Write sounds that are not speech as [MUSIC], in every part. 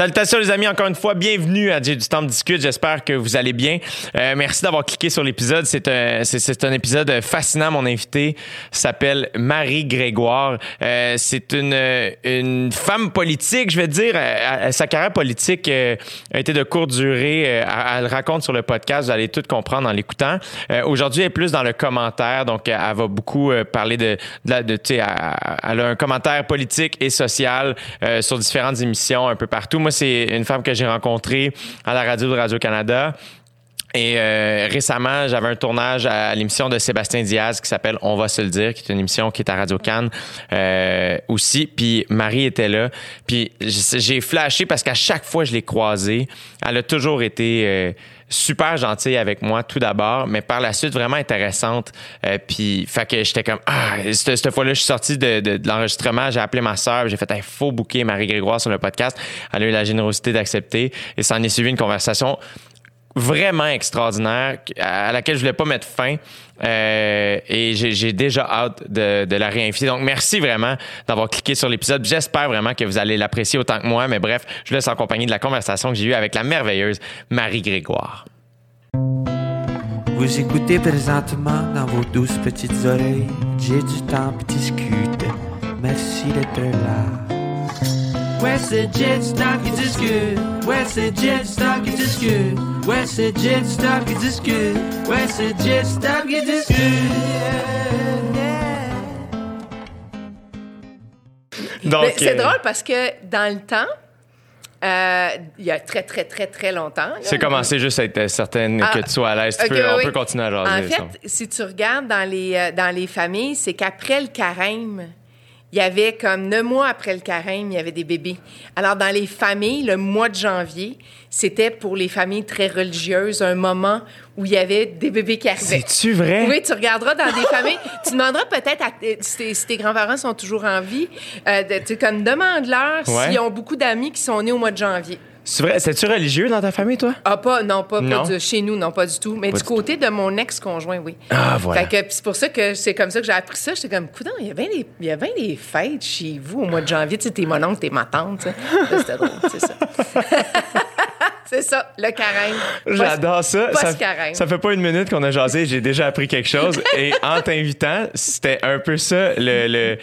Salutations les amis, encore une fois, bienvenue à Dieu du Temps discute. J'espère que vous allez bien. Euh, merci d'avoir cliqué sur l'épisode. C'est un, c'est, un épisode fascinant. Mon invité s'appelle Marie Grégoire. Euh, c'est une, une femme politique, je vais dire. Euh, sa carrière politique euh, a été de courte durée. Euh, elle, raconte sur le podcast. Vous allez tout comprendre en l'écoutant. aujourd'hui, elle est plus dans le commentaire. Donc, elle va beaucoup parler de, de, de sais, elle a un commentaire politique et social sur différentes émissions un peu partout. C'est une femme que j'ai rencontrée à la radio de Radio-Canada. Et euh, récemment, j'avais un tournage à l'émission de Sébastien Diaz qui s'appelle On va se le dire, qui est une émission qui est à Radio Cannes euh, aussi. Puis Marie était là. Puis j'ai flashé parce qu'à chaque fois que je l'ai croisée, elle a toujours été euh, super gentille avec moi tout d'abord, mais par la suite vraiment intéressante. Euh, puis fait que j'étais comme ah cette, cette fois-là, je suis sorti de, de, l'enregistrement, j'ai appelé ma sœur, j'ai fait un faux bouquet Marie Grégoire sur le podcast. Elle a eu la générosité d'accepter et ça en est suivi une conversation vraiment extraordinaire à laquelle je voulais pas mettre fin euh, et j'ai déjà hâte de, la réinviter. Donc merci vraiment d'avoir cliqué sur l'épisode. J'espère vraiment que vous allez l'apprécier autant que moi. Mais bref, je laisse en compagnie de la conversation que j'ai eue avec la merveilleuse Marie Grégoire. Vous écoutez présentement dans vos douces petites oreilles. J'ai du temps pour discuter. Merci d'être là. Ouais, c'est Jet Stock qui discute. Ouais, c'est Jet Stock qui discute. Ouais, c'est Jet Stock qui discute. Ouais, c'est Jet Stock qui discute. Donc, c'est euh, drôle parce que dans le temps, euh, il y a très, très, très, très longtemps. C'est commencé juste à être certaine Ah, que tu sois à l'aise. On oui. peut continuer à En jaser. fait, ça. si tu regardes dans les, euh, dans les familles, c'est qu'après le carême, il y avait comme neuf mois après le carême, il y avait des bébés. Alors, dans les familles, le mois de janvier, c'était pour les familles très religieuses un moment où il y avait des bébés qui arrivaient. C'est-tu vrai? Oui, tu regarderas dans des familles. [LAUGHS] Tu demanderas peut-être si, tes, si tes grands-parents sont toujours en vie, euh, de, tu comme demande-leur Ouais. s'ils ont beaucoup d'amis qui sont nés au mois de janvier. C'est vrai? C'est-tu religieux dans ta famille, toi? Ah, pas, non, pas, pas Non? de chez nous, non, pas du tout. Mais Pas du côté de mon ex-conjoint, oui. Ah, voilà. Fait que puis c'est pour ça que c'est comme ça que j'ai appris ça. J'étais comme, coudonc, il y a bien des, il y des fêtes chez vous au mois de janvier. Tu sais, t'es mon oncle, t'es ma tante, C'était drôle, c'est ça. [LAUGHS] c'est ça, le carême. J'adore ça. Ça, Post-carême. ça fait pas une minute qu'on a jasé, j'ai déjà appris quelque chose. [LAUGHS] Et en t'invitant, c'était un peu ça. Le, le-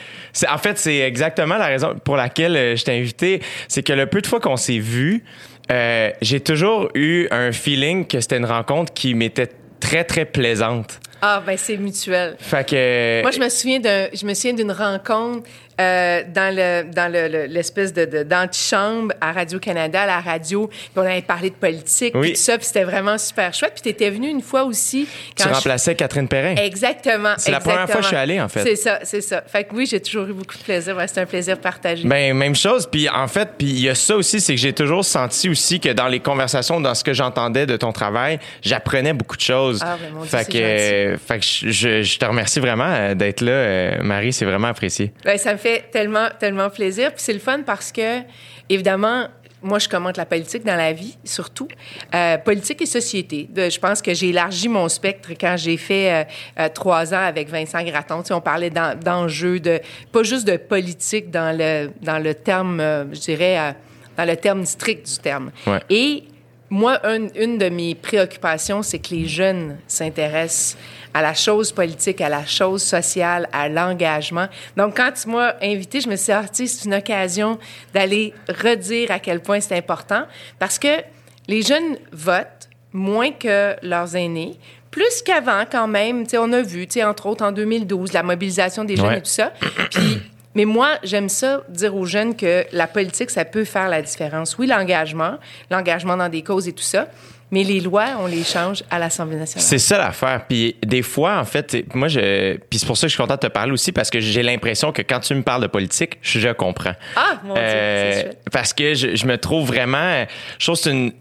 en fait, c'est exactement la raison pour laquelle euh, je t'ai invité. C'est que le peu de fois qu'on s'est vu, euh, j'ai toujours eu un feeling que c'était une rencontre qui m'était très, très plaisante. Ah, ben c'est mutuel. Fait que. Moi, je me souviens d'un, je me souviens d'une rencontre euh, dans le dans le- le- l'espèce de, d'antichambre à Radio Canada, à la radio, puis on avait parlé de politique, Oui. puis tout ça, puis c'était vraiment super chouette. Puis t'étais venu une fois aussi tu quand je- remplaçais Catherine Perrin. Exactement. C'est la première fois que je suis allé, en fait. C'est ça, c'est ça. Fait que oui, j'ai toujours eu beaucoup de plaisir. Ouais, c'est un plaisir partagé. Ben même chose. Puis en fait, puis il y a ça aussi, c'est que j'ai toujours senti aussi que dans les conversations, dans ce que j'entendais de ton travail, j'apprenais beaucoup de choses. Ah, ben, mon Dieu, fait que, euh, fait que je, je- je te remercie vraiment euh, d'être là, euh, Marie. C'est vraiment apprécié. Ben, ça me fait tellement, tellement plaisir. Puis c'est le fun parce que, évidemment, moi, je commente la politique dans la vie, surtout. Euh, politique et société. De- je pense que j'ai élargi mon spectre quand j'ai fait euh, euh, trois ans avec Vincent Gratton. Tu sais, on parlait d'en- d'enjeux, de, pas juste de politique dans le, dans le terme, je dirais, dans le terme strict du terme. Ouais. Et moi, un- une de mes préoccupations, c'est que les jeunes s'intéressent à la chose politique, à la chose sociale, à l'engagement. Donc, quand tu m'as invité, je me suis dit, c'est une occasion d'aller redire à quel point c'est important parce que les jeunes votent moins que leurs aînés. Plus qu'avant, quand même, tu sais, on a vu, tu sais, entre autres en 2012, la mobilisation des jeunes Ouais. et tout ça. [CLEARS THROAT] Puis, mais moi, j'aime ça dire aux jeunes que la politique, ça peut faire la différence. Oui, l'engagement, l'engagement dans des causes et tout ça, mais les lois, on les change à l'Assemblée nationale. C'est ça l'affaire. Puis des fois, en fait, moi, je, puis c'est pour ça que je suis content de te parler aussi parce que j'ai l'impression que quand tu me parles de politique, je, comprends. Ah, mon Dieu, c'est Euh, parce que je, je me trouve vraiment, je trouve que c'est une,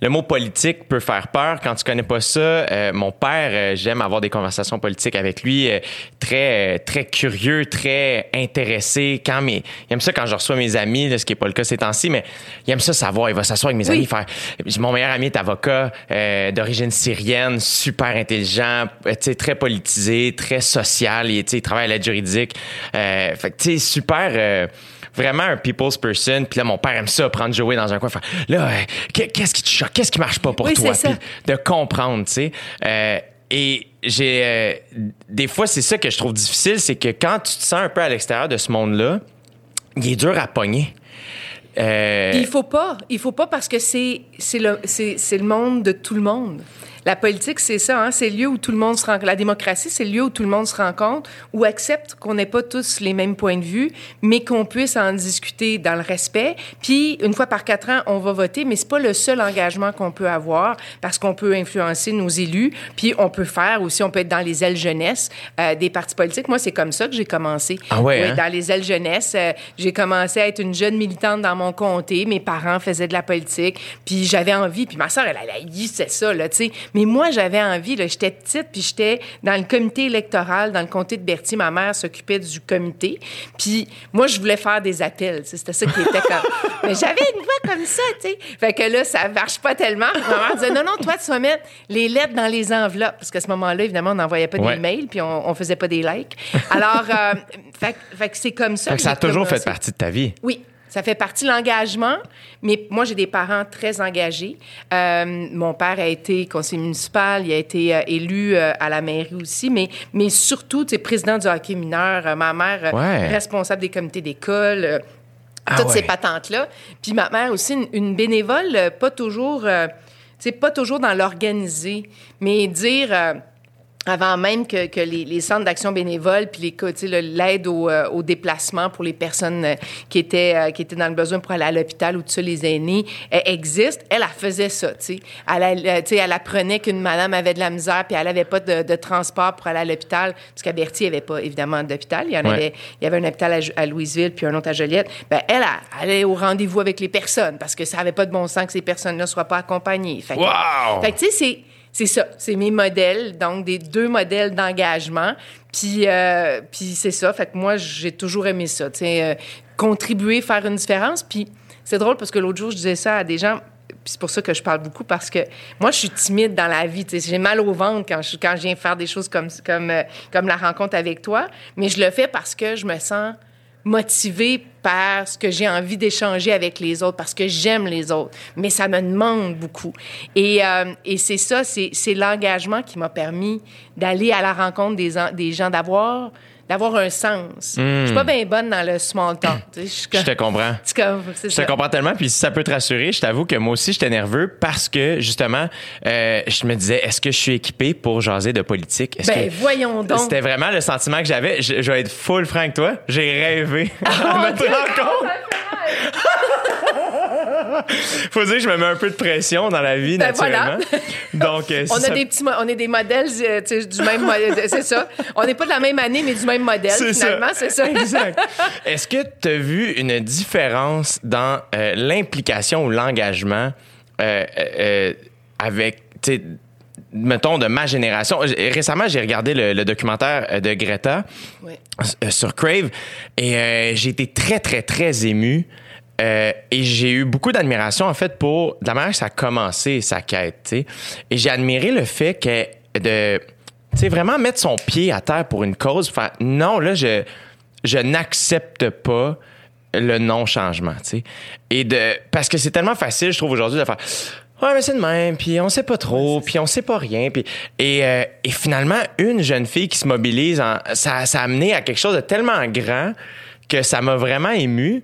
le mot politique peut faire peur quand tu connais pas ça. Euh, mon père, euh, j'aime avoir des conversations politiques avec lui, euh, très très curieux, très intéressé. Quand mes, il aime ça quand je reçois mes amis, là, ce qui est pas le cas ces temps-ci, mais il aime ça savoir. Il va s'asseoir avec mes Oui. amis, faire. Mon meilleur ami est avocat d'origine syrienne, super intelligent, tu sais, très politisé, très social. Il, il travaille à l'aide juridique. Euh, fait que tu sais, super. Vraiment un people's person. Puis là, mon père aime ça, prendre Joey dans un coin. Là, euh, qu'est- qu'est-ce qui te choque? Qu'est-ce qui marche pas pour Oui, toi? Puis de comprendre, tu sais. Euh, et j'ai... euh, des fois, c'est ça que je trouve difficile, c'est que quand tu te sens un peu à l'extérieur de ce monde-là, il est dur à pogner. Euh, il faut pas. Il faut pas parce que c'est c'est le c'est le monde de tout le monde. La politique, c'est ça, hein? c'est le lieu où tout le monde se rencontre. La démocratie, c'est le lieu où tout le monde se rencontre, où accepte qu'on n'ait pas tous les mêmes points de vue, mais qu'on puisse en discuter dans le respect. Puis, une fois par quatre ans, on va voter, mais c'est pas le seul engagement qu'on peut avoir, parce qu'on peut influencer nos élus, puis on peut faire aussi, on peut être dans les ailes jeunesse euh, des partis politiques. Moi, c'est comme ça que j'ai commencé. Ah ouais, Oui, hein? dans les ailes jeunesse, euh, j'ai commencé à être une jeune militante dans mon comté. Mes parents faisaient de la politique, puis j'avais envie. Puis ma soeur, elle, elle haïssait ça, là, tu sais. Mais moi, j'avais envie, là. J'étais petite, puis j'étais dans le comité électoral, dans le comté de Berthier. Ma mère s'occupait du comité. Puis moi, je voulais faire des appels, tu sais. C'était ça qui était comme... [LAUGHS] Mais j'avais une voix comme ça, tu sais. Fait que là, ça marche pas tellement. Ma mère disait, non, non, toi, tu vas mettre les lettres dans les enveloppes. Parce qu'à ce moment-là, évidemment, on n'envoyait pas Ouais. des mails, puis on, on faisait pas des likes. Alors, euh, fait, que- fait que c'est comme ça fait que ça a toujours fait partie de ta vie. Oui, ça fait partie de l'engagement, mais moi, j'ai des parents très engagés. Euh, mon père a été conseiller municipal, il a été euh, élu euh, à la mairie aussi, mais, mais surtout, tu sais, président du hockey mineur, ma mère, Ouais. responsable des comités d'école. Ah toutes ouais. ces patentes-là. Puis ma mère aussi, une, une bénévole, pas toujours, tu sais, pas toujours dans l'organiser, mais dire... avant même que, que les, les centres d'action bénévole puis les l'aide au, euh, au déplacement pour les personnes euh, qui étaient euh, qui étaient dans le besoin pour aller à l'hôpital ou tout ça les aînés euh, existent elle elle faisait ça tu sais elle, euh, tu sais, elle apprenait qu'une madame avait de la misère puis elle avait pas de, de transport pour aller à l'hôpital parce qu'à Berthier il y avait pas évidemment d'hôpital il y en Ouais. avait il y avait un hôpital à, Louisville puis un autre à Joliette ben elle, elle allait au rendez-vous avec les personnes parce que ça avait pas de bon sens que ces personnes-là soient pas accompagnées fait que, Wow! fait que, tu sais, c'est. C'est ça, c'est mes modèles, donc des deux modèles d'engagement. Puis, euh, puis c'est ça, fait que moi, j'ai toujours aimé ça, tu euh, contribuer, faire une différence. Puis c'est drôle parce que l'autre jour, je disais ça à des gens, puis c'est pour ça que je parle beaucoup, parce que moi, je suis timide dans la vie, j'ai mal au ventre quand je, quand je viens faire des choses comme, comme, euh, comme la rencontre avec toi, mais je le fais parce que je me sens motivée par ce que j'ai envie d'échanger avec les autres, parce que j'aime les autres. Mais ça me demande beaucoup. Et, euh, et c'est ça, c'est l'engagement qui m'a permis d'aller à la rencontre des, des gens, d'avoir d'avoir un sens. Je suis pas bien bonne dans le small talk. Je suis Je te comprends. comme- Je ça. te comprends tellement, puis si ça peut te rassurer, je t'avoue que moi aussi, j'étais nerveux parce que, justement, euh, je me disais, est-ce que je suis équipé pour jaser de politique? Ben, que- voyons donc. C'était vraiment le sentiment que j'avais. Je, je vais être full franc avec toi. J'ai rêvé [LAUGHS] Oh, à mon notre Dieu, rencontre. [LAUGHS] Faut dire que je me mets un peu de pression dans la vie, Ben, naturellement. Donc, euh, [LAUGHS] On a ça- des petits, on est des modèles, euh, du même, c'est ça. On n'est pas de la même année, mais du même modèle. Finalement, c'est ça. [LAUGHS] Exact. Est-ce que tu as vu une différence dans euh, l'implication ou l'engagement euh, euh, euh, avec, tu sais, mettons, de ma génération? Récemment, j'ai regardé le, le documentaire euh, de Greta Oui. sur Crave et j'ai été très, très, très ému. Euh, et j'ai eu beaucoup d'admiration, en fait, pour la manière que ça a commencé, sa quête, tu sais. Et j'ai admiré le fait que de, sais, vraiment mettre son pied à terre pour une cause, faire non, là, je, je n'accepte pas le non-changement, tu sais. Et de, parce que c'est tellement facile, je trouve, aujourd'hui, de faire, ouais, mais c'est de même, puis on sait pas trop, puis on sait pas rien, puis, et, euh, et finalement, une jeune fille qui se mobilise, en- ça, ça a amené à quelque chose de tellement grand que ça m'a vraiment ému.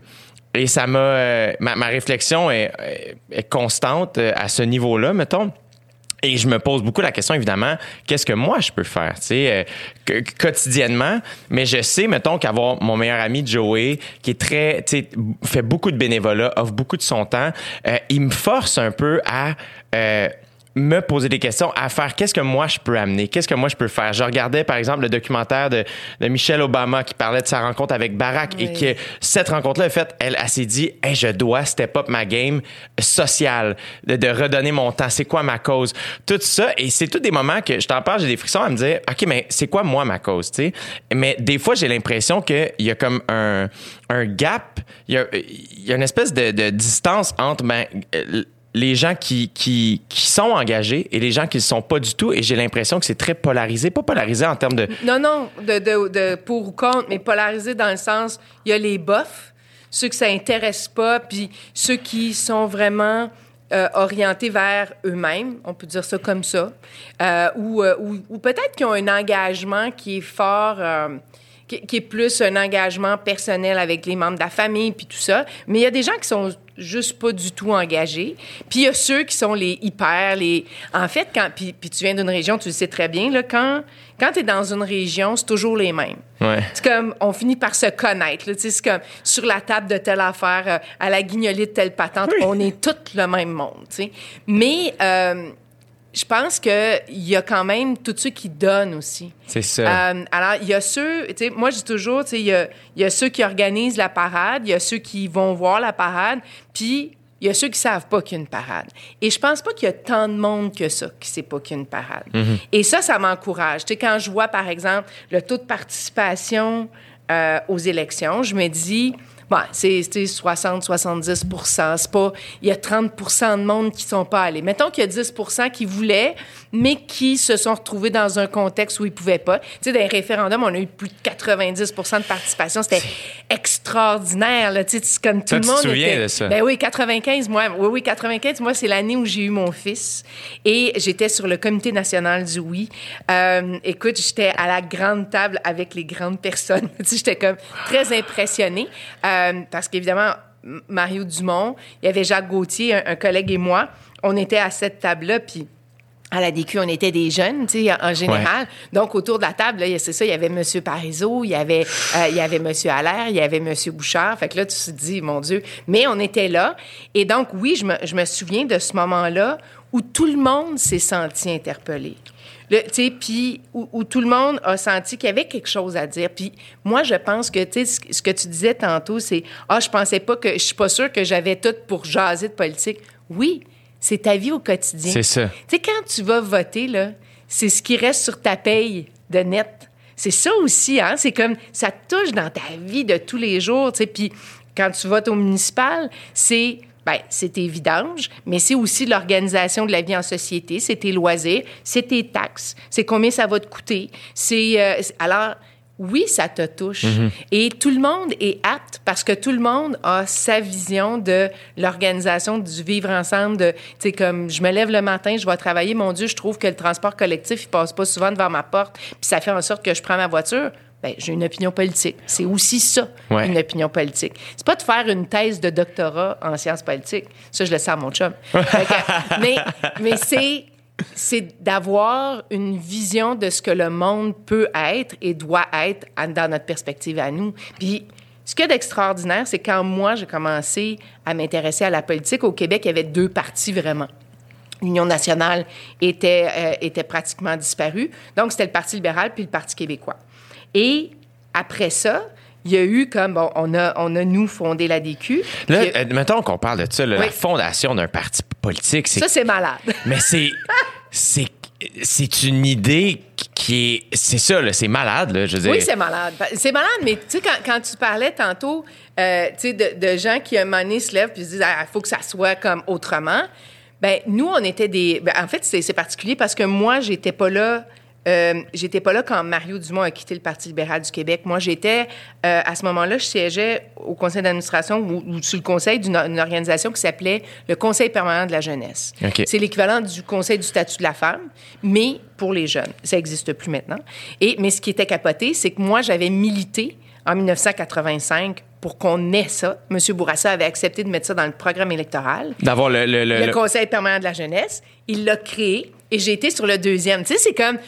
Et ça m'a. euh, ma, ma réflexion est, est constante euh, à ce niveau-là, mettons. Et je me pose beaucoup la question, évidemment, qu'est-ce que moi je peux faire, tu sais, euh, quotidiennement? Mais je sais, mettons, qu'avoir mon meilleur ami Joey, qui est très, tu sais, fait beaucoup de bénévolat, offre beaucoup de son temps, euh, il me force un peu à euh, me poser des questions, à faire qu'est-ce que moi je peux amener, qu'est-ce que moi je peux faire? Je regardais par exemple le documentaire de, de Michelle Obama qui parlait de sa rencontre avec Barack et que cette rencontre-là, en fait, elle, elle s'est dit, hey, je dois step up ma game sociale, de, de redonner mon temps. C'est quoi ma cause? Tout ça. Et c'est tous des moments que je t'en parle, j'ai des frissons à me dire, OK, mais c'est quoi moi ma cause, tu sais? Mais des fois, j'ai l'impression qu'il y a comme un, un gap, il y a, il y a une espèce de, de distance entre, ben, euh, les gens qui, qui, qui sont engagés et les gens qui ne le sont pas du tout. Et j'ai l'impression que c'est très polarisé. Pas polarisé en termes de. Non, non, de, de, pour ou contre, mais polarisé dans le sens, il y a les bofs, ceux que ça intéresse pas, puis ceux qui sont vraiment euh, orientés vers eux-mêmes, on peut dire ça comme ça, euh, ou, euh, ou, ou peut-être qu'ils ont un engagement qui est fort. Qui, qui est plus un engagement personnel avec les membres de la famille puis tout ça. Mais il y a des gens qui sont juste pas du tout engagés. Puis il y a ceux qui sont les hyper, les... En fait, quand... Puis, puis tu viens d'une région, tu le sais très bien, là, quand, quand tu es dans une région, c'est toujours les mêmes. Ouais. C'est comme, on finit par se connaître. là. Tu sais, C'est comme, sur la table de telle affaire, euh, à la guignolée de telle patente, on est tous le même monde. tu sais. Mais euh, je pense qu'il y a quand même tous ceux qui donnent aussi. C'est ça. Euh, alors, il y a ceux, tu sais, moi, je dis toujours, tu sais, il y a, il y a ceux qui organisent la parade, il y a ceux qui vont voir la parade, puis il y a ceux qui savent pas qu'il y a une parade. Et je pense pas qu'il y a tant de monde que ça qui sait pas qu'il y a une parade. Et ça, ça m'encourage. Tu sais, quand je vois, par exemple, le taux de participation euh, aux élections, je me dis, bon, c'est c'est 60, 70% c'est pas, il y a 30 de monde qui sont pas allés. Mettons qu'il y a 10% qui voulaient, mais qui se sont retrouvés dans un contexte où ils pouvaient pas. Tu sais, dans les référendums, on a eu plus de 90% de participation. C'était extraordinaire, là. Tu sais, comme tout Toi, le tu te monde souviens était- de ça? Ben oui, 95, moi. Oui, oui, 95, moi, c'est l'année où j'ai eu mon fils. Et j'étais sur le comité national du oui. Euh, écoute, j'étais à la grande table avec les grandes personnes. [LAUGHS] tu sais, j'étais comme très impressionnée. Euh, parce qu'évidemment, Mario Dumont, il y avait Jacques Gauthier, un, un collègue et moi. On était à cette table-là, puis à la DQ, on était des jeunes, tu sais, en général. Donc, autour de la table, c'est ça, il y avait M. Parizeau, il y avait, euh, il y avait M. Allaire, il y avait M. Bouchard. Fait que là, tu te dis, mon Dieu. Mais on était là. Et donc, oui, je me, je me souviens de ce moment-là où tout le monde s'est senti interpellé. Le- Tu sais, puis où, où tout le monde a senti qu'il y avait quelque chose à dire. Puis moi, je pense que, tu sais, ce, ce que tu disais tantôt, c'est, ah, je pensais pas que, je suis pas sûre que j'avais tout pour jaser de politique. Oui, c'est ta vie au quotidien. C'est ça. Tu sais, quand tu vas voter, là, c'est ce qui reste sur ta paye de net. C'est ça aussi, hein? C'est comme, ça te touche dans ta vie de tous les jours, tu sais. Puis quand tu votes au municipal, c'est, ben, c'est tes vidanges, mais c'est aussi l'organisation de la vie en société, c'est tes loisirs, c'est tes taxes, c'est combien ça va te coûter. C'est, euh, alors, oui, ça te touche. Et tout le monde est apte parce que tout le monde a sa vision de l'organisation du vivre ensemble. De, tu sais, comme je me lève le matin, je vais travailler. Mon Dieu, je trouve que le transport collectif, il passe pas souvent devant ma porte. Puis ça fait en sorte que je prends ma voiture. Ben, j'ai une opinion politique. C'est aussi ça, Ouais. une opinion politique. C'est pas de faire une thèse de doctorat en sciences politiques. Ça, je le sais à mon chum. [LAUGHS] Que- mais mais c'est c'est d'avoir une vision de ce que le monde peut être et doit être dans notre perspective à nous. Puis, ce qu'il y a d'extraordinaire, c'est quand moi, j'ai commencé à m'intéresser à la politique, au Québec, il y avait deux partis vraiment. L'Union nationale était, euh, était pratiquement disparue. Donc, c'était le Parti libéral puis le Parti québécois. Et après ça, il y a eu comme, bon, on a, on a nous fondé la DQ. Là, euh, mettons qu'on parle de ça, là, Oui. la fondation d'un parti politique, c'est ça, c'est malade. [LAUGHS] Mais c'est. C'est. C'est une idée qui est. C'est ça, là, c'est malade, là. Je veux dire. Oui, c'est malade. C'est malade, mais tu sais, quand, quand tu parlais tantôt, euh, tu sais, de, de gens qui, à un moment donné, se lèvent puis se disent, il faut que ça soit comme autrement. Ben nous, on était des. ben, en fait, c'est c'est particulier parce que moi, j'étais pas là. Euh, j'étais pas là quand Mario Dumont a quitté le Parti libéral du Québec. Moi, j'étais euh, à ce moment-là, je siégeais au conseil d'administration ou, ou sur le conseil d'une une organisation qui s'appelait le Conseil permanent de la jeunesse. C'est l'équivalent du Conseil du statut de la femme, mais pour les jeunes. Ça n'existe plus maintenant. Et, mais ce qui était capoté, c'est que moi, j'avais milité en 1985 pour qu'on ait ça. M. Bourassa avait accepté de mettre ça dans le programme électoral. D'avoir le. le, le- Le Conseil permanent de la jeunesse, il l'a créé et j'ai été sur le deuxième. Tu sais, c'est comme,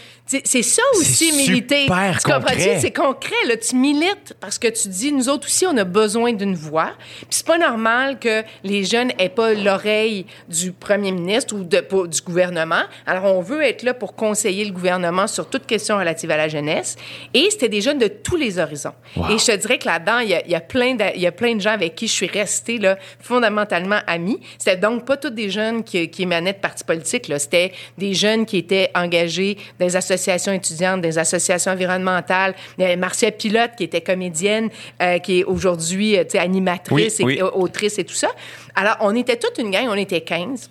C'est ça aussi, militer. super tu comprends-tu? concret. C'est concret. Là. Tu milites parce que tu dis, nous autres aussi, on a besoin d'une voix. Puis c'est pas normal que les jeunes aient pas l'oreille du premier ministre ou de, pour- du gouvernement. Alors, on veut être là pour conseiller le gouvernement sur toute question relative à la jeunesse. Et c'était des jeunes de tous les horizons. Wow. Et je te dirais que là-dedans, il y a, il y, a plein de- y a plein de gens avec qui je suis restée là, fondamentalement amie. C'était donc pas tous des jeunes qui, qui émanaient de partis politiques. C'était des jeunes qui étaient engagés dans les associations étudiantes, des associations environnementales. Marcia Pilote, qui était comédienne, euh, qui est aujourd'hui euh, animatrice Oui, et oui. autrice et tout ça. Alors, on était toute une gang, on était 15.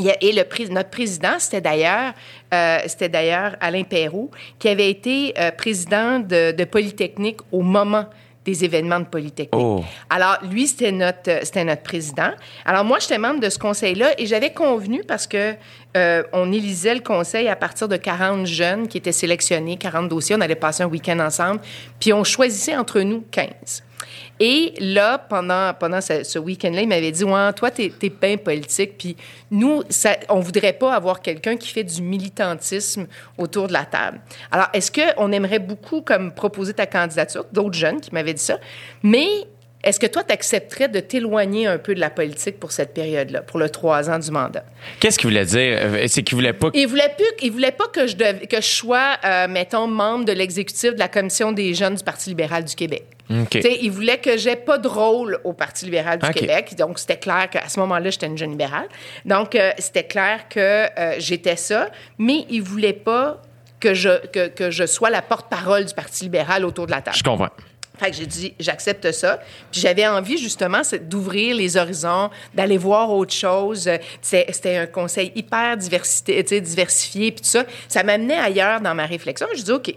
Il y a- Et le notre président, c'était d'ailleurs, euh, c'était d'ailleurs Alain Perrault, qui avait été euh, président de, de Polytechnique au moment des événements de Polytechnique. Oh. Alors, lui, c'était notre, euh, c'était notre président. Alors, moi, j'étais membre de ce conseil-là et j'avais convenu parce que euh, on élisait le conseil à partir de 40 jeunes qui étaient sélectionnés, 40 dossiers. On allait passer un week-end ensemble, puis on choisissait entre nous 15. Et là, pendant, pendant ce, ce week-end-là, il m'avait dit Ouais, toi, t'es es bien politique, puis nous, ça, on voudrait pas avoir quelqu'un qui fait du militantisme autour de la table. Alors, est-ce qu'on aimerait beaucoup comme proposer ta candidature, d'autres jeunes qui m'avaient dit ça, mais est-ce que toi, tu accepterais de t'éloigner un peu de la politique pour cette période-là, pour le trois ans du mandat? Qu'est-ce qu'il voulait dire? Euh, C'est qu'il voulait pas. Il voulait plus, il voulait pas que je dev- que je sois, euh, mettons, membre de l'exécutif de la commission des jeunes du Parti libéral du Québec. OK. Tu sais, il voulait que j'ai pas de rôle au Parti libéral du. Québec. Donc, c'était clair qu'à ce moment-là, j'étais une jeune libérale. Donc, euh, c'était clair que euh, j'étais ça, mais il voulait pas que je, que, que je sois la porte-parole du Parti libéral autour de la table. Je comprends. Fait que j'ai dit, j'accepte ça. Puis j'avais envie, justement, d'ouvrir les horizons, d'aller voir autre chose. C'était un conseil hyper diversité, diversifié, puis tout ça. Ça m'amenait ailleurs dans ma réflexion. Je dis, OK.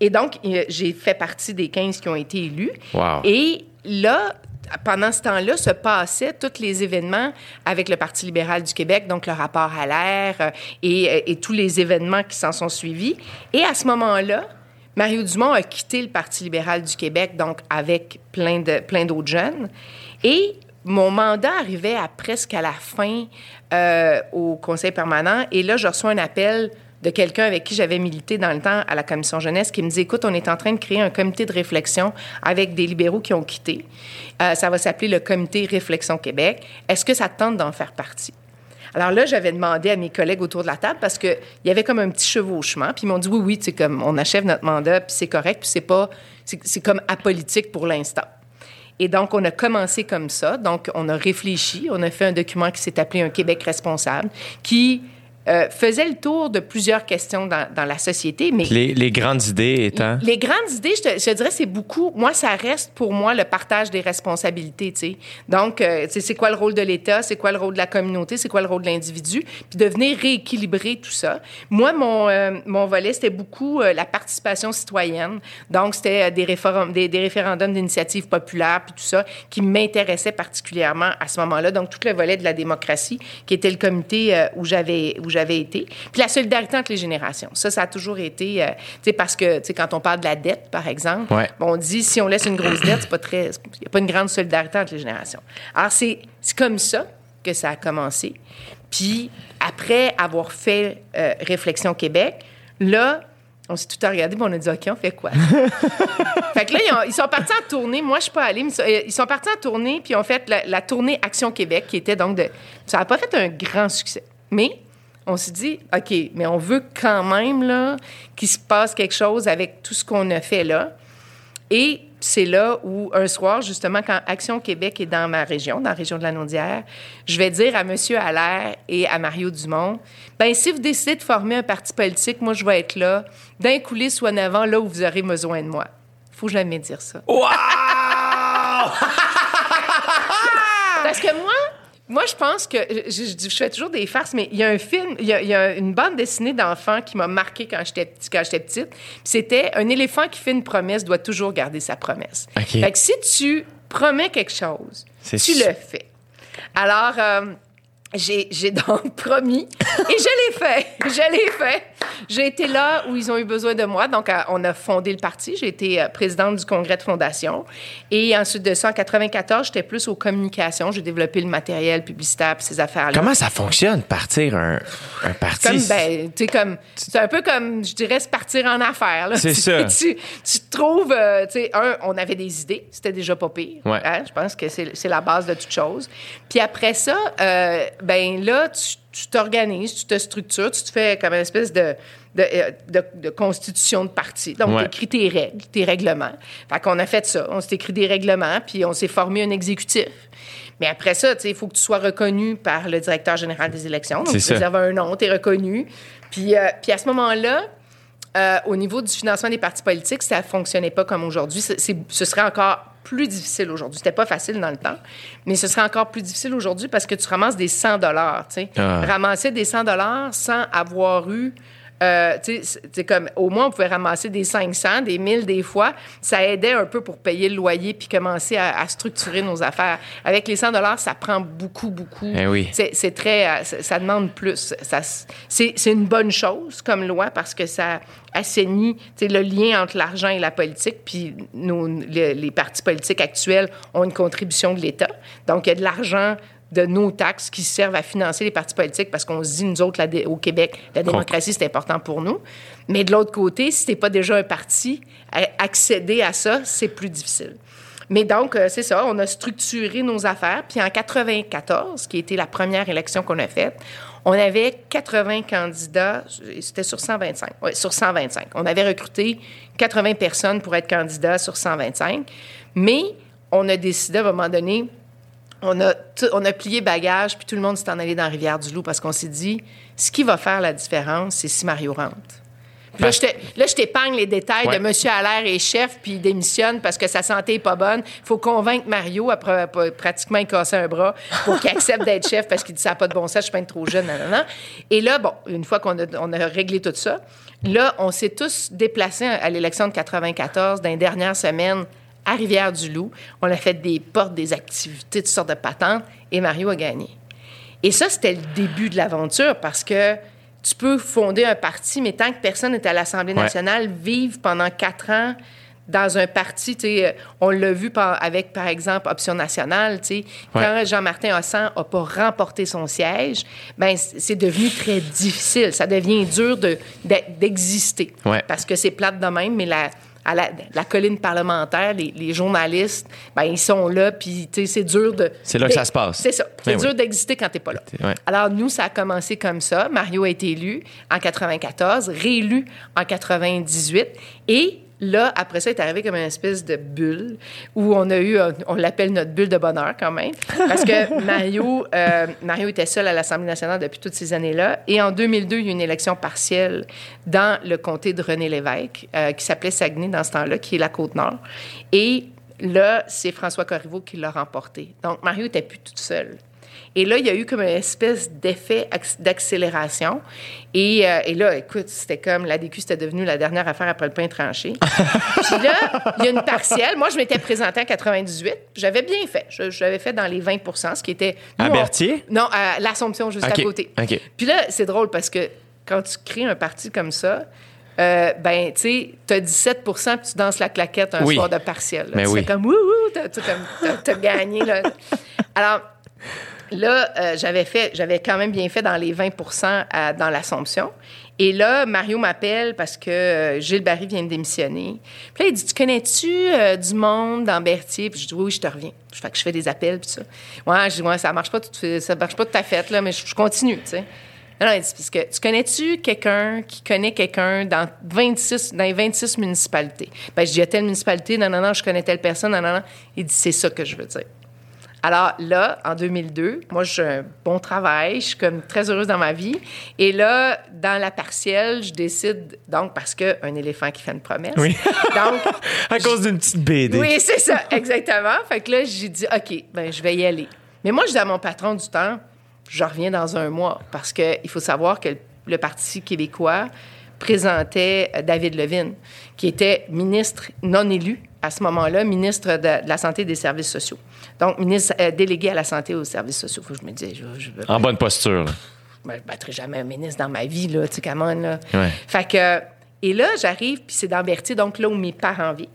Et donc, j'ai fait partie des 15 qui ont été élus. Wow. Et là, pendant ce temps-là, se passaient tous les événements avec le Parti libéral du Québec, donc le rapport à l'air euh, et, euh, et tous les événements qui s'en sont suivis. Et à ce moment-là, Mario Dumont a quitté le Parti libéral du Québec, donc avec plein de plein d'autres jeunes. Et mon mandat arrivait à presque à la fin euh, au Conseil permanent. Et là, je reçois un appel de quelqu'un avec qui j'avais milité dans le temps à la commission jeunesse qui me dit écoute on est en train de créer un comité de réflexion avec des libéraux qui ont quitté Euh, ça va s'appeler le comité réflexion Québec est-ce que ça te tente d'en faire partie? Alors là, j'avais demandé à mes collègues autour de la table parce qu'il y avait comme un petit chevauchement. Puis ils m'ont dit oui, oui, c'est comme on achève notre mandat, puis c'est correct, puis c'est pas, c'est comme apolitique pour l'instant. Et donc, on a commencé comme ça. Donc, on a réfléchi. On a fait un document qui s'est appelé Un Québec responsable, qui euh, faisait le tour de plusieurs questions dans, dans la société. Mais Les, les grandes idées étant? les grandes idées, je te, je te dirais, c'est beaucoup. Moi, ça reste pour moi le partage des responsabilités, tu sais. Donc, euh, c'est quoi le rôle de l'État, c'est quoi le rôle de la communauté, c'est quoi le rôle de l'individu, puis de venir rééquilibrer tout ça. Moi, mon, euh, mon volet, c'était beaucoup euh, la participation citoyenne. Donc, c'était des, référendums, des, des référendums d'initiative populaire, puis tout ça, qui m'intéressait particulièrement à ce moment-là. Donc, tout le volet de la démocratie, qui était le comité où j'avais où j'avais été. Puis la solidarité entre les générations. Ça, ça a toujours été, euh, tu sais, parce que, tu sais, quand on parle de la dette, par exemple, Ouais. on dit si on laisse une grosse dette, c'est pas très, il n'y a pas une grande solidarité entre les générations. Alors, c'est c'est comme ça que ça a commencé. Puis, après avoir fait euh, Réflexion Québec, là, on s'est tout à regarder, puis on a dit, OK, on fait quoi? [LAUGHS] fait que là, ils, ont- ils sont partis en tournée. Moi, je suis pas allée, mais ils sont- euh, ils sont partis en tournée, puis ils ont fait la, la tournée Action Québec, qui était donc de. Ça n'a pas fait un grand succès. Mais on s'est dit, OK, mais on veut quand même, là, qu'il se passe quelque chose avec tout ce qu'on a fait là. Et c'est là où, un soir, justement, quand Action Québec est dans ma région, dans la région de la Naudière, je vais dire à M. Allaire et à Mario Dumont, ben si vous décidez de former un parti politique, moi, je vais être là, d'un coulisses ou en avant, là où vous aurez besoin de moi. Faut jamais dire ça. Wow! [LAUGHS] Parce que moi, moi, je pense que je, je- je fais toujours des farces, mais il y a un film, il y a, il y a une bande dessinée d'enfants qui m'a marqué quand j'étais petit- quand j'étais petite. C'était un éléphant qui fait une promesse doit toujours garder sa promesse. OK. Fait que si tu promets quelque chose, tu le fais. Alors, euh, j'ai donc [LAUGHS] promis et je l'ai fait. Je l'ai fait. J'ai été là où ils ont eu besoin de moi. Donc, on a fondé le parti. J'ai été euh, présidente du congrès de fondation. Et ensuite de ça, en 94, j'étais plus aux communications. J'ai développé le matériel publicitaire puis ces affaires-là. Comment ça fonctionne, partir un, un parti? Comme, ben, tu sais, comme, c'est un peu comme, je dirais, se partir en affaires. C'est ça. [LAUGHS] Tu, tu trouves, euh, tu sais, un, on avait des idées, c'était déjà pas pire. Ouais. hein. Je pense que c'est c'est la base de toute chose. Puis après ça, euh, ben là, tu tu t'organises, tu te structures, tu te fais comme une espèce de, de, euh, de- de constitution de parti. Donc, Ouais. tu écris tes règles, tes règlements. Fait qu'on a fait ça. On s'est écrit des règlements, puis on s'est formé un exécutif. Mais après ça, tu sais, il faut que tu sois reconnu par le directeur général des élections. Donc, tu réserves un nom, tu es reconnu. Puis, euh, puis à ce moment-là, euh, au niveau du financement des partis politiques, ça fonctionnait pas comme aujourd'hui. Ce serait encore plus difficile aujourd'hui. C'était pas facile dans le temps, mais ce serait encore plus difficile aujourd'hui parce que tu ramasses des 100 dollars. Tu sais, Ah. ramasser des 100 dollars sans avoir eu euh, tu sais, comme au moins on pouvait ramasser des 500, des 1000 des fois, ça aidait un peu pour payer le loyer puis commencer à, à structurer nos affaires. Avec les 100 dollars, ça prend beaucoup beaucoup. Eh oui. C'est très euh, ça, demande plus. C'est c'est une bonne chose comme loi parce que ça assainit le lien entre l'argent et la politique puis nos, les, les partis politiques actuels ont une contribution de l'État. Donc il y a de l'argent de nos taxes qui servent à financer les partis politiques parce qu'on se dit, nous autres, au Québec, la démocratie, c'est important pour nous. Mais de l'autre côté, si t'es pas déjà un parti, accéder à ça, c'est plus difficile. Mais donc, euh, c'est ça, on a structuré nos affaires. Puis en 94, qui était la première élection qu'on a faite, on avait 80 candidats, c'était sur 125, oui, sur 125. On avait recruté 80 personnes pour être candidats sur 125. Mais on a décidé à un moment donné, on a, tout- on a plié bagage, puis tout le monde s'est en allé dans Rivière-du-Loup parce qu'on s'est dit, ce qui va faire la différence, c'est si Mario rentre. Puis là, je t'épargne les détails Ouais. de Monsieur Allaire est chef, puis il démissionne parce que sa santé est pas bonne. Il faut convaincre Mario, après pratiquement il cassé un bras, pour qu'il accepte d'être chef parce qu'il dit ça n'a pas de bon sens, je suis pas trop jeune, nanana. Et là, bon, une fois qu'on a, on a réglé tout ça, là, on s'est tous déplacés à l'élection de 94 dans les dernières semaines à Rivière-du-Loup. On a fait des portes, des activités, toutes sortes de patentes, et Mario a gagné. Et ça, c'était le début de l'aventure parce que tu peux fonder un parti, mais tant que personne n'est à l'Assemblée Ouais. nationale, vivre pendant quatre ans dans un parti, euh, on l'a vu par- avec, par exemple, Option nationale, Ouais. quand Jean-Martin Hossan n'a pas remporté son siège, ben c'est devenu très difficile. Ça devient dur de- d'e- d'exister. Ouais. Parce que c'est plate de même, mais la, à la, la colline parlementaire, les, les journalistes, ben ils sont là, puis c'est dur de... C'est là que ça se passe. C'est ça. C'est Ben dur oui. d'exister quand t'es pas là. Ouais. Alors, nous, ça a commencé comme ça. Mario a été élu en 94, réélu en 98. Et là, après ça, est arrivé comme une espèce de bulle où on a eu, euh, on l'appelle notre bulle de bonheur quand même. Parce que [LAUGHS] Mario, euh, Mario était seul à l'Assemblée nationale depuis toutes ces années-là. Et en 2002, il y a eu une élection partielle dans le comté de René Lévesque, euh, qui s'appelait Saguenay dans ce temps-là, qui est la Côte-Nord. Et là, c'est François Corriveau qui l'a remporté. Donc, Mario était plus tout seul. Et là, il y a eu comme une espèce d'effet acc- d'accélération. Et, euh, et là, écoute, c'était comme la DQ, c'était devenu la dernière affaire après le pain tranché. [LAUGHS] Puis là, il y a une partielle. Moi, je m'étais présentée en 98. J'avais bien fait. J'avais fait dans les 20 ce qui était... À nous, on- Berthier? Non, à l'Assomption, juste à côté. OK. Puis là, c'est drôle parce que quand tu crées un parti comme ça, euh, ben, tu sais, t'as 17% puis tu danses la claquette un Oui. soir de partiel. là. Mais tu oui. fais comme, t'as, t'as comme- t'as- t'as gagné, là. Alors, là, euh, j'avais fait, j'avais quand même bien fait dans les 20 à- dans l'Assomption. Et là, Mario m'appelle parce que euh, Gilles Barry vient de démissionner. Puis là, il dit, tu connais-tu euh, du monde dans Berthier? Puis je dis, oui, oui, je te reviens. Je fais que je fais des appels, puis ça. Ouais, je dis, ça marche pas tout, ça marche pas tout à fait, là, mais je, continue. Non, il dit, parce que tu connais-tu quelqu'un qui connaît quelqu'un dans 26, dans les 26 municipalités? Ben, je dis, il y a telle municipalité, non, non, non, je connais telle personne, non, non. Il dit, c'est ça que je veux dire. Alors là, en 2002, moi, j'ai un bon travail, je suis comme très heureuse dans ma vie. Et là, dans la partielle, je décide, donc, parce qu'un éléphant qui fait une promesse. Oui. donc, [LAUGHS] À cause d'une petite BD. oui, c'est ça, exactement. Fait que là, j'ai dit, OK, ben, je vais y aller. Mais moi, je dis à mon patron du temps, je reviens dans un mois. Parce qu'il faut savoir que le, Parti québécois présentait David Levine, qui était ministre non élu à ce moment-là, ministre de, de la Santé et des Services sociaux. Donc, ministre euh, délégué à la Santé et aux Services sociaux. Faut que je me dise, je, je veux En bonne posture. là. je battrai jamais un ministre dans ma vie, là, tu sais, là. Ouais. Fait que, et là, j'arrive, puis c'est dans Berthier, donc là où mes parents vivent.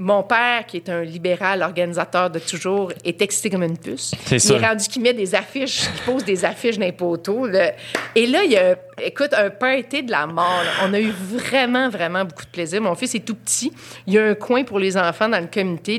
Mon père, qui est un libéral organisateur de toujours, est excité comme une puce. C'est Il sûr. est rendu qu'il met des affiches, qu'il pose des affiches là. Et là, il y a, écoute, un party de la mort. là. On a eu vraiment, vraiment beaucoup de plaisir. Mon fils est tout petit. Il y a un coin pour les enfants dans le comité.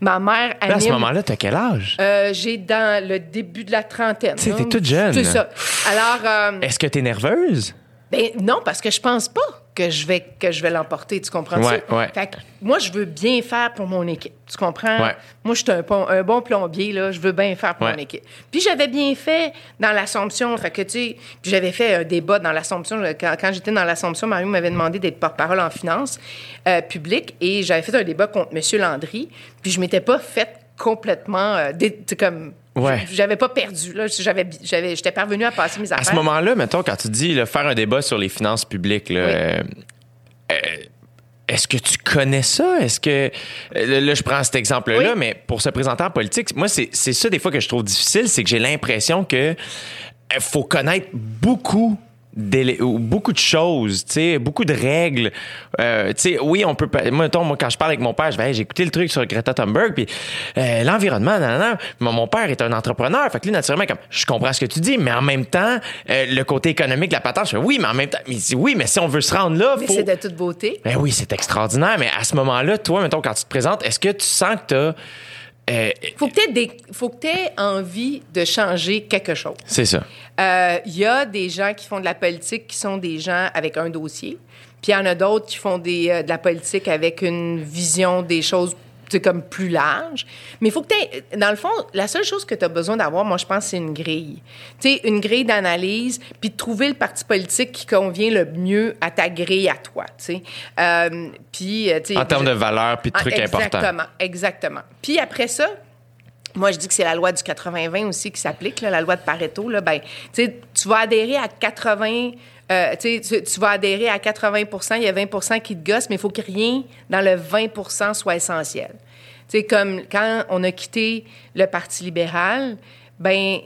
Ma mère Là, à ce anime- moment-là, t'as quel âge? euh, j'ai dans le début de la trentaine. Tu t'es toute jeune. C'est ça. Alors, euh, Est-ce que t'es nerveuse? Ben, non, parce que je pense pas que je vais, que je vais l'emporter. Tu comprends Ouais, ça? ouais. Fait que moi, je veux bien faire pour mon équipe. Tu comprends? Ouais. Moi, je suis un, bon- un bon plombier, là. Je veux bien faire pour mon équipe. Puis j'avais bien fait dans l'Assomption. Fait que, tu sais, puis j'avais fait un débat dans l'Assomption. Quand, quand j'étais dans l'Assomption, Mario m'avait demandé d'être porte-parole en finances euh, publiques et j'avais fait un débat contre M. Landry. Puis je m'étais pas fait complètement euh, dé- comme Ouais. j'avais pas perdu là j'avais j'avais j'étais parvenu à passer mes À affaires ce moment-là, mettons, quand tu dis là, faire un débat sur les finances publiques, là, Oui. euh, euh, est-ce que tu connais ça? Est-ce que. euh, Là, je prends cet exemple-là, Oui. mais pour se présenter en politique, moi, c'est c'est ça des fois que je trouve difficile, c'est que j'ai l'impression que faut connaître beaucoup d'élé- beaucoup de choses, tu sais, beaucoup de règles. Euh, tu sais, oui, on peut. Moi, mettons, moi, quand je parle avec mon père, je vais, Hey, j'ai écouté le truc sur Greta Thunberg, puis euh, l'environnement, nan, nan. Mon, père est un entrepreneur, fait que lui, naturellement, comme, je comprends ce que tu dis, mais en même temps, euh, le côté économique la patente, je fais, oui, mais en même temps, mais il dit, oui, mais si on veut se rendre là, faut. c'est de toute beauté Ben oui, c'est extraordinaire, mais à ce moment-là, toi, mettons, quand tu te présentes, est-ce que tu sens que t'as. Euh, faut que tu des... faut que aies envie de changer quelque chose. c'est ça. Euh, Il y a des gens qui font de la politique qui sont des gens avec un dossier, puis il y en a d'autres qui font des, euh, de la politique avec une vision des choses sais, comme plus large. Mais il faut que tu Dans le fond, la seule chose que tu as besoin d'avoir, moi, je pense, c'est une grille. Tu sais, une grille d'analyse, puis de trouver le parti politique qui convient le mieux à ta grille à toi, tu sais. Euh, puis, euh, tu sais, En termes je- de valeur puis de ah, trucs importants. Exactement, exactement. Puis après ça, moi, je dis que c'est la loi du 80-20 aussi qui s'applique, la loi de Pareto. Là, ben, tu vas adhérer à 80... euh, tu, vas adhérer à 80% il y a 20% qui te gossent, mais il faut que rien dans le 20% soit essentiel. Tu sais, comme quand on a quitté le Parti libéral, ben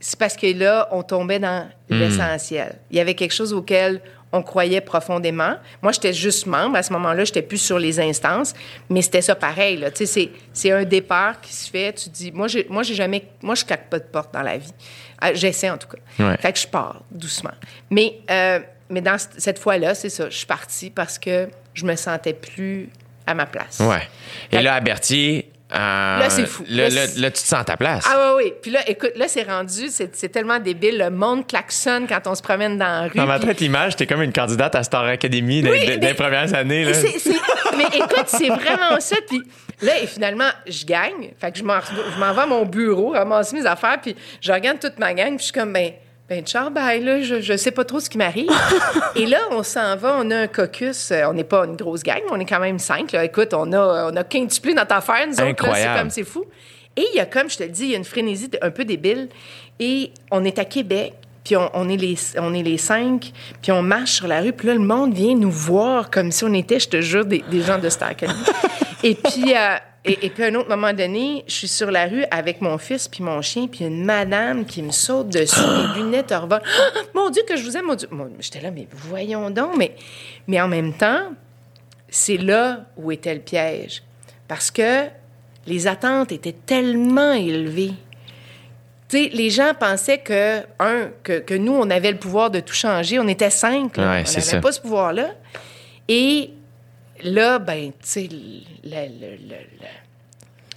c'est parce que là, on tombait dans l'essentiel. Il y avait quelque chose auquel on croyait profondément. Moi, j'étais juste membre. À ce moment-là, j'étais plus sur les instances, mais c'était ça pareil. Là. Tu sais, c'est, un départ qui se fait. Tu dis, moi, j'ai, moi, j'ai jamais, moi, je claque pas de porte dans la vie. Ah, J'essaie en tout cas. Ouais. Fait que je pars doucement. Mais, euh, mais dans cette fois-là, c'est ça. Je suis partie parce que je me sentais plus à ma place. Ouais. Et là, à Berthier. Euh, là, c'est fou. Là, tu te sens à ta place. Ah oui, oui. Puis là, écoute, là, c'est rendu, c'est, c'est tellement débile. Le monde klaxonne quand on se promène dans la rue. Dans ma puis- tête, l'image, t'es comme une candidate à Star Academy des, Oui, des- mais- des premières années. Là. C'est- c'est- mais écoute, c'est vraiment ça. Puis là, et finalement, je gagne. Fait que je m'en, je m'en vais à mon bureau, ramasser mes affaires, puis je regarde toute ma gang, puis je suis comme, ben, ben, bye, là, je, je sais pas trop ce qui m'arrive. [LAUGHS] et là, on s'en va, on a un caucus. euh, On n'est pas une grosse gang, mais on est quand même cinq. Là. Écoute, on a, on a quintuplé notre affaire, nous autres. là. C'est comme, c'est fou. Et il y a, comme je te le dis, il y a une frénésie un peu débile. Et on est à Québec, puis on, on est les, on est les cinq, puis on marche sur la rue, puis là, le monde vient nous voir comme si on était, je te jure, des, des gens de Academy. [LAUGHS] et puis... euh, et, et puis, à un autre moment donné, je suis sur la rue avec mon fils puis mon chien, puis une madame qui me saute dessus, les [GASPS] lunettes revolent. Ah, [GASPS] mon Dieu, que je vous aime, mon Dieu. J'étais là, mais voyons donc. Mais, mais en même temps, c'est là où était le piège. Parce que les attentes étaient tellement élevées. Tu sais, les gens pensaient que, un, que, que nous, on avait le pouvoir de tout changer. On était cinq. là. Ouais, on n'avait pas ce pouvoir-là. Et là, ben, tu sais, le, le-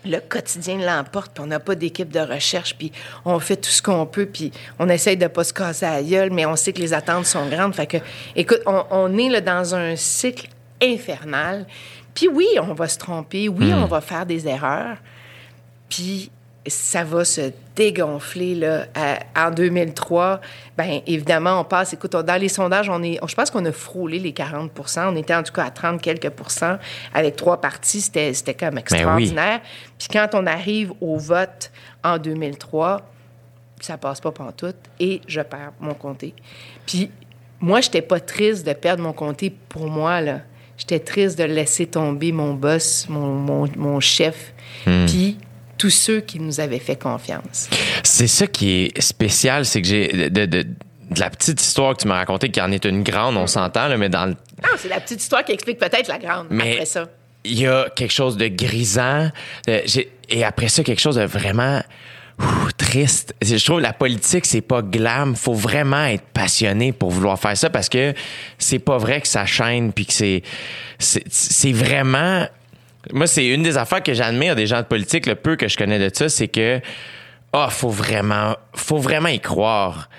le- quotidien l'emporte, puis on n'a pas d'équipe de recherche, puis on fait tout ce qu'on peut, puis on essaye de pas se casser la gueule, mais on sait que les attentes sont grandes. Fait que, écoute, on, on est là, dans un cycle infernal. Puis oui, on va se tromper, oui, on va faire des erreurs, puis ça va se dégonfler là, à- en 2003. Bien, évidemment, on passe, écoute, on- dans les sondages, on est, je pense qu'on a frôlé les 40% On était en tout cas à 30 quelques pourcents avec trois partis. C'était, c'était comme extraordinaire. Puis quand on arrive au vote en 2003, ça passe pas pantoute et je perds mon comté. Puis moi, j'étais pas triste de perdre mon comté pour moi, là. J'étais triste de laisser tomber mon boss, mon, mon, mon chef. Puis tous ceux qui nous avaient fait confiance. C'est ça qui est spécial, c'est que j'ai de, de, de, de la petite histoire que tu m'as racontée, qui en est une grande, on s'entend, là, mais dans le Non, c'est la petite histoire qui explique peut-être la grande Mais- après ça. il y a quelque chose de grisant euh, et après ça quelque chose de vraiment ouh, triste. Je trouve la politique c'est pas glam, faut vraiment être passionné pour vouloir faire ça parce que c'est pas vrai que ça chaîne puis que c'est c'est vraiment moi c'est une des affaires que j'admire des gens de politique le peu que je connais de ça, c'est que ah faut vraiment faut vraiment y croire.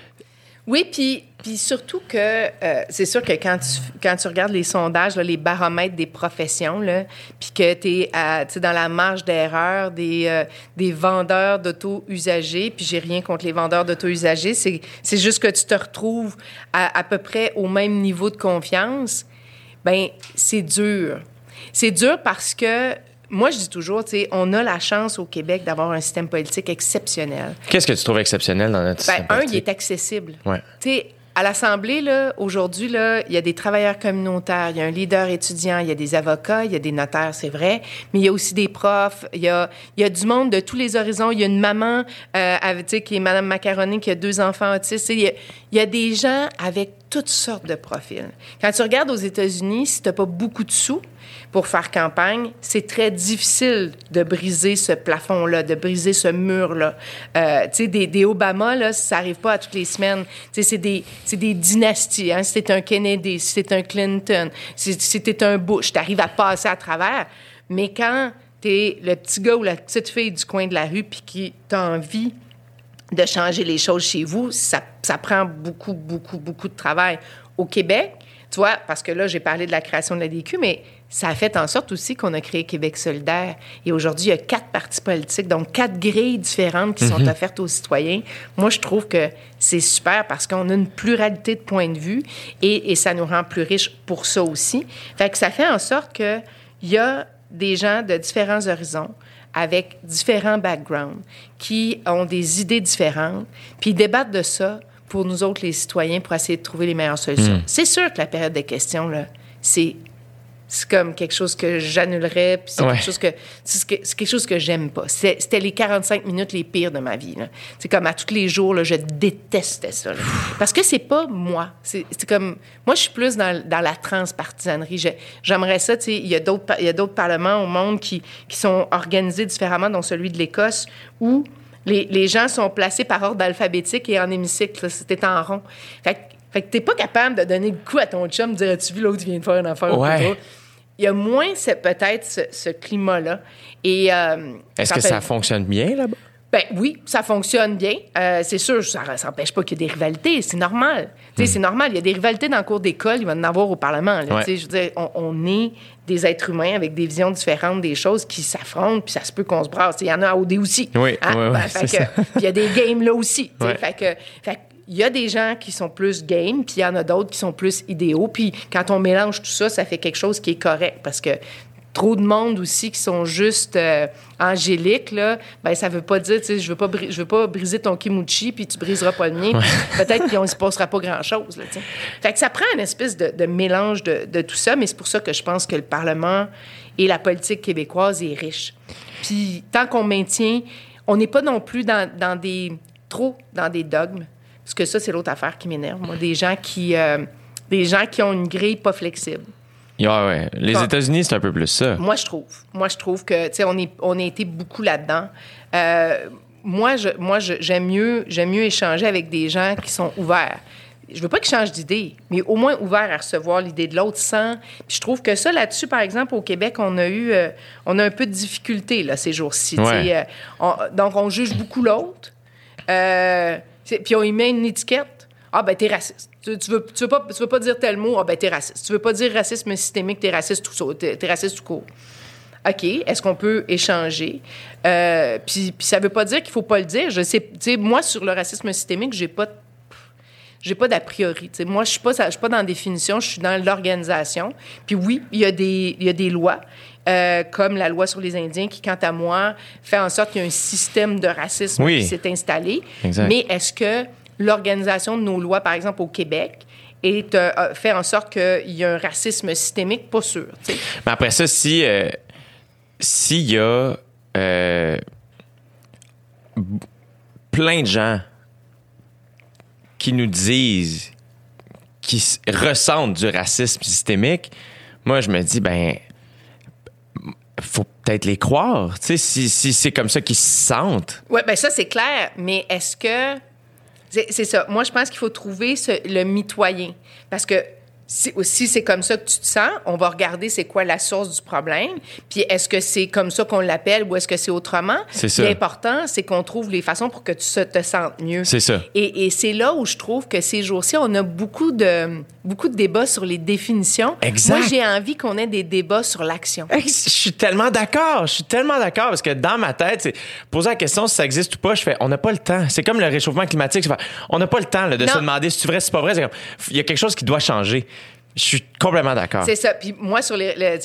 Oui, puis, puis surtout que euh, c'est sûr que quand tu, quand tu regardes les sondages, les baromètres des professions, puis que tu es dans la marge d'erreur des, euh, des vendeurs d'auto-usagers, puis j'ai rien contre les vendeurs d'auto-usagers, c'est, c'est juste que tu te retrouves à, à peu près au même niveau de confiance, ben c'est dur. C'est dur parce que moi, je dis toujours, tu sais, on a la chance au Québec d'avoir un système politique exceptionnel. Qu'est-ce que tu trouves exceptionnel dans notre Ben, système un, il politique? est accessible. Ouais. Tu sais, à l'Assemblée, là, aujourd'hui, là, il y a des travailleurs communautaires, il y a un leader étudiant, il y a des avocats, il y a des notaires, c'est vrai, mais il y a aussi des profs, il y a, il y a du monde de tous les horizons. Il y a une maman, euh, avec, qui est Madame Macaroni, qui a deux enfants autistes. Il y, a, il y a des gens avec toutes sortes de profils. Quand tu regardes aux États-Unis, si tu n'as pas beaucoup de sous pour faire campagne, c'est très difficile de briser ce plafond-là, de briser ce mur-là. Euh, tu sais, des, des Obama, là, ça n'arrive pas à toutes les semaines. Tu sais, c'est des, des dynasties. Hein? Si t'es un Kennedy, si t'es un Clinton, si, t'es un Bush, t'arrives à passer à travers. Mais quand t'es le petit gars ou la petite fille du coin de la rue puis qui t'a envie de changer les choses chez vous, ça, ça prend beaucoup, beaucoup, beaucoup de travail. Au Québec, tu vois, parce que là, j'ai parlé de la création de la DQ, mais ça a fait en sorte aussi qu'on a créé Québec solidaire. Et aujourd'hui, il y a quatre partis politiques, donc quatre grilles différentes qui sont offertes aux citoyens. Moi, je trouve que c'est super parce qu'on a une pluralité de points de vue et, et ça nous rend plus riches pour ça aussi. Fait que ça fait en sorte qu'il y a des gens de différents horizons avec différents backgrounds, qui ont des idées différentes, puis ils débattent de ça pour nous autres, les citoyens, pour essayer de trouver les meilleures solutions. C'est sûr que la période de questions, là, c'est c'est comme quelque chose que j'annulerais, puis c'est Ouais. quelque chose que c'est ce que- c'est quelque chose que j'aime pas. C'était les 45 minutes les pires de ma vie. C'est comme à tous les jours, là, je détestais ça. là. Parce que c'est pas moi. C'est c'est comme moi, je suis plus dans, dans la transpartisanerie. J'aimerais ça. Tu sais, il y a d'autres il y a d'autres parlements au monde qui, qui sont organisés différemment, dont celui de l'Écosse, où les, les gens sont placés par ordre alphabétique et en hémicycle. C'était en rond. Fait, fait que t'es pas capable de donner le coup à ton chum, de dire As-tu vu l'autre vient de faire une affaire? Ouais. ou? Il y a moins peut-être ce, ce climat-là. Et euh, Est-ce que ça fonctionne bien là-bas? ben oui, ça fonctionne bien. Euh, c'est sûr, ça n'empêche pas qu'il y ait des rivalités. C'est normal. Tu sais, C'est normal. Il y a des rivalités dans le cours d'école. Il va y en avoir au Parlement. là. Ouais. Tu sais, Je veux dire, on, on est des êtres humains avec des visions différentes des choses qui s'affrontent, puis ça se peut qu'on se brasse. Il y en a à OD aussi. Oui, Hein? oui, oui, Ben, fait c'est que- ça. puis il y a des games là aussi. tu sais. Ouais. Fait que, fait que il y a des gens qui sont plus game, puis il y en a d'autres qui sont plus idéaux. Puis quand on mélange tout ça, ça fait quelque chose qui est correct parce que trop de monde aussi qui sont juste euh, angéliques là, ben ça veut pas dire tu sais je veux pas je veux pas briser ton kimochi puis tu briseras pas le mien. [LAUGHS] Peut-être qu'il ne se passera pas grand-chose là, tu sais. Fait que ça prend une espèce de, de mélange de, de tout ça, mais c'est pour ça que je pense que le parlement et la politique québécoise est riche. Puis tant qu'on maintient, on n'est pas non plus dans, dans des trop dans des dogmes, parce que ça c'est l'autre affaire qui m'énerve. Moi, des gens qui euh, des gens qui ont une grille pas flexible. Ouais, ouais. Les Bon. États-Unis, c'est un peu plus ça. Moi, je trouve. Moi, je trouve que, tu sais, on, est, on a été beaucoup là-dedans. Euh, moi, je, moi je- j'aime mieux, j'aime mieux échanger avec des gens qui sont ouverts. Je veux pas qu'ils changent d'idée, mais au moins ouverts à recevoir l'idée de l'autre sans. Puis je trouve que ça, là-dessus, par exemple, au Québec, on a eu, euh, on a un peu de difficulté là ces jours-ci. Ouais. Euh, on- donc, on juge beaucoup l'autre. Euh, puis on y met une étiquette. Ah, ben, t'es raciste. Tu, veux, tu, veux pas, tu veux pas dire tel mot, ah, ben, t'es raciste. Tu veux pas dire racisme systémique, t'es raciste tout. T'es, raciste tout court. OK, est-ce qu'on peut échanger? Euh, puis, puis ça veut pas dire qu'il faut pas le dire. Je sais, moi, sur le racisme systémique, j'ai pas j'ai pas d'a priori. Moi, je suis pas, suis pas dans la définition, je suis dans l'organisation. Puis oui, il y il y a des lois, euh, comme la loi sur les Indiens, qui, quant à moi, fait en sorte qu'il y a un système de racisme Oui. qui s'est installé. Exact. Mais est-ce que l'organisation de nos lois, par exemple au Québec, est, euh, fait en sorte qu'il y a un racisme systémique? Pas sûr. Mais après ça, si euh, s'il y a euh, plein de gens qui nous disent qui ressentent du racisme systémique, moi, je me dis, ben, faut peut-être les croire. Tu sais, si, c'est comme ça qu'ils se sentent. Oui, bien ça, c'est clair. Mais est-ce que. C'est ça. Moi, je pense qu'il faut trouver le mitoyen. Parce que si, si c'est comme ça que tu te sens, on va regarder c'est quoi la source du problème. Puis est-ce que c'est comme ça qu'on l'appelle ou est-ce que c'est autrement? C'est ça. L'important, c'est qu'on trouve les façons pour que tu te sentes mieux. C'est ça. Et, et c'est là où je trouve que ces jours-ci, on a beaucoup de, beaucoup de débats sur les définitions. Exact. Moi, j'ai envie qu'on ait des débats sur l'action. Je suis tellement d'accord. Je suis tellement d'accord parce que dans ma tête, c'est poser la question si ça existe ou pas. Je fais, on n'a pas le temps. C'est comme le réchauffement climatique. on n'a pas le temps là, de Non. se demander si c'est vrai, si c'est pas vrai. Il y a quelque chose qui doit changer. Je suis complètement d'accord. C'est ça. Puis moi, sur les, le-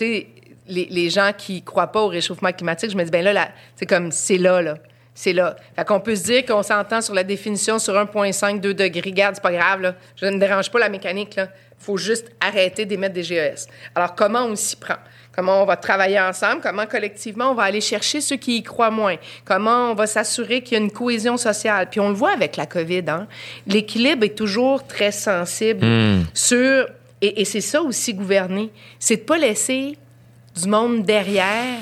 les, les gens qui croient pas au réchauffement climatique, je me dis, ben là, c'est comme, c'est là, là. C'est là. Fait qu'on peut se dire qu'on s'entend sur la définition sur 1,5, 2 degrés. Regarde, c'est pas grave, là. Je ne dérange pas la mécanique, là. faut juste arrêter d'émettre des GES. Alors, comment on s'y prend? Comment on va travailler ensemble? Comment collectivement on va aller chercher ceux qui y croient moins? Comment on va s'assurer qu'il y a une cohésion sociale? Puis on le voit avec la COVID, hein? L'équilibre est toujours très sensible sur... Et, et c'est ça aussi gouverner. C'est de pas laisser du monde derrière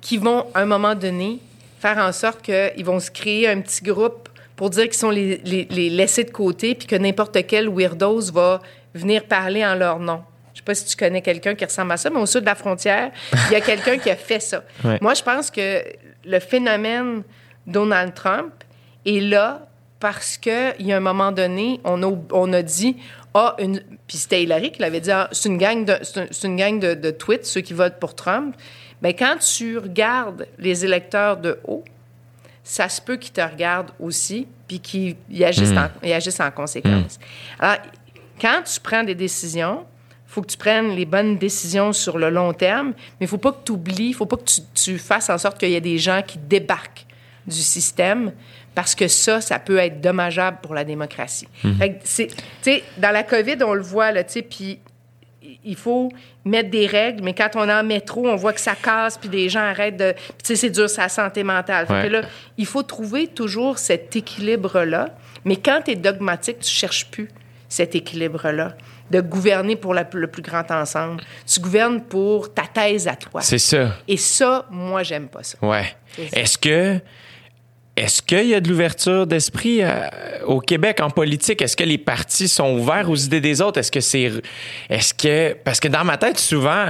qui vont, à un moment donné, faire en sorte qu'ils vont se créer un petit groupe pour dire qu'ils sont les, les, les laissés de côté puis que n'importe quel weirdos va venir parler en leur nom. Je sais pas si tu connais quelqu'un qui ressemble à ça, mais au sud de la frontière, il y a quelqu'un qui a fait ça. [LAUGHS] Ouais. Moi, je pense que le phénomène Donald Trump est là parce qu'il y a un moment donné, on a, on a dit, ah, une... puis c'était Hillary qui l'avait dit, ah, c'est une gang de, c'est un- c'est une gang de, de tweets, ceux qui votent pour Trump. Mais quand tu regardes les électeurs de haut, ça se peut qu'ils te regardent aussi, puis qu'ils y agissent, en, ils agissent en conséquence. Alors, quand tu prends des décisions, il faut que tu prennes les bonnes décisions sur le long terme, mais il faut pas que tu oublies, il faut pas que tu, tu fasses en sorte qu'il y ait des gens qui débarquent du système, parce que ça, ça peut être dommageable pour la démocratie. Fait que sais, dans la COVID, on le voit, là, puis il faut mettre des règles, mais quand on est en métro, on voit que ça casse, puis des gens arrêtent de... Puis c'est dur, sa santé mentale. Fait Ouais. que là, il faut trouver toujours cet équilibre-là, mais quand tu es dogmatique, tu cherches plus cet équilibre-là, de gouverner pour la- le plus grand ensemble. Tu gouvernes pour ta thèse à toi. C'est ça. Et ça, moi, j'aime pas ça. Ouais. Est-ce que est-ce qu'il y a de l'ouverture d'esprit euh, au Québec en politique? Est-ce que les partis sont ouverts aux idées des autres? Est-ce que c'est est-ce que parce que dans ma tête souvent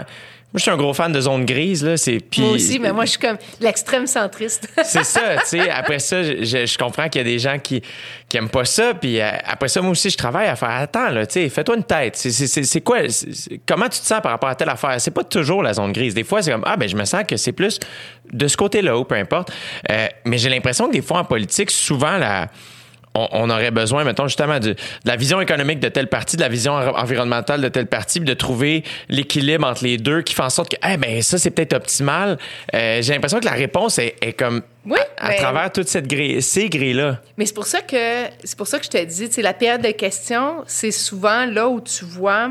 moi je suis un gros fan de zone grise là, c'est puis moi aussi, mais moi, je suis comme l'extrême centriste. [LAUGHS] c'est ça, tu sais. Après ça, je, je- comprends qu'il y a des gens qui qui aiment pas ça. Puis euh, après ça, moi aussi, je travaille à faire. Attends, là, tu sais, fais-toi une tête. C'est- C'est c'est- c'est quoi Comment tu te sens par rapport à telle affaire? C'est pas toujours la zone grise. Des fois, c'est comme ah ben je me sens que c'est plus de ce côté-là ou peu importe. Euh, mais j'ai l'impression que des fois en politique, souvent la on, on aurait besoin, mettons, justement, de, de la vision économique de telle partie, de la vision en- environnementale de telle partie, puis de trouver l'équilibre entre les deux qui fait en sorte que, eh ben, ça, c'est peut-être optimal. Euh, J'ai l'impression que la réponse est, est comme Oui, à, à mais- travers toute cette grille, ces grilles-là. Mais c'est pour ça que c'est pour ça que je te dis, tu sais, la période de questions, c'est souvent là où tu vois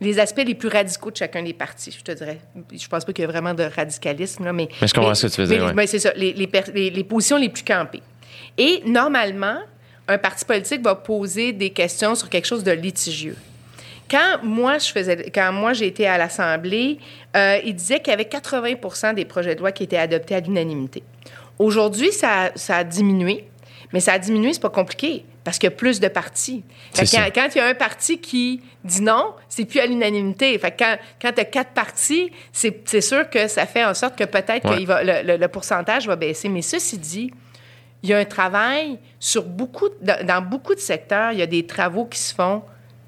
les aspects les plus radicaux de chacun des partis, je te dirais. Je pense pas qu'il y a vraiment de radicalisme, là, mais... Mais je comprends ce que tu veux dire, ouais. mais c'est ça, les, les- les positions les plus campées. Et normalement, un parti politique va poser des questions sur quelque chose de litigieux. Quand moi, je faisais, quand moi j'ai été à l'Assemblée, euh, il disait qu'il y avait 80% des projets de loi qui étaient adoptés à l'unanimité. Aujourd'hui, ça, ça a diminué, mais ça a diminué, c'est pas compliqué, parce qu'il y a plus de partis. Fait que quand, il y a un parti qui dit non, c'est plus à l'unanimité. Fait que quand, quand tu as quatre partis, c'est sûr que ça fait en sorte que peut-être Ouais. que le, le- le pourcentage va baisser. Mais ceci dit, il y a un travail sur beaucoup, dans, dans beaucoup de secteurs, il y a des travaux qui se font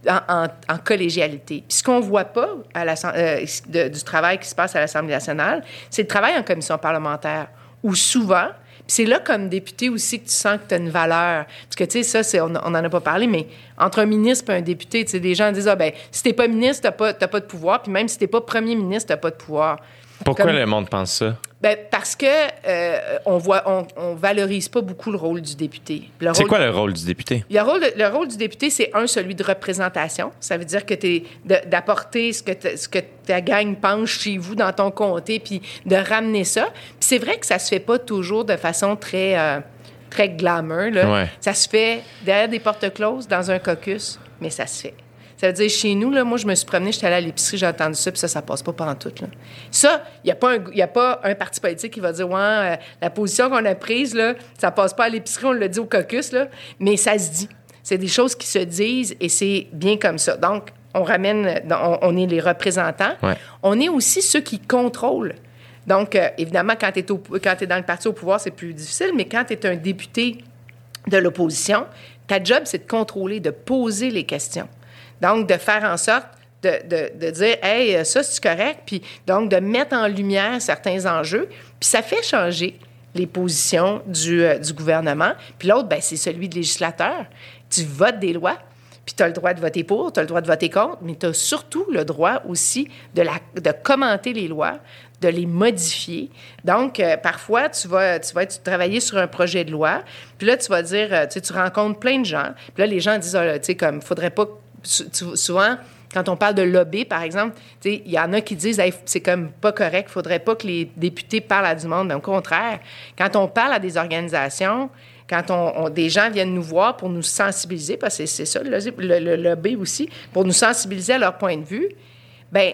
en, en- en collégialité. Puis ce qu'on voit pas à euh, de- du travail qui se passe à l'Assemblée nationale, c'est le travail en commission parlementaire, où souvent, c'est là comme député aussi que tu sens que tu as une valeur. Parce que, tu sais, ça, c'est, on n'en a pas parlé, mais entre un ministre et un député, tu sais, des gens disent, ah ben, si t'es pas ministre, t'as pas, pas de pouvoir, puis même si t'es pas premier ministre, t'as pas de pouvoir. Pourquoi Comme- le monde pense ça? Ben, parce que euh, on voit, on, on valorise pas beaucoup le rôle du député. C'est quoi le rôle du député? le rôle, le rôle du député, c'est un, celui de représentation. Ça veut dire que t'es de- d'apporter ce que, ce que ta gang pense chez vous, dans ton comté, puis de ramener ça. Puis c'est vrai que ça se fait pas toujours de façon très, euh, très glamour. Là. Ouais. Ça se fait derrière des portes closes, dans un caucus, mais ça se fait. Ça veut dire, chez nous, là, moi, je me suis promenée, j'étais allée à l'épicerie, j'ai entendu ça, puis ça, ça passe pas pendant tout. Là. Ça, il n'y a, pas un- y a pas un parti politique qui va dire, ouais, euh, la position qu'on a prise, là, ça passe pas à l'épicerie, on l'a dit au caucus, là, mais ça se dit. C'est des choses qui se disent et c'est bien comme ça. Donc, on ramène, on, on est les représentants. Ouais. On est aussi ceux qui contrôlent. Donc, euh, évidemment, quand tu es, dans le parti au pouvoir, c'est plus difficile, mais quand tu es un député de l'opposition, ta job, c'est de contrôler, de poser les questions. Donc, de faire en sorte de, de- de dire, hey, ça, c'est correct, puis donc de mettre en lumière certains enjeux, puis ça fait changer les positions du, euh, du gouvernement. Puis l'autre, ben, c'est celui de législateur. Tu votes des lois, puis tu as le droit de voter pour, tu as le droit de voter contre, mais tu as surtout le droit aussi de, la, de commenter les lois, de les modifier. Donc, euh, parfois, tu vas, tu vas travailler sur un projet de loi, puis là, tu vas dire, euh, tu tu rencontres plein de gens, puis là, les gens disent, Ah, tu sais, comme, faudrait pas... Souvent, quand on parle de lobby, par exemple, il y en a qui disent, c'est comme pas correct, faudrait pas que les députés parlent à du monde. Mais au contraire, quand on parle à des organisations, quand on, des gens viennent nous voir pour nous sensibiliser, parce que c'est ça le, le- le lobby aussi, pour nous sensibiliser à leur point de vue, ben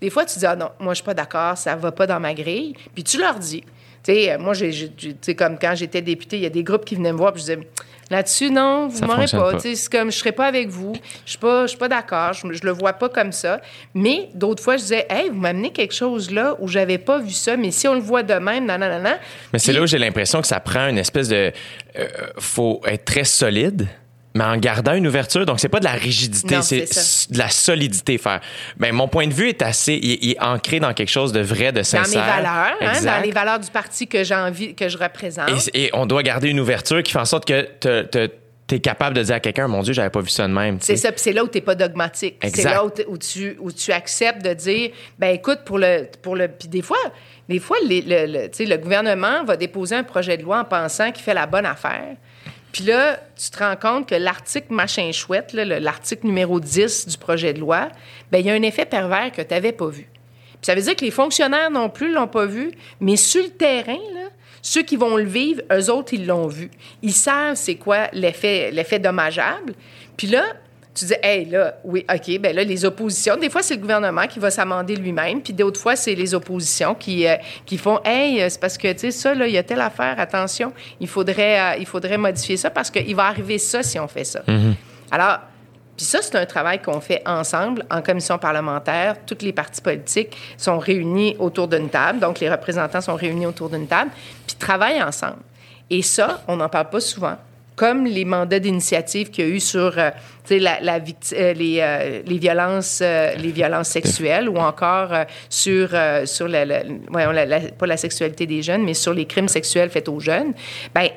des fois, tu dis, ah non, moi, je suis pas d'accord, ça va pas dans ma grille. Puis tu leur dis. Tu sais, moi, j'ai, comme quand j'étais députée, il y a des groupes qui venaient me voir, puis je disais, là-dessus, non, vous m'aurez pas. pas. C'est comme, je serai pas avec vous, je suis pas, pas d'accord, je, je le vois pas comme ça. Mais d'autres fois, je disais, hey, vous m'amenez quelque chose là où j'avais pas vu ça, mais si on le voit de même, non, non, non, non. Mais c'est là où j'ai l'impression que ça prend une espèce de. euh, faut être très solide. Mais en gardant une ouverture, donc c'est pas de la rigidité, c'est de la solidité. Faire. Ben mon point de vue est assez, il, il est ancré dans quelque chose de vrai, de Dans sincère. mes valeurs, hein, dans les valeurs du parti que j'ai envie, que je représente. Et, et on doit garder une ouverture qui fait en sorte que tu es capable de dire à quelqu'un, mon Dieu, j'avais pas vu ça de même. C'est ça, puis c'est là où tu n'es pas dogmatique. C'est là où, tu, où tu acceptes de dire, ben écoute, pour le... Pour le puis des fois, des fois les- le, le- le gouvernement va déposer un projet de loi en pensant qu'il fait la bonne affaire. Puis là, tu te rends compte que l'article machin chouette, l'article numéro 10 du projet de loi, ben il y a un effet pervers que tu n'avais pas vu. Puis ça veut dire que les fonctionnaires non plus l'ont pas vu, mais sur le terrain, ceux qui vont le vivre, eux autres, ils l'ont vu. Ils savent c'est quoi l'effet, l'effet dommageable. Puis là, tu dis, hey, là, oui, OK, ben là, les oppositions, des fois, c'est le gouvernement qui va s'amender lui-même, puis d'autres fois, c'est les oppositions qui, euh, qui font, hey, euh, c'est parce que, tu sais, ça, là, il y a telle affaire, attention, il faudrait, euh, il faudrait modifier ça parce qu'il va arriver ça si on fait ça. Alors, puis ça, c'est un travail qu'on fait ensemble en commission parlementaire. Toutes les partis politiques sont réunis autour d'une table, donc les représentants sont réunis autour d'une table, puis travaillent ensemble. Et ça, on n'en parle pas souvent. Comme les mandats d'initiative qu'il y a eu sur euh, la, euh, les, euh, les, violences, euh, les violences sexuelles ou encore sur, sur la, pas la sexualité des jeunes, mais sur les crimes sexuels faits aux jeunes. Bien,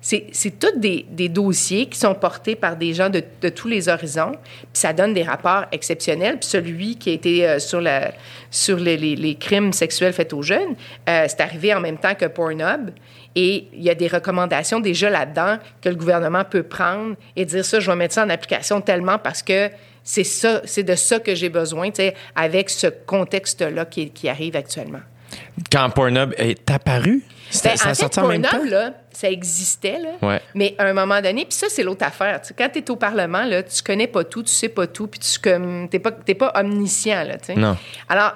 c'est, c'est tous des, des dossiers qui sont portés par des gens de, de tous les horizons, puis ça donne des rapports exceptionnels. Puis celui qui a été euh, sur, la, sur les, les- les crimes sexuels faits aux jeunes, euh, c'est arrivé en même temps que Pornhub. Et il y a des recommandations déjà là-dedans que le gouvernement peut prendre et dire ça, je vais mettre ça en application tellement parce que c'est ça, c'est de ça que j'ai besoin, tu sais, avec ce contexte-là qui, qui arrive actuellement. Quand Pornhub est apparu, Ben, ça a en fait, sorti en même temps? Pornhub, là, ça existait, là. Ouais. Mais à un moment donné, puis ça, c'est l'autre affaire. Tu sais, quand tu es au Parlement, là, tu connais pas tout, tu sais pas tout, puis tu n'es pas, t'es pas omniscient. Là, tu sais. Non. Alors,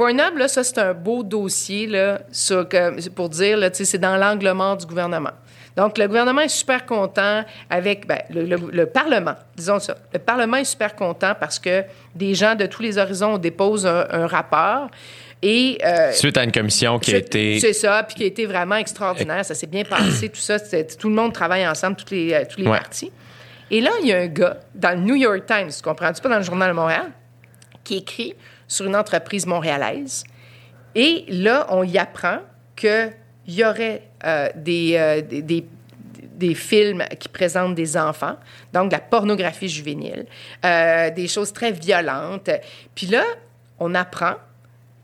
Pornhub, là, ça, c'est un beau dossier là, sur, que- pour dire, là, c'est dans l'angle mort du gouvernement. Donc, le gouvernement est super content avec ben, le, le- le Parlement, disons ça. Le Parlement est super content parce que des gens de tous les horizons déposent un, un rapport et... euh, Suite à une commission qui a été. C'est ça, puis qui a été vraiment extraordinaire. Ça s'est bien passé, tout ça. Tout le monde travaille ensemble, tous les, euh, tous les Ouais. partis. Et là, il y a un gars dans le New York Times, tu comprends-tu pas, dans le Journal de Montréal, qui écrit sur une entreprise montréalaise. Et là, on y apprend qu'il y aurait euh, des, euh, des, des- des films qui présentent des enfants, donc de la pornographie juvénile, euh, des choses très violentes. Puis là, on apprend,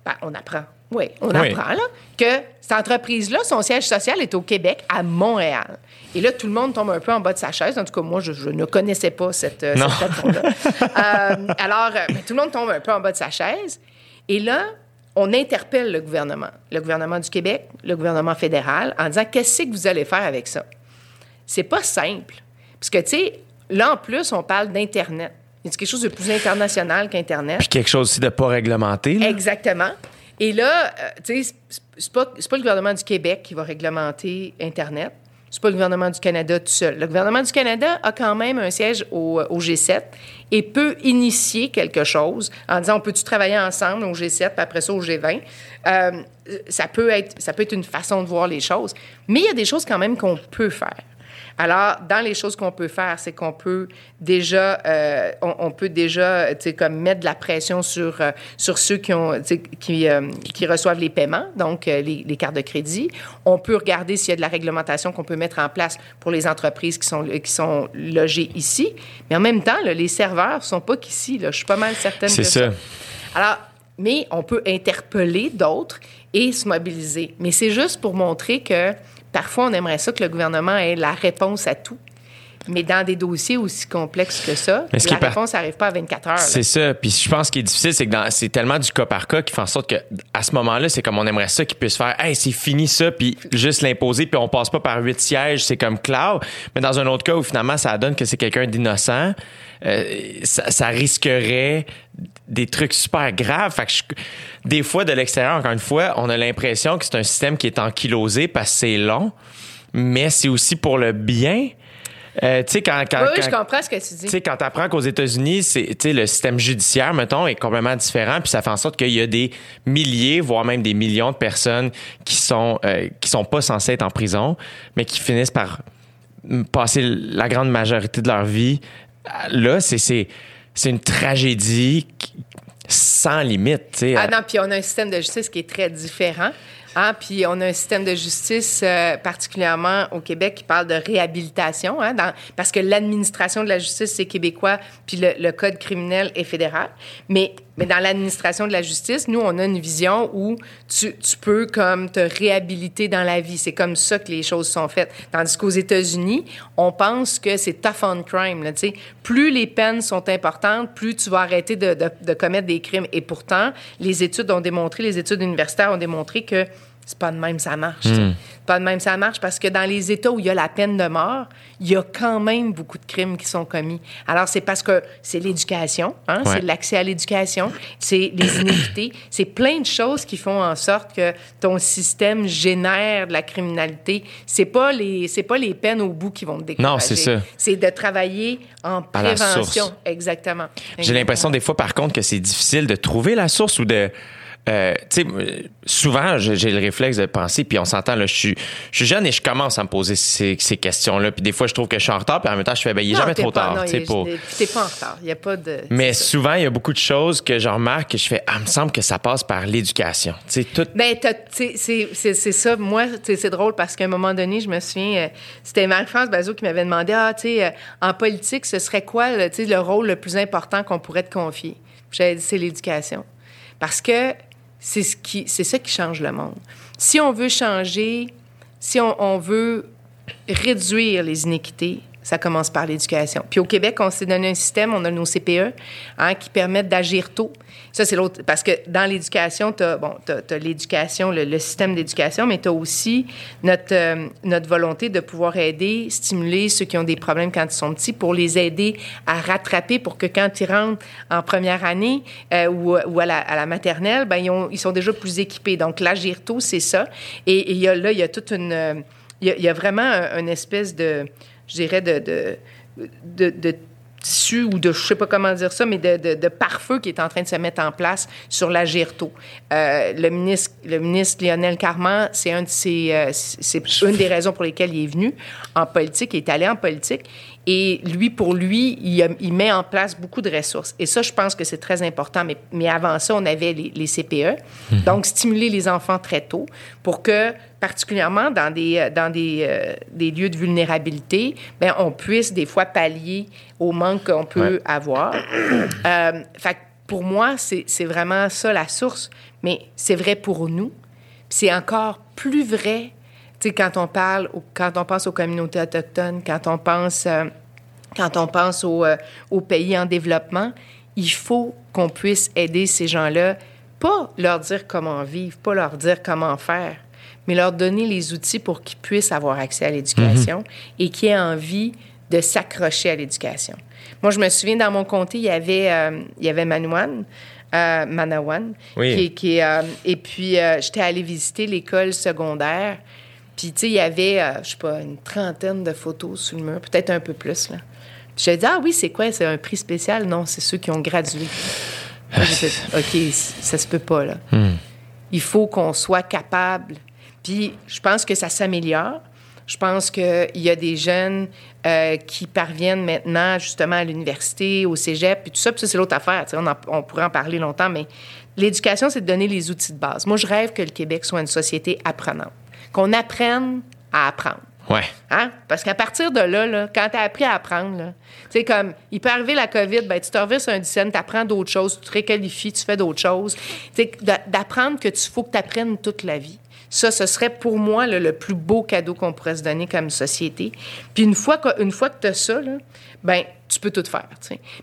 ben, on apprend, oui, on Oui. apprend là, que cette entreprise-là, son siège social est au Québec, à Montréal. Et là, tout le monde tombe un peu en bas de sa chaise. En tout cas, moi, je, je ne connaissais pas cette, euh, cette plateforme-là. [LAUGHS] Euh, alors, euh, ben, tout le monde tombe un peu en bas de sa chaise. Et là, on interpelle le gouvernement, le gouvernement du Québec, le gouvernement fédéral, en disant qu'est-ce que vous allez faire avec ça? c'est pas simple. Parce que, tu sais, là, en plus, on parle d'Internet. C'est quelque chose de plus international qu'Internet. Puis quelque chose aussi de pas réglementé. là. Exactement. Et là, euh, tu sais, c'est- pas, c'est pas le gouvernement du Québec qui va réglementer Internet. C'est pas le gouvernement du Canada tout seul. Le gouvernement du Canada a quand même un siège au, au G7 et peut initier quelque chose en disant on peut-tu travailler ensemble au G7 puis après ça au G20. Euh, ça peut être ça peut être une façon de voir les choses, mais il y a des choses quand même qu'on peut faire. Alors, dans les choses qu'on peut faire, c'est qu'on peut déjà, euh, on, on peut déjà, tu sais, comme mettre de la pression sur euh, sur ceux qui ont, tu sais, qui euh, qui reçoivent les paiements, donc euh, les, les cartes de crédit. On peut regarder s'il y a de la réglementation qu'on peut mettre en place pour les entreprises qui sont qui sont logées ici. Mais en même temps, là, les serveurs sont pas qu'ici. Là, je suis pas mal certaine. C'est que ça. alors, mais on peut interpeller d'autres et se mobiliser. Mais c'est juste pour montrer que parfois, on aimerait ça que le gouvernement ait la réponse à tout. Mais dans des dossiers aussi complexes que ça, la par- réponse n'arrive pas à 24 heures. C'est ça. Puis je pense qu'il est difficile, c'est que dans- c'est tellement du cas par cas qui fait en sorte que à ce moment-là, c'est comme on aimerait ça qu'ils puissent faire, hey, c'est fini ça, puis juste l'imposer, puis on passe pas par huit sièges, c'est comme cloud. Mais dans un autre cas où finalement ça donne que c'est quelqu'un d'innocent, euh, ça, ça risquerait des trucs super graves. Fait que je- des fois de l'extérieur, encore une fois, on a l'impression que c'est un système qui est ankylosé parce que c'est long, mais c'est aussi pour le bien. Euh, tu sais, quand, quand, Oui, oui, quand- je comprends ce que tu dis. tu sais, quand tu apprends qu'aux États-Unis, c'est, le système judiciaire, mettons, est complètement différent, puis ça fait en sorte qu'il y a des milliers, voire même des millions de personnes qui sont, euh, qui sont pas censées être en prison, mais qui finissent par passer la grande majorité de leur vie. Là, c'est, c'est, c'est une tragédie qui- sans limite. Ah non, puis on a un système de justice qui est très différent. Hein? Puis on a un système de justice, euh, particulièrement au Québec, qui parle de réhabilitation, hein, dans- parce que l'administration de la justice, c'est québécois, puis le, le code criminel est fédéral. Mais, mais dans l'administration de la justice, nous, on a une vision où tu, tu peux comme te réhabiliter dans la vie. C'est comme ça que les choses sont faites. Tandis qu'aux États-Unis, on pense que c'est tough on crime. Là, plus les peines sont importantes, plus tu vas arrêter de, de- de commettre des crimes. Et pourtant, les études ont démontré, les études universitaires ont démontré que c'est pas de même ça marche. C'est Pas de même ça marche parce que dans les États où il y a la peine de mort, il y a quand même beaucoup de crimes qui sont commis. Alors c'est parce que c'est l'éducation, hein, Ouais. c'est l'accès à l'éducation, c'est les inéquités, c'est plein de choses qui font en sorte que ton système génère de la criminalité. C'est pas les c'est pas les peines au bout qui vont te décourager. Non, c'est ça. C'est de travailler en prévention. source. Exactement. J'ai l'impression des fois, par contre, que c'est difficile de trouver la source ou de. Euh, tu sais, souvent, j'ai le réflexe de penser, puis on s'entend, là, je suis, je suis jeune et je commence à me poser ces, ces questions-là. Puis des fois, je trouve que je suis en retard, puis en même temps, je fais, ben, il est Non, jamais trop pas- tard. tu pour- T'es pas en retard. Il y a pas de. Mais souvent, il y a beaucoup de choses que je remarque que je fais, ah, il me semble que ça passe par l'éducation. Tu sais, tout. Ben, c'est ça. Moi, c'est drôle parce qu'à un moment donné, je me souviens, euh, c'était Marie-France Bazot qui m'avait demandé Ah, tu sais, euh, en politique, ce serait quoi le, le rôle le plus important qu'on pourrait te confier? J'avais dit C'est l'éducation. Parce que c'est ce qui, c'est ça qui change le monde. Si on veut changer, si on, veut réduire les inéquités, ça commence par l'éducation. Puis au Québec, on s'est donné un système, on a nos CPE, hein, qui permettent d'agir tôt. Ça, c'est l'autre. Parce que dans l'éducation, tu as, bon, l'éducation, le, système d'éducation, mais tu as aussi notre, euh, notre volonté de pouvoir aider, stimuler ceux qui ont des problèmes quand ils sont petits pour les aider à rattraper pour que quand ils rentrent en première année euh, ou, à, la, à la maternelle, ben, ils, ont- sont déjà plus équipés. Donc, l'agir tôt, c'est ça. Et, et y a, là, il y a toute une. euh, Il y y a vraiment un- une espèce de. Je dirais de. de, de, de ou de, je sais pas comment dire ça, mais de, de, pare-feu qui est en train de se mettre en place sur l'agir tôt. Euh, le ministre, le ministre Lionel Carman, c'est euh, c'est une des raisons pour lesquelles il est venu en politique, il est allé en politique. Et lui, pour lui, il, a- il met en place beaucoup de ressources. Et ça, je pense que c'est très important. Mais, mais avant ça, on avait les, les CPE. Donc, stimuler les enfants très tôt pour que, particulièrement dans des, euh, dans des, euh, des lieux de vulnérabilité, ben, on puisse des fois pallier au manque qu'on peut Ouais. avoir. [COUGHS] Euh, fait pour moi, c'est vraiment ça la source. Mais c'est vrai pour nous. C'est encore plus vrai tu sais, quand on parle, quand on pense aux communautés autochtones, quand on pense, euh, quand on pense aux, euh, aux pays en développement, il faut qu'on puisse aider ces gens-là, pas leur dire comment vivre, pas leur dire comment faire, mais leur donner les outils pour qu'ils puissent avoir accès à l'éducation et qu'ils aient envie de s'accrocher à l'éducation. Moi, je me souviens, dans mon comté, il y avait, euh, il y avait Manouane, euh, Manawan, Oui. qui, qui, euh, et puis j'étais allée visiter l'école secondaire. Puis, tu sais, il y avait, euh, je sais pas, une trentaine de photos sur le mur, peut-être un peu plus, là. Puis j'ai dit, ah oui, c'est quoi? C'est un prix spécial? Non, c'est ceux qui ont gradué. Là, j'ai [SIGHS] OK, ça se peut pas, là. Il faut qu'on soit capable. Puis je pense que ça s'améliore. Je pense qu'il y a des jeunes euh, qui parviennent maintenant justement à l'université, au cégep, puis tout ça. Puis ça, c'est l'autre affaire. On, en- on pourrait en parler longtemps, mais l'éducation, c'est de donner les outils de base. Moi, je rêve que le Québec soit une société apprenante. Qu'on apprenne à apprendre. Ouais. Hein? Parce qu'à partir de là, là quand tu as appris à apprendre, tu sais, comme il peut arriver la COVID, ben, tu te reviens sur un dizaine, tu apprends d'autres choses, tu te réqualifies, tu fais d'autres choses. D'apprendre que tu faut que tu apprennes toute la vie. Ça, ce serait pour moi là, le plus beau cadeau qu'on pourrait se donner comme société. Puis une fois que, une fois que tu as ça, là, ben, tu peux tout faire.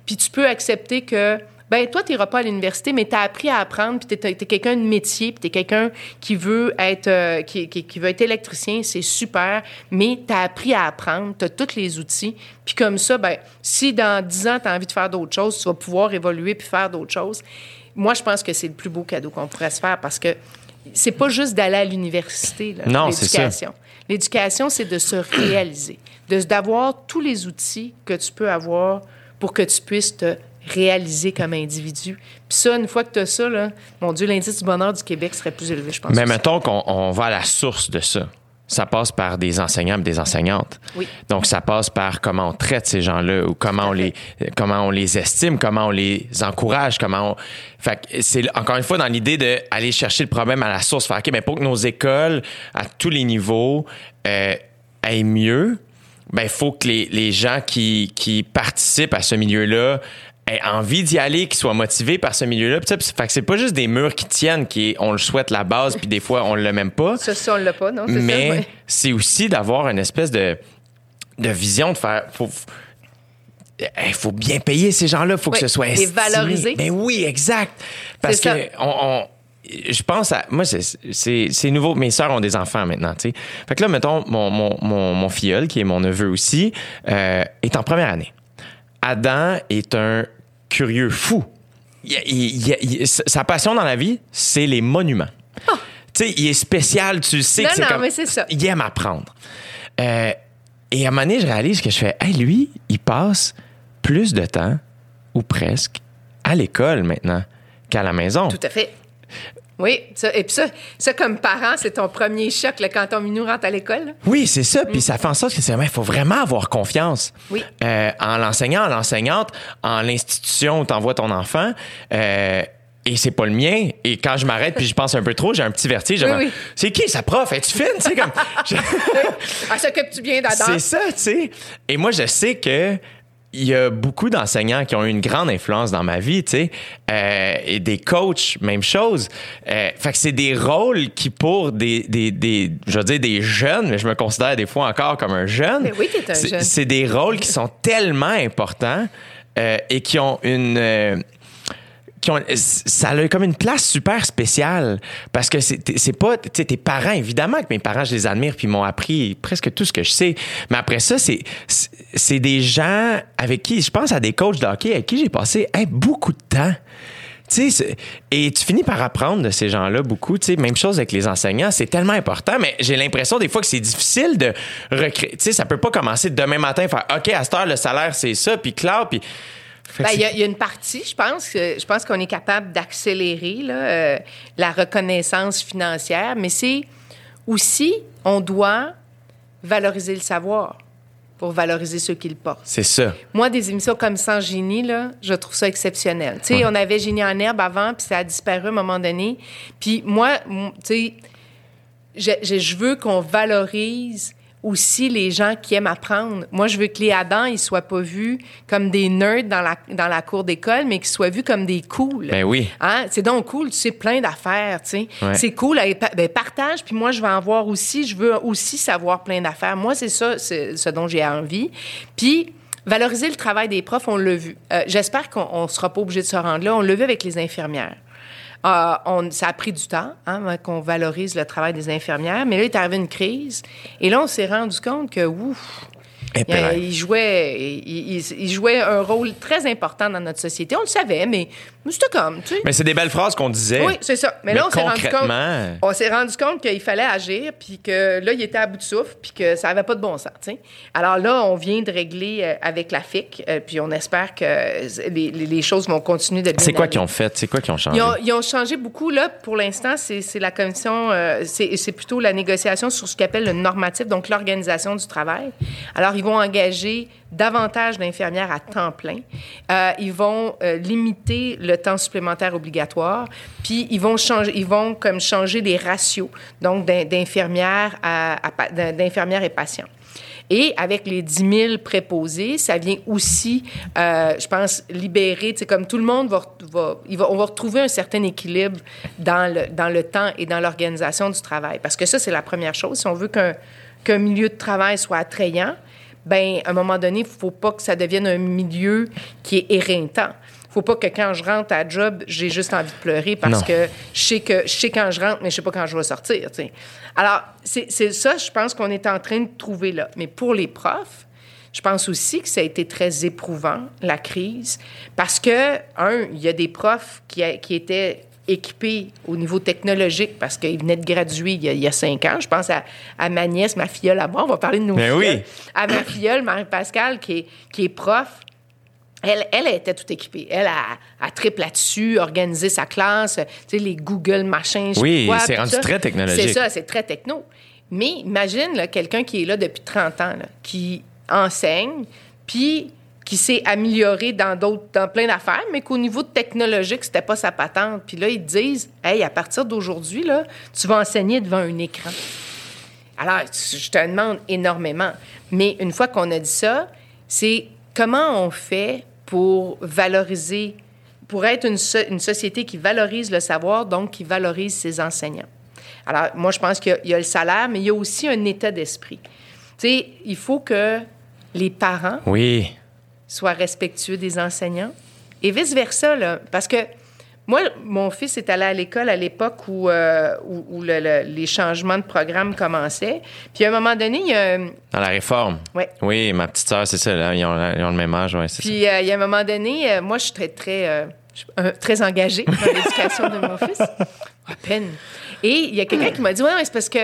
Puis tu peux accepter que ben toi, tu n'iras pas à l'université, mais tu as appris à apprendre, puis tu es, quelqu'un de métier, puis tu es quelqu'un qui veut être euh, qui, qui- qui veut être électricien, c'est super, mais tu as appris à apprendre, tu as tous les outils, puis comme ça, ben si dans 10 ans, tu as envie de faire d'autres choses, tu vas pouvoir évoluer puis faire d'autres choses. Moi, je pense que c'est le plus beau cadeau qu'on pourrait se faire parce que c'est pas juste d'aller à l'université, Non, l'éducation. L'éducation, c'est de se réaliser, de d'avoir tous les outils que tu peux avoir pour que tu puisses te réaliser comme individu. Puis ça, une fois que tu as ça, là, mon Dieu, l'indice du bonheur du Québec serait plus élevé, je pense. Mais mettons qu'on on va à la source de ça. Ça passe par des enseignants et des enseignantes. Oui. Donc, ça passe par comment on traite ces gens-là ou comment on, les, comment on les estime, comment on les encourage, comment on... Fait c'est encore une fois dans l'idée d'aller chercher le problème à la source. Faire, OK, mais pour que nos écoles, à tous les niveaux, euh, aillent mieux, ben, il faut que les, les gens qui, qui participent à ce milieu-là aient envie d'y aller, qu'ils soient motivés par ce milieu-là. Fait que c'est pas juste des murs qui tiennent, qui on le souhaite la base, puis des fois on l'a même pas. Ça, ça, on l'a pas, non? Mais ouais. c'est aussi d'avoir une espèce de, de vision de faire. Faut, il faut bien payer ces gens-là, il faut Oui, que ce soit estimé. valoriser. Ben oui, exact. Parce que on, on- je pense à. Moi, c'est nouveau. Mes sœurs ont des enfants maintenant, tu sais. Fait que là, mettons, mon, mon, mon, mon filleul, qui est mon neveu aussi, euh, est en première année. Adam est un curieux fou. Il- il- il- il- sa passion dans la vie, c'est les monuments. Tu sais, il est spécial, tu le sais Non, que c'est non, comme... mais c'est ça. Il aime apprendre. Euh, et à un moment donné, je réalise que je fais, hey, lui, il passe plus de temps, ou presque, à l'école maintenant qu'à la maison. Tout à fait. Oui, ça, et puis ça, ça, comme parent, c'est ton premier choc là, quand ton minou rentre à l'école. là. Oui, c'est ça. Puis ça fait en sorte que c'est, il faut vraiment avoir confiance Oui. Euh, en l'enseignant, en l'enseignante, en l'institution où t'envoies ton enfant. Euh, et c'est pas le mien. Et quand je m'arrête puis je pense un peu trop, j'ai un petit vertige. Oui, genre, oui. C'est qui sa prof? Es-tu fine? Tu sais, comme, [LAUGHS] je- Ah, s'occupe-tu bien d'Adam? c'est ça, tu sais. Et moi, je sais que il y a beaucoup d'enseignants qui ont eu une grande influence dans ma vie, tu sais, Euh, et des coachs, même chose. Euh, fait que c'est des rôles qui, pour des, des, des, je veux dire des jeunes, mais je me considère des fois encore comme un jeune. Mais oui, t'es un C'est- jeune. C'est des rôles qui sont tellement importants euh, et qui ont une euh, qui ont, ça a comme une place super spéciale parce que c'est pas tu sais tes parents évidemment que mes parents je les admire puis ils m'ont appris presque tout ce que je sais mais après ça c'est des gens avec qui je pense à des coachs de avec qui j'ai passé hey, beaucoup de temps tu sais, et tu finis par apprendre de ces gens-là beaucoup. Tu sais, même chose avec les enseignants, c'est tellement important, mais j'ai l'impression des fois que c'est difficile de recréer. Tu sais, ça peut pas commencer demain matin faire OK, à cette heure le salaire c'est ça, puis clair, puis. Ben, il y, a- il y a une partie, je pense, que, je pense qu'on est capable d'accélérer euh, la reconnaissance financière, mais c'est aussi, on doit valoriser le savoir pour valoriser ceux qui le portent. C'est ça. Moi, des émissions comme Sans Génie, là, je trouve ça exceptionnel. Tu sais, on avait Génie en herbe avant, puis ça a disparu à un moment donné. Puis moi, tu sais, je veux qu'on valorise aussi les gens qui aiment apprendre. Moi, je veux que les Adam, ils soient pas vus comme des nerds dans la, dans la cour d'école, mais qu'ils soient vus comme des cools. Ben oui. Hein? C'est donc cool, tu sais plein d'affaires, tu sais. Ouais. C'est cool, ben, partage, puis moi, je vais en voir aussi, je veux aussi savoir plein d'affaires. Moi, c'est ça, c'est ce dont j'ai envie. Puis, valoriser le travail des profs, on l'a vu. Euh, J'espère qu'on ne sera pas obligé de se rendre là. On l'a vu avec les infirmières. Euh, on, ça a pris du temps hein, qu'on valorise le travail des infirmières, mais là, il est arrivé une crise. Et là, on s'est rendu compte que, ouf, il, il, jouait, il, il, jouait un rôle très important dans notre société. On le savait, mais c'était comme, tu sais. Mais c'est des belles phrases qu'on disait. Oui, c'est ça. Mais, là, on s'est rendu compte. On s'est rendu compte qu'il fallait agir, puis que là, il était à bout de souffle, puis que ça n'avait pas de bon sens, tu sais. Alors là, on vient de régler euh, avec la FIC, euh, puis on espère que les, les, choses vont continuer de bien C'est quoi qu'ils ont fait? C'est quoi qu'ils ont changé? Ils ont, ils ont, changé beaucoup. Là, pour l'instant, c'est la commission, euh, c'est plutôt la négociation sur ce qu'on appelle le normatif, donc l'organisation du travail. Alors, ils vont engager davantage d'infirmières à temps plein. Euh, ils vont euh, limiter le temps supplémentaire obligatoire, puis ils vont changer, ils vont comme changer les ratios, donc d'infirmières à, d'infirmières et patients. Et avec les 10 000 préposés, ça vient aussi, euh, je pense, libérer, c'est comme tout le monde va, on va retrouver un certain équilibre dans le, dans le temps et dans l'organisation du travail. Parce que ça, c'est la première chose. Si on veut qu'un milieu de travail soit attrayant, ben à un moment donné, il faut pas que ça devienne un milieu qui est éreintant. faut pas que quand je rentre à job, j'ai juste envie de pleurer parce que je sais que je sais quand je rentre, mais je sais pas quand je vais sortir. Alors, c'est ça, je pense qu'on est en train de trouver là. Mais pour les profs, je pense aussi que ça a été très éprouvant, la crise, parce que, un, il y a des profs qui, qui étaient équipés au niveau technologique parce qu'il venait de graduer il y, a, cinq ans. Je pense à, à, ma nièce, ma filleule à moi. On va parler de nos Mais ben oui. À ma filleule, Marie-Pascale, qui est, qui est prof. Elle, elle était tout équipée. Elle a, a triple là-dessus, organisé sa classe, tu sais, les Google machins. Oui, c'est rendu très technologique. C'est ça, c'est très techno. Mais imagine quelqu'un qui est là depuis 30 ans, là, qui enseigne, puis qui s'est amélioré dans d'autres, dans plein d'affaires, mais qu'au niveau technologique, c'était pas sa patente. Puis là, ils disent, hey, à partir d'aujourd'hui, là, tu vas enseigner devant un écran. Alors, je te demande énormément. Mais une fois qu'on a dit ça, c'est comment on fait pour valoriser, pour être une, société qui valorise le savoir, donc qui valorise ses enseignants. Alors, moi, je pense qu'il y, y, a le salaire, mais il y a aussi un état d'esprit. Tu sais, il faut que les parents oui soit respectueux des enseignants. Et vice-versa, là, parce que moi, mon fils est allé à l'école à l'époque où, euh, où, les changements de programme commençaient. Puis à un moment donné, il y a... Dans la réforme. Oui. Oui, ma petite sœur, c'est ça, là, ils, ont, ils, ont, le même âge, oui, c'est Puis euh, il y a un moment donné, euh, moi, je suis très, très, très engagée dans l'éducation de mon fils. [LAUGHS] À peine. Et il y a quelqu'un qui m'a dit, ouais, c'est parce que...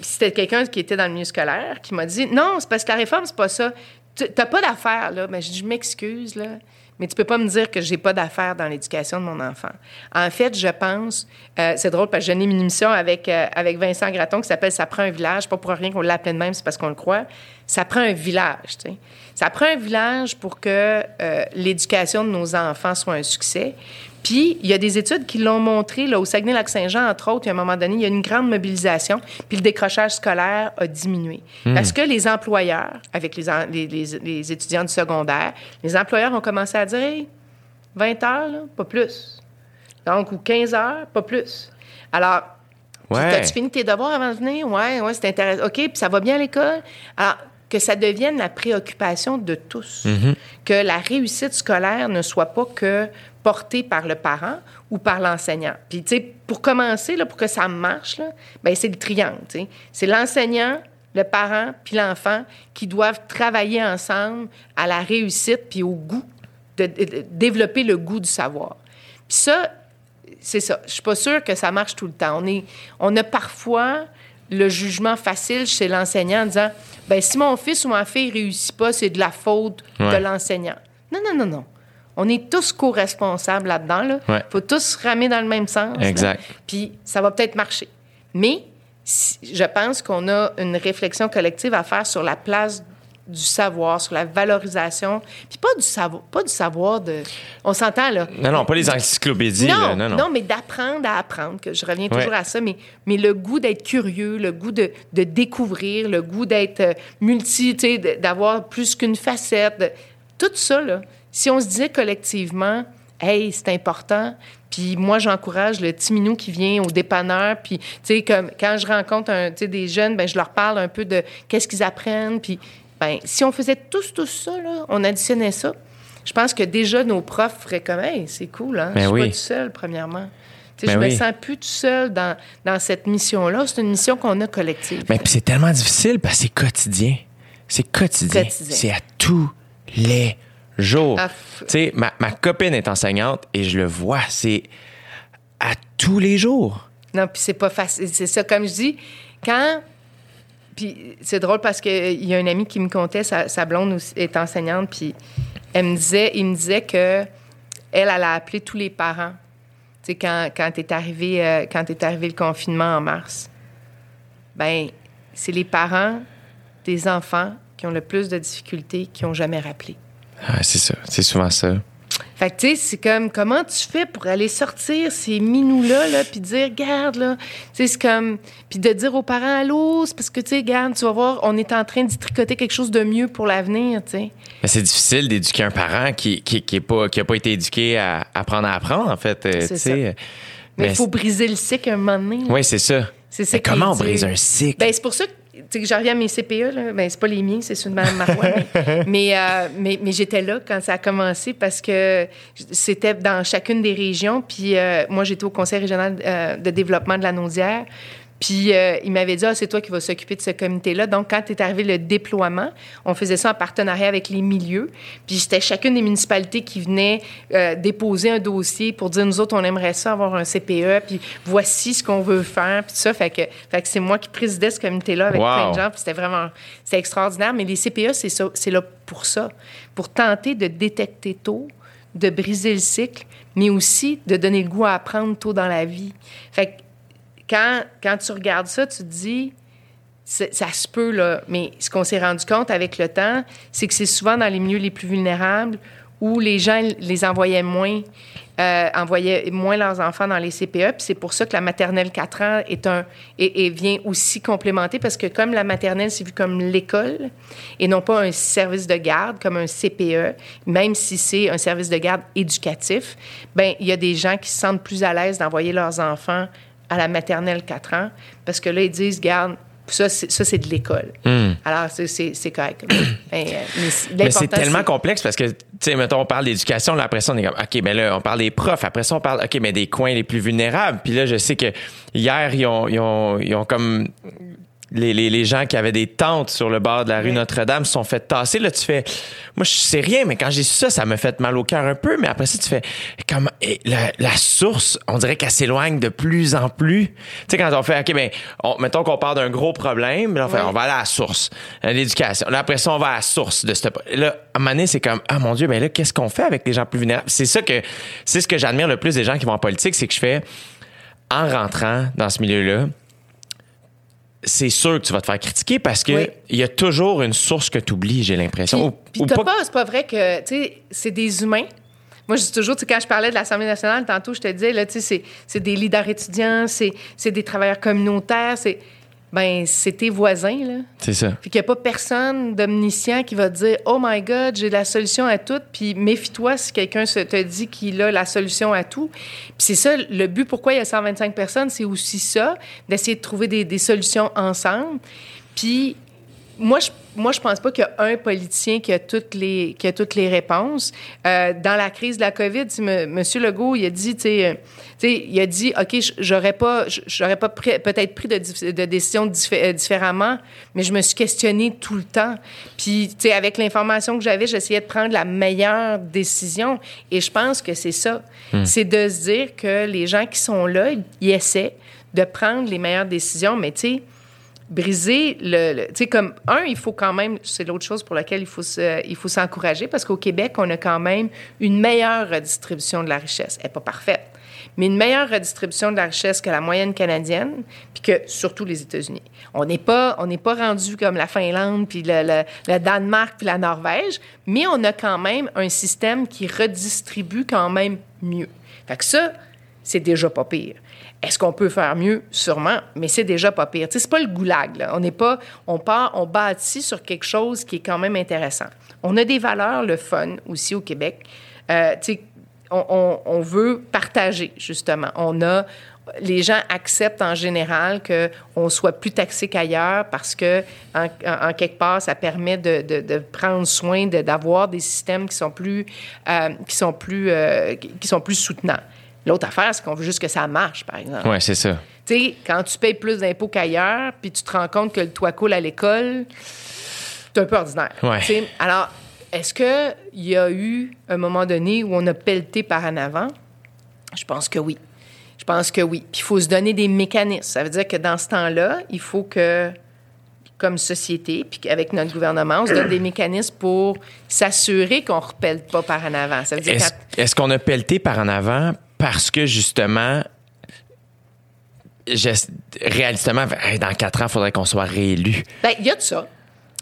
C'était quelqu'un qui était dans le milieu scolaire qui m'a dit, non, c'est parce que la réforme, c'est pas ça. T'as pas d'affaires, là. Mais je m'excuse, là. Mais tu peux pas me dire que j'ai pas d'affaires dans l'éducation de mon enfant. En fait, je pense, euh, c'est drôle parce que j'ai une émission avec, euh, avec Vincent Graton qui s'appelle Ça prend un village. Pas pour rien qu'on l'appelle même, c'est parce qu'on le croit. Ça prend un village, tu sais. Ça prend un village pour que euh, l'éducation de nos enfants soit un succès. Puis, il y a des études qui l'ont montré, là, au Saguenay-Lac-Saint-Jean, entre autres, il y a un moment donné, il y a une grande mobilisation, puis le décrochage scolaire a diminué. Hmm. Parce que les employeurs, avec les, les, les, étudiants du secondaire, les employeurs ont commencé à dire 20 heures, là, pas plus. Donc, ou 15 heures, pas plus. Alors, ouais. as-tu fini tes devoirs avant de venir? Oui, ouais, c'est intéressant. OK, puis ça va bien à l'école? Alors, que ça devienne la préoccupation de tous, mm-hmm. que la réussite scolaire ne soit pas que portée par le parent ou par l'enseignant. Puis, tu sais, pour commencer, là, pour que ça marche, là, ben, c'est le triangle. tu sais. C'est l'enseignant, le parent puis l'enfant qui doivent travailler ensemble à la réussite puis au goût, de, développer le goût du savoir. Puis ça, c'est ça. Je suis pas sûre que ça marche tout le temps. On, est, on a parfois le jugement facile chez l'enseignant en disant ben si mon fils ou ma fille réussit pas, c'est de la faute de l'enseignant. Non, non, non, non. On est tous co-responsables là-dedans. Il faut tous ramer dans le même sens. Exact. Puis ça va peut-être marcher. Mais je pense qu'on a une réflexion collective à faire sur la place du savoir, sur la valorisation, puis pas du savoir, pas du savoir de, on s'entend là. Non, non, pas les encyclopédies. Non, non, non. mais d'apprendre à apprendre. Que je reviens toujours à ça, mais mais le goût d'être curieux, le goût de, de découvrir, le goût d'être euh, multi, tu sais, d'avoir plus qu'une facette, tout ça là si on se disait collectivement, hey, c'est important, puis moi, j'encourage le petit minou qui vient au dépanneur. Puis, tu sais, comme quand je rencontre un, des jeunes, ben je leur parle un peu de qu'est-ce qu'ils apprennent. Puis, ben si on faisait tous, tout ça, là, on additionnait ça, je pense que déjà nos profs feraient comme, hey, c'est cool, hein? Ben je suis oui. pas tout seul, premièrement. Ben je me oui. sens plus tout seul dans, dans cette mission-là. C'est une mission qu'on a collective. Mais puis c'est tellement difficile parce que c'est quotidien. C'est quotidien. Quotidien. C'est à tous les jours. Ah, f- Tu sais, ma, ma copine est enseignante et je le vois, c'est à tous les jours. Non, puis c'est pas facile. C'est ça, comme je dis, quand. Puis c'est drôle parce qu'il y a un ami qui me contait, sa, blonde est enseignante, puis elle me disait, il me disait que elle, elle a appelé tous les parents. Tu sais, quand, est arrivé, euh, arrivé le confinement en mars, ben c'est les parents des enfants qui ont le plus de difficultés qui ont jamais rappelé. Ah, c'est ça, c'est souvent ça. Fait que, tu sais, c'est comme, comment tu fais pour aller sortir ces minous-là, là, puis dire, regarde, là, tu sais, c'est comme, puis de dire aux parents, allô, c'est parce que, tu sais, regarde, tu vas voir, on est en train d'y tricoter quelque chose de mieux pour l'avenir, tu sais. Mais c'est difficile d'éduquer un parent qui qui, qui, est pas, qui a pas été éduqué à apprendre à apprendre, en fait. euh, tu sais. Mais il faut briser le cycle un moment donné. là. Oui, c'est ça. C'est ça Mais comment on brise un cycle? Ben, c'est pour ça que, sais, j'en reviens à mes CPE, là. Ben, c'est pas les miens, c'est ceux de Mme Marois. mais [LAUGHS] mais, euh, mais, mais j'étais là quand ça a commencé parce que c'était dans chacune des régions. Puis euh, moi, j'étais au Conseil régional euh, de développement de la Naudière. Puis euh, il m'avait dit, ah, c'est toi qui vas s'occuper de ce comité-là. Donc, quand est arrivé le déploiement, on faisait ça en partenariat avec les milieux. Puis c'était chacune des municipalités qui venait euh, déposer un dossier pour dire, nous autres, on aimerait ça avoir un CPE, puis voici ce qu'on veut faire, puis tout ça. Fait que, fait que c'est moi qui présidais ce comité-là avec Wow. plein de gens, puis c'était vraiment, c'était extraordinaire. Mais les CPE, c'est ça, c'est là pour ça, pour tenter de détecter tôt, de briser le cycle, mais aussi de donner le goût à apprendre tôt dans la vie. Fait que quand, tu regardes ça, tu te dis, ça se peut, là. Mais ce qu'on s'est rendu compte avec le temps, c'est que c'est souvent dans les milieux les plus vulnérables où les gens les envoyaient moins, euh, envoyaient moins leurs enfants dans les CPE. Puis c'est pour ça que la maternelle 4 ans est un, et vient aussi complémenter parce que comme la maternelle, c'est vu comme l'école et non pas un service de garde comme un CPE, même si c'est un service de garde éducatif, ben il y a des gens qui se sentent plus à l'aise d'envoyer leurs enfants à la maternelle 4 ans parce que là, ils disent, garde, ça, c'est, de l'école. Alors, c'est, correct. Ben, [COUGHS] euh, mais, Hmm. Mais c'est tellement complexe parce que, tu sais, mettons, on parle d'éducation, là, après ça, on est comme, OK, ben là, on parle des profs. Après ça, on parle, OK, mais des coins les plus vulnérables. Puis là, je sais que hier, ils ont, ils ont, ils ont comme. Les, les, les gens qui avaient des tentes sur le bord de la rue. Notre-Dame se sont fait tasser. Là, tu fais. Moi, je sais rien, mais quand j'ai su ça, ça me fait mal au cœur un peu. Mais après ça, tu fais. Comme, et la, la source, on dirait qu'elle s'éloigne de plus en plus. Tu sais, quand on fait, OK, ben, on- mettons qu'on part d'un gros problème, là, on, fait, on va aller à la source, l'éducation. Là, après ça, on va à la source de ce. Là, à un moment donné, c'est comme, ah mon Dieu, ben là, qu'est-ce qu'on fait avec les gens plus vulnérables? C'est ça que, c'est ce que j'admire le plus des gens qui vont en politique, c'est que je fais, en rentrant dans ce milieu-là, c'est sûr que tu vas te faire critiquer parce que Oui. il y a toujours une source que tu oublies, j'ai l'impression. Puis, pas- pas, c'est pas vrai que, tu sais, c'est des humains. Moi, je dis toujours, tu sais, quand je parlais de l'Assemblée nationale, tantôt, je te disais, là, tu sais, c'est- des leaders étudiants, c'est c'est des travailleurs communautaires, c'est. Ben, c'est tes voisins, là. C'est ça. Puis qu'il n'y a pas personne d'omniscient qui va te dire Oh my God, j'ai la solution à tout. Puis méfie-toi si quelqu'un se- te dit qu'il a la solution à tout. Puis c'est ça, le but pourquoi il y a 125 personnes, c'est aussi ça, d'essayer de trouver des, des solutions ensemble. Puis moi, je moi, je pense pas qu'il y a un politicien qui a toutes les, qui a toutes les réponses. Euh, dans la crise de la COVID, M. Monsieur Legault, il a dit, tu sais, euh, il a dit, OK, j'aurais pas, j'aurais pas peut-être pris de, de décisions diffé- euh, différemment, mais je me suis questionnée tout le temps. Puis, tu sais, avec l'information que j'avais, j'essayais de prendre la meilleure décision. Et je pense que c'est ça. C'est de se dire que les gens qui sont là, ils essaient de prendre les meilleures décisions, mais tu sais, briser le, le- tu sais comme un il faut quand même c'est l'autre chose pour laquelle il faut il faut s'encourager parce qu'au Québec on a quand même une meilleure redistribution de la richesse. Elle est pas parfaite mais une meilleure redistribution de la richesse que la moyenne canadienne puis que surtout les États-Unis. On n'est pas on n'est pas rendu comme la Finlande puis le, le- le Danemark puis la Norvège mais on a quand même un système qui redistribue quand même mieux. Fait que ça c'est déjà pas pire. Est-ce qu'on peut faire mieux? Sûrement, mais c'est déjà pas pire. C'est pas le goulag. On n'est pas... On part, on bâtit sur quelque chose qui est quand même intéressant. On a des valeurs, le fun, aussi, au Québec. Euh, on, veut partager, justement. On a... Les gens acceptent en général qu'on soit plus taxé qu'ailleurs parce que, en, quelque part, ça permet de, prendre soin, d'avoir des systèmes qui sont plus, euh, qui sont plus, euh, qui sont plus soutenants. L'autre affaire, c'est qu'on veut juste que ça marche, par exemple. Ouais, c'est ça. Tu sais, quand tu payes plus d'impôts qu'ailleurs, puis tu te rends compte que le toit coule à l'école, c'est un peu ordinaire. Ouais. Alors, est-ce qu'il y a eu un moment donné où on a pelleté par en avant? Je pense que oui. Je pense que oui. Puis il faut se donner des mécanismes. Ça veut dire que dans ce temps-là, il faut que, comme société, puis avec notre gouvernement, on se donne des mécanismes pour s'assurer qu'on ne repelle pas par en avant. Ça veut dire Est-ce quand- est-ce qu'on a pelleté par en avant parce que justement, réalistement, dans quatre ans, il faudrait qu'on soit réélu. Ben, il y a de ça.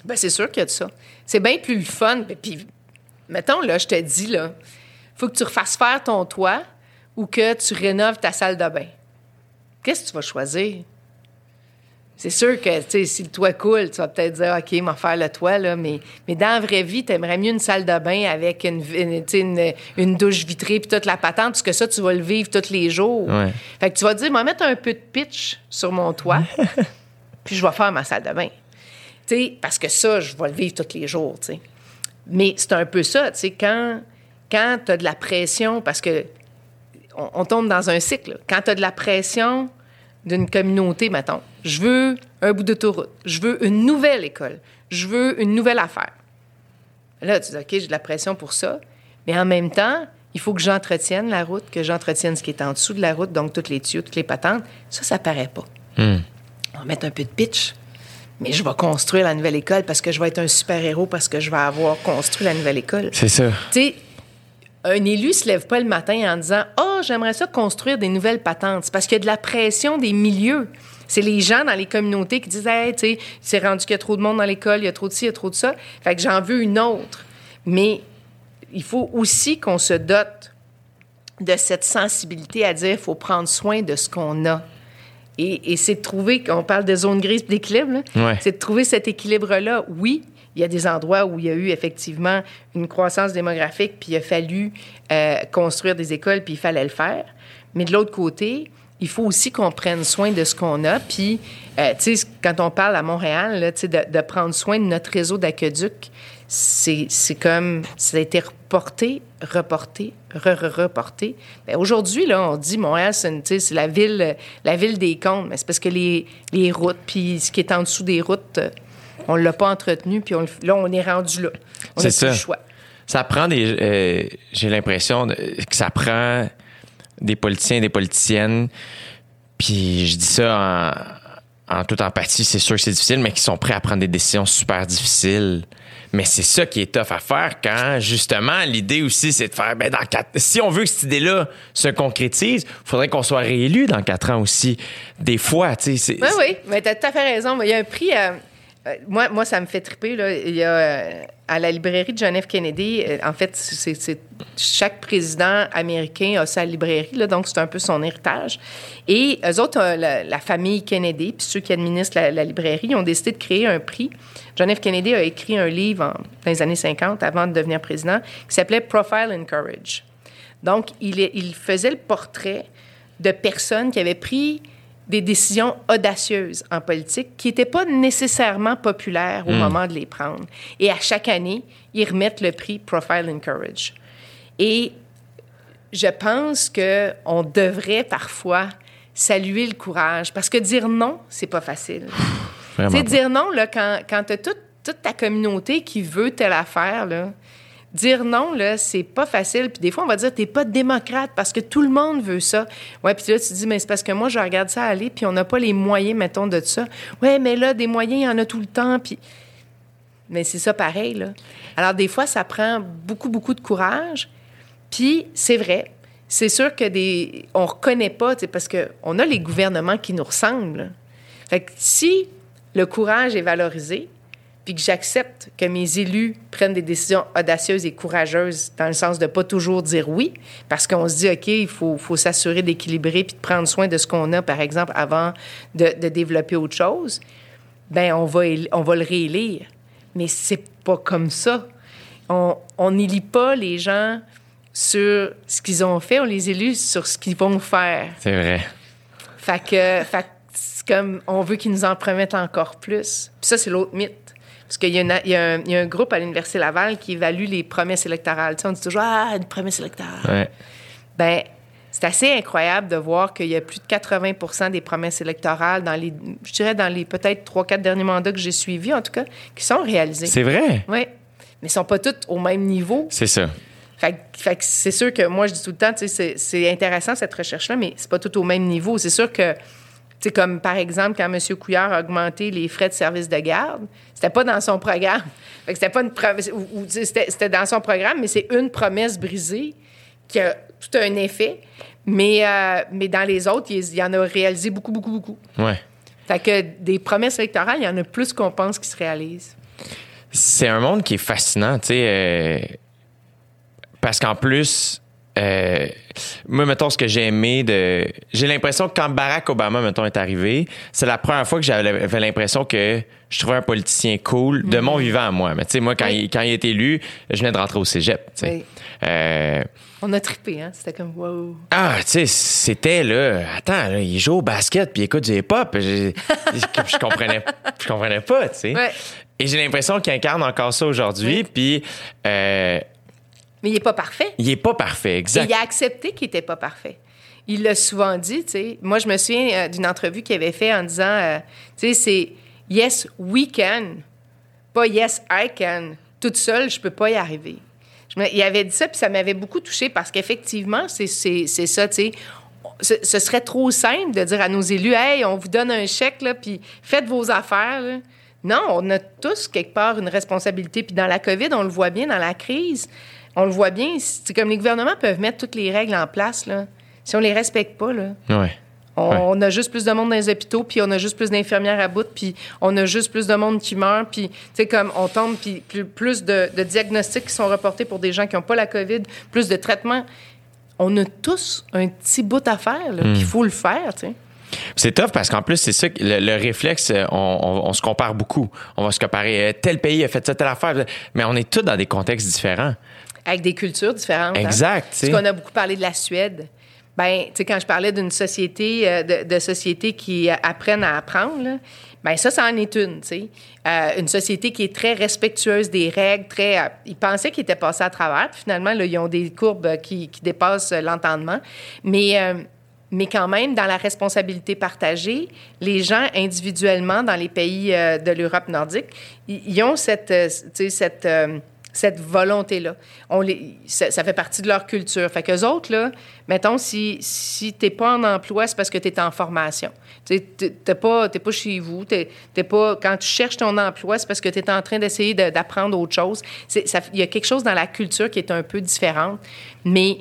Ben, c'est sûr qu'il y a de ça. C'est bien plus fun. Ben, Puis, mettons, là, je te dis, là, faut que tu refasses faire ton toit ou que tu rénoves ta salle de bain. Qu'est-ce que tu vas choisir? C'est sûr que, si le toit coule, tu vas peut-être dire, OK, m'en faire le toit, là, mais, mais dans la vraie vie, tu aimerais mieux une salle de bain avec une, une, douche vitrée puis toute la patente, parce que ça, tu vas le vivre tous les jours. Ouais. Fait que tu vas te dire, m'en mettre un peu de pitch sur mon toit, [LAUGHS] puis je vais faire ma salle de bain. Parce que ça, je vais le vivre tous les jours. Mais c'est un peu ça, tu sais, quand, quand tu as de la pression, parce que on, on tombe dans un cycle. Quand tu as de la pression d'une communauté, mettons, je veux un bout d'autoroute, je veux une nouvelle école, je veux une nouvelle affaire. Là, tu dis, OK, j'ai de la pression pour ça, mais en même temps, il faut que j'entretienne la route, que j'entretienne ce qui est en dessous de la route, donc toutes les tuyaux, toutes les patentes. Ça, ça paraît pas. On va mettre un peu de pitch, mais je vais construire la nouvelle école parce que je vais être un super-héros, parce que je vais avoir construit la nouvelle école. C'est ça. Tu sais, un élu se lève pas le matin en disant Oh, j'aimerais ça construire des nouvelles patentes. C'est parce qu'il y a de la pression des milieux. C'est les gens dans les communautés qui disent Hey, tu sais, c'est rendu qu'il y a trop de monde dans l'école, il y a trop de ci, il y a trop de ça. Fait que j'en veux une autre. Mais il faut aussi qu'on se dote de cette sensibilité à dire il faut prendre soin de ce qu'on a. Et, et c'est de trouver, qu'on parle de zone grise d'équilibre. Ouais. c'est de trouver cet équilibre-là. Oui, il y a des endroits où il y a eu effectivement une croissance démographique, puis il a fallu euh, construire des écoles, puis il fallait le faire. Mais de l'autre côté, il faut aussi qu'on prenne soin de ce qu'on a. Puis, euh, tu sais, quand on parle à Montréal, de, de prendre soin de notre réseau d'aqueduc, c'est comme, ça a été reporté, reporté, re-re-reporté. Ben, Aujourd'hui, là, on dit Montréal, c'est la ville, la ville des comptes, mais c'est parce que les, les routes, puis ce qui est en dessous des routes, on l'a pas entretenu, puis on là, on est rendu là. On C'est n'a plus ça. le choix. Ça prend des. euh, J'ai l'impression que ça prend des politiciens, des politiciennes. Puis je dis ça en, en toute empathie, c'est sûr que c'est difficile, mais qui sont prêts à prendre des décisions super difficiles. Mais c'est ça qui est tough à faire quand, justement, l'idée aussi, c'est de faire, ben, dans quatre, si on veut que cette idée-là se concrétise, il faudrait qu'on soit réélu dans quatre ans aussi. Des fois, tu sais. Oui, oui, mais tu as tout à fait raison. Il y a un prix. euh, moi, moi, ça me fait triper. Là. Il y a euh, à la librairie de John F. Kennedy, euh, en fait, chaque président américain a sa librairie, donc c'est un peu son héritage. Et eux autres, euh, la, famille Kennedy, puis ceux qui administrent la, librairie, ont décidé de créer un prix. John F. Kennedy a écrit un livre dans les années 50, avant de devenir président, qui s'appelait Profile and Courage. Donc, il faisait le portrait de personnes qui avaient pris des décisions audacieuses en politique qui n'étaient pas nécessairement populaires au moment de les prendre. Et à chaque année, ils remettent le prix Profile and Courage. Et je pense que on devrait parfois saluer le courage parce que dire non, c'est pas facile. Pas. dire non, là, quand, quand tu as toute, toute ta communauté qui veut telle affaire, là, dire non, là, c'est pas facile. Puis des fois, on va dire, t'es pas démocrate parce que tout le monde veut ça. Ouais, puis là, tu dis, mais c'est parce que moi, je regarde ça aller, puis on n'a pas les moyens, mettons, de ça. Ouais, mais là, des moyens, il y en a tout le temps, puis... Mais c'est ça pareil, là. Alors, des fois, ça prend beaucoup, beaucoup de courage. Puis, c'est vrai, c'est sûr que des... On reconnaît pas, parce qu'on a les gouvernements qui nous ressemblent. Fait si le courage est valorisé, puis que j'accepte que mes élus prennent des décisions audacieuses et courageuses, dans le sens de pas toujours dire oui, parce qu'on se dit, OK, il faut, faut s'assurer d'équilibrer puis de prendre soin de ce qu'on a, par exemple, avant de, de développer autre chose, ben on va, on va le réélire. Mais c'est pas comme ça. On on n'élit pas les gens sur ce qu'ils ont fait, on les élit sur ce qu'ils vont faire. C'est vrai. Fait que, fait que c'est comme, on veut qu'ils nous en promettent encore plus. Puis ça, c'est l'autre mythe. Parce qu'il y, a y un- il y a un groupe à l'Université Laval qui évalue les promesses électorales. Tu sais, on dit toujours, ah, une promesse électorale. Ouais. Ben, c'est assez incroyable de voir qu'il y a plus de 80% des promesses électorales dans les, je dirais, dans les peut-être trois, quatre derniers mandats que j'ai suivis, en tout cas, qui sont réalisés. C'est vrai? Oui. Mais ils sont pas tous au même niveau. C'est ça. Fait, fait c'est sûr que moi, je dis tout le temps, tu sais, c'est- intéressant cette recherche-là, mais c'est pas tout au même niveau. C'est sûr que, sais, comme par exemple, quand M. Couillard a augmenté les frais de service de garde, c'était pas dans son programme. [LAUGHS] Fait que c'était pas une promesse, ou, ou, c'était dans son programme, mais c'est une promesse brisée qui a tout un effet. Mais, euh, mais dans les autres, il, il y en a réalisé beaucoup, beaucoup, beaucoup. Ouais. Fait que des promesses électorales, il y en a plus qu'on pense qui se réalisent. C'est un monde qui est fascinant, tu sais. euh, parce qu'en plus, euh, moi, mettons, ce que j'ai aimé de. J'ai l'impression que quand Barack Obama, mettons, est arrivé, c'est la première fois que j'avais l'impression que je trouvais un politicien cool de mon vivant à moi. Mais tu sais, moi, quand, Oui. il, quand il est élu, je venais de rentrer au cégep. Oui. Euh, On a trippé, hein? C'était comme, wow. ah, tu sais, c'était là. Attends, là, il joue au basket puis il écoute du hip-hop. Je, comprenais, je comprenais pas, tu sais. Ouais. Et j'ai l'impression qu'il incarne encore ça aujourd'hui. Puis euh, Mais il n'est pas parfait. il est pas parfait, Et exact. il a accepté qu'il n'était pas parfait. Il l'a souvent dit, tu sais. Moi, je me souviens euh, d'une entrevue qu'il avait fait en disant, euh, tu sais, c'est Yes, we can, pas Yes, I can. Toute seule, je peux pas y arriver. Je me- il avait dit ça, puis ça m'avait beaucoup touché parce qu'effectivement, c'est ça, tu sais. Ce, ce serait trop simple de dire à nos élus, hey, on vous donne un chèque, là, puis faites vos affaires. là. Non, on a tous quelque part une responsabilité. Puis dans la COVID, on le voit bien, dans la crise, on le voit bien. C'est comme les gouvernements peuvent mettre toutes les règles en place, là. Si on les respecte pas, là, Ouais. on, Ouais. on a juste plus de monde dans les hôpitaux, puis on a juste plus d'infirmières à bout, puis on a juste plus de monde qui meurt, puis tu sais comme on tombe, puis plus, plus de, de diagnostics qui sont reportés pour des gens qui n'ont pas la COVID, plus de traitements. On a tous un petit bout à faire, là, puis il faut le faire, tu sais. C'est tough parce qu'en plus, c'est ça, que le, le réflexe, on, on- on se compare beaucoup. On va se comparer. euh, Tel pays a fait ça, telle affaire. Mais on est tous dans des contextes différents. Avec des cultures différentes. hein. Exact. Parce qu'on a beaucoup parlé de la Suède. Ben, tu sais, quand je parlais d'une société, euh, de, de sociétés qui apprennent à apprendre, là, ben ça, ça en est une, tu sais. Euh, une société qui est très respectueuse des règles, très... euh, ils pensaient qu'ils étaient passés à travers, puis finalement, là, ils ont des courbes qui, qui dépassent l'entendement. Mais... mais quand même, dans la responsabilité partagée, les gens individuellement dans les pays de l'Europe nordique, ils ils ont cette, cette, cette volonté-là. On les, ça, ça fait partie de leur culture. Fait qu'eux autres, là, mettons, si, si tu n'es pas en emploi, c'est parce que tu es en formation. Tu n'es pas, t'es pas chez vous. T'es, t'es pas, quand tu cherches ton emploi, c'est parce que tu es en train d'essayer de- d'apprendre autre chose. Il y a quelque chose dans la culture qui est un peu différente. Mais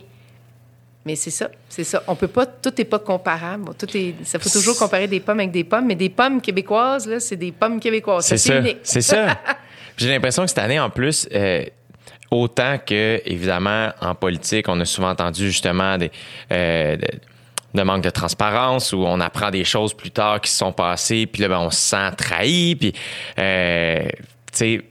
mais c'est ça, c'est ça. On peut pas, tout n'est pas comparable. Tout est, ça faut toujours comparer des pommes avec des pommes, mais des pommes québécoises, là, c'est des pommes québécoises. C'est ça. C'est ça. [LAUGHS] J'ai l'impression que cette année, en plus, euh, autant que, évidemment, en politique, on a souvent entendu justement des. euh, de, de manque de transparence où on apprend des choses plus tard qui se sont passées, puis là, ben, on se sent trahi, puis, euh, tu sais,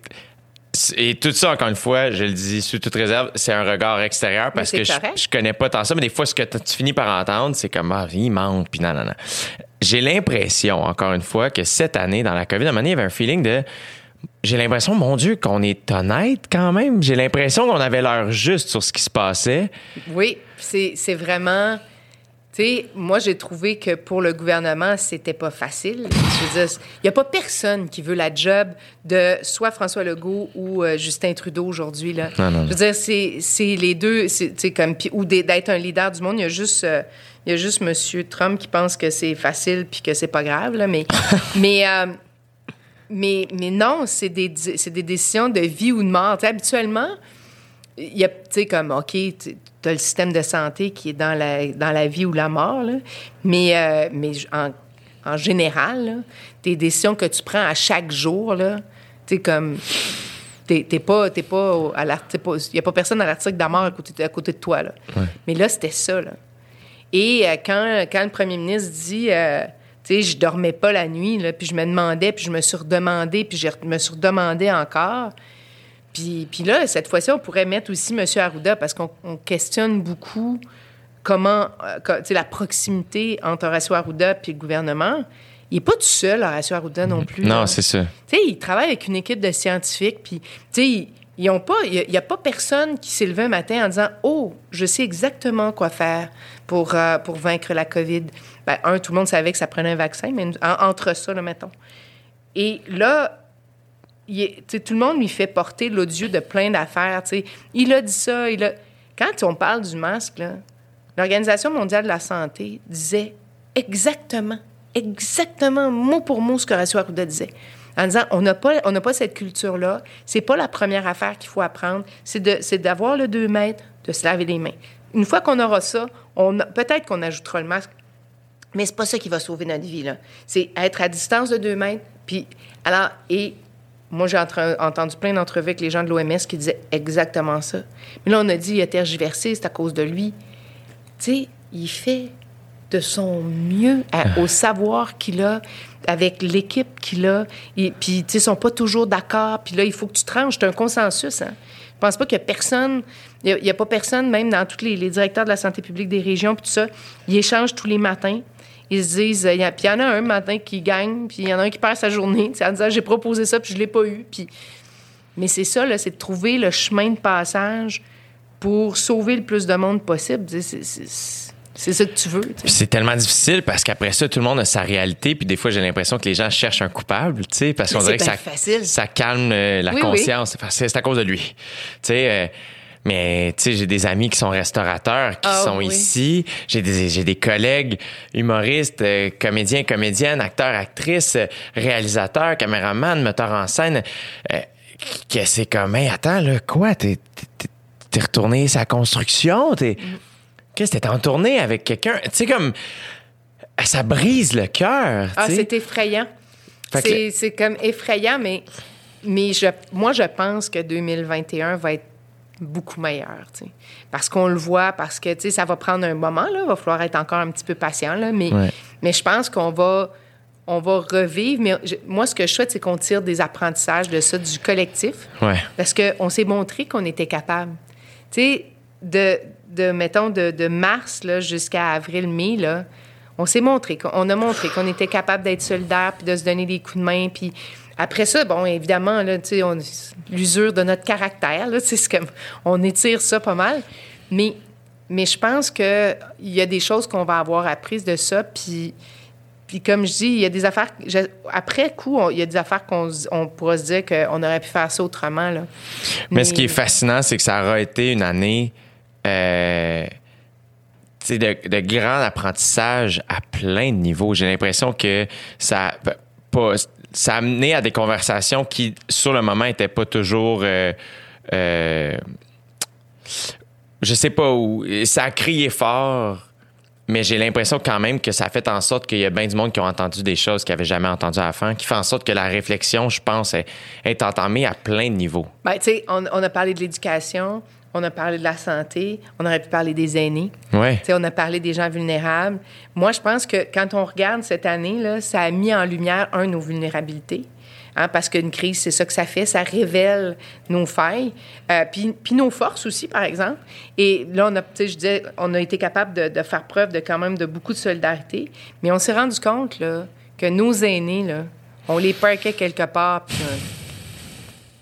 et tout ça, encore une fois, je le dis sous toute réserve, c'est un regard extérieur parce que je, je connais pas tant ça, mais des fois, ce que tu finis par entendre, c'est comme, ah, il manque, puis non, non, non. J'ai l'impression, encore une fois, que cette année, dans la COVID, à un moment donné, il y avait un feeling de. J'ai l'impression, mon Dieu, qu'on est honnête quand même. J'ai l'impression qu'on avait l'heure juste sur ce qui se passait. Oui, c'est vraiment. Tu sais, moi, j'ai trouvé que pour le gouvernement, c'était pas facile. Je veux dire, il n'y a pas personne qui veut la job de soit François Legault ou euh, Justin Trudeau aujourd'hui. Là. Non, non, non. Je veux dire, c'est les deux, c'est- tu sais, comme, ou d'être un leader du monde. Il y a juste. euh, il y a juste M. Trump qui pense que c'est facile puis que c'est pas grave, là, mais, [LAUGHS] mais, euh, mais, mais non, c'est des, c'est des décisions de vie ou de mort. Habituellement, il y a, tu sais, comme, OK, tu as le système de santé qui est dans la, dans la vie ou la mort, là, mais, euh, mais en, en général, là, tes décisions que tu prends à chaque jour, là, tu sais, comme, t'es t'es pas, t'es pas, à il n'y a pas personne à l'article de la mort à côté, de- à côté de toi, là. Mais là, c'était ça, là. Et euh, quand, quand le premier ministre dit, euh, sais, je dormais pas la nuit, là, puis je me demandais, puis je me suis redemandé, puis je me suis redemandé encore. Puis, puis là, cette fois-ci, on pourrait mettre aussi M. Arruda, parce qu'on on questionne beaucoup comment, euh, co- tu sais, la proximité entre Horacio Arruda puis le gouvernement. Il n'est pas tout seul, Horacio Arruda, non plus. Non, c'est ça. Tu sais, il travaille avec une équipe de scientifiques, puis, tu sais, il- Ils ont pas, il n'y a, pas personne qui s'est levé un matin en disant Oh, je sais exactement quoi faire pour, euh, pour vaincre la COVID. Ben, un, tout le monde savait que ça prenait un vaccin, mais en- entre ça, là, mettons. Et là, tout le monde lui fait porter l'odieux de plein d'affaires. Il a dit ça. Il a... Quand on parle du masque, l'Organisation mondiale de la santé disait exactement, exactement, mot pour mot, ce que Horacio Arruda disait. En disant, on n'a pas, pas cette culture-là. C'est pas la première affaire qu'il faut apprendre. C'est d'avoir le 2 mètres, de se laver les mains. Une fois qu'on aura ça, peut-être qu'on ajoutera le masque, mais c'est pas ça qui va sauver notre vie, là. C'est être à distance de deux mètres. Puis, alors, et moi, j'ai entendu plein d'entrevues avec les gens de l'OMS qui disaient exactement ça. Mais là, on a dit, il a tergiversé, c'est à cause de lui. Tu sais, il fait de son mieux à- au savoir qu'il a, avec l'équipe qu'il a. Et, puis, tu sais, ils sont pas toujours d'accord. Puis là, il faut que tu tranches. C'est un consensus, hein. Je pense pas qu'il y a personne, il n'y a, pas personne, même dans tous les, les directeurs de la santé publique des régions, puis tout ça, ils échangent tous les matins. Ils se disent, euh, il y a- puis il y en a un matin qui gagne, puis il y en a un qui perd sa journée, en disant, j'ai proposé ça, puis je l'ai pas eu. Puis... Mais c'est ça, là, c'est de trouver le chemin de passage pour sauver le plus de monde possible. C'est, ça que tu veux. c'est tellement difficile parce qu'après ça, tout le monde a sa réalité. Puis des fois, j'ai l'impression que les gens cherchent un coupable, tu sais, parce qu'on dirait que ça, facile. ça calme euh, la Oui, conscience. C'est c'est à cause de lui. Tu sais, euh, mais tu sais, j'ai des amis qui sont restaurateurs, qui Ah, sont oui. ici. J'ai des, j'ai des collègues humoristes, euh, comédiens, comédiennes, acteurs, actrices, réalisateurs, caméramans, metteurs en scène. euh, que c'est comme, hey, attends, là, quoi? T'es, t'es- t'es retourné sa construction? T'es. Qu'est-ce que t'étais en tournée avec quelqu'un? Tu sais, comme. Ça brise le cœur. Ah, c'est effrayant. Que C'est, c'est comme effrayant, mais, mais je, moi, je pense que 2021 va être beaucoup meilleur. Parce qu'on le voit, parce que, ça va prendre un moment, là. Il va falloir être encore un petit peu patient, là. Mais, Ouais. mais je pense qu'on va, on va revivre. Mais je- moi, ce que je souhaite, c'est qu'on tire des apprentissages de ça, du collectif. Ouais. Parce qu'on s'est montré qu'on était capable. Tu sais, de, de, mettons, de, de mars jusqu'à avril-mai, là, on s'est montré, qu'on on a montré qu'on était capable d'être solidaire puis de se donner des coups de main. Puis après ça, bon, évidemment, là, tu sais, on- l'usure de notre caractère, là, [LAUGHS] c'est comme, on étire ça pas mal. Mais, mais je pense qu'il y a des choses qu'on va avoir apprises de ça. Puis, puis comme je dis, il y a des affaires. je- après coup, il y a des affaires qu'on on pourra se dire qu'on aurait pu faire ça autrement. Là. Mais ce qui est fascinant, c'est que ça aura été une année euh, de, de grand apprentissage à plein de niveaux. J'ai l'impression que ça, pas, ça a amené à des conversations qui, sur le moment, n'étaient pas toujours. euh, euh, je sais pas où. Ça a crié fort. Mais j'ai l'impression quand même que ça a fait en sorte qu'il y a bien du monde qui ont entendu des choses qu'ils n'avaient jamais entendues avant, qui fait en sorte que la réflexion, je pense, est, est entamée à plein de niveaux. Ben, tu sais, on a parlé de l'éducation, on a parlé de la santé, on aurait pu parler des aînés. Ouais. On a parlé des gens vulnérables. Moi, je pense que quand on regarde cette année, là, ça a mis en lumière, un, nos vulnérabilités. Hein, parce qu'une crise, c'est ça que ça fait. Ça révèle nos failles, euh, puis, puis nos forces aussi, par exemple. Et là, on a, je disais, on a été capable de, de faire preuve de quand même de beaucoup de solidarité. Mais on s'est rendu compte là, que nos aînés, là, on les parquait quelque part, puis euh,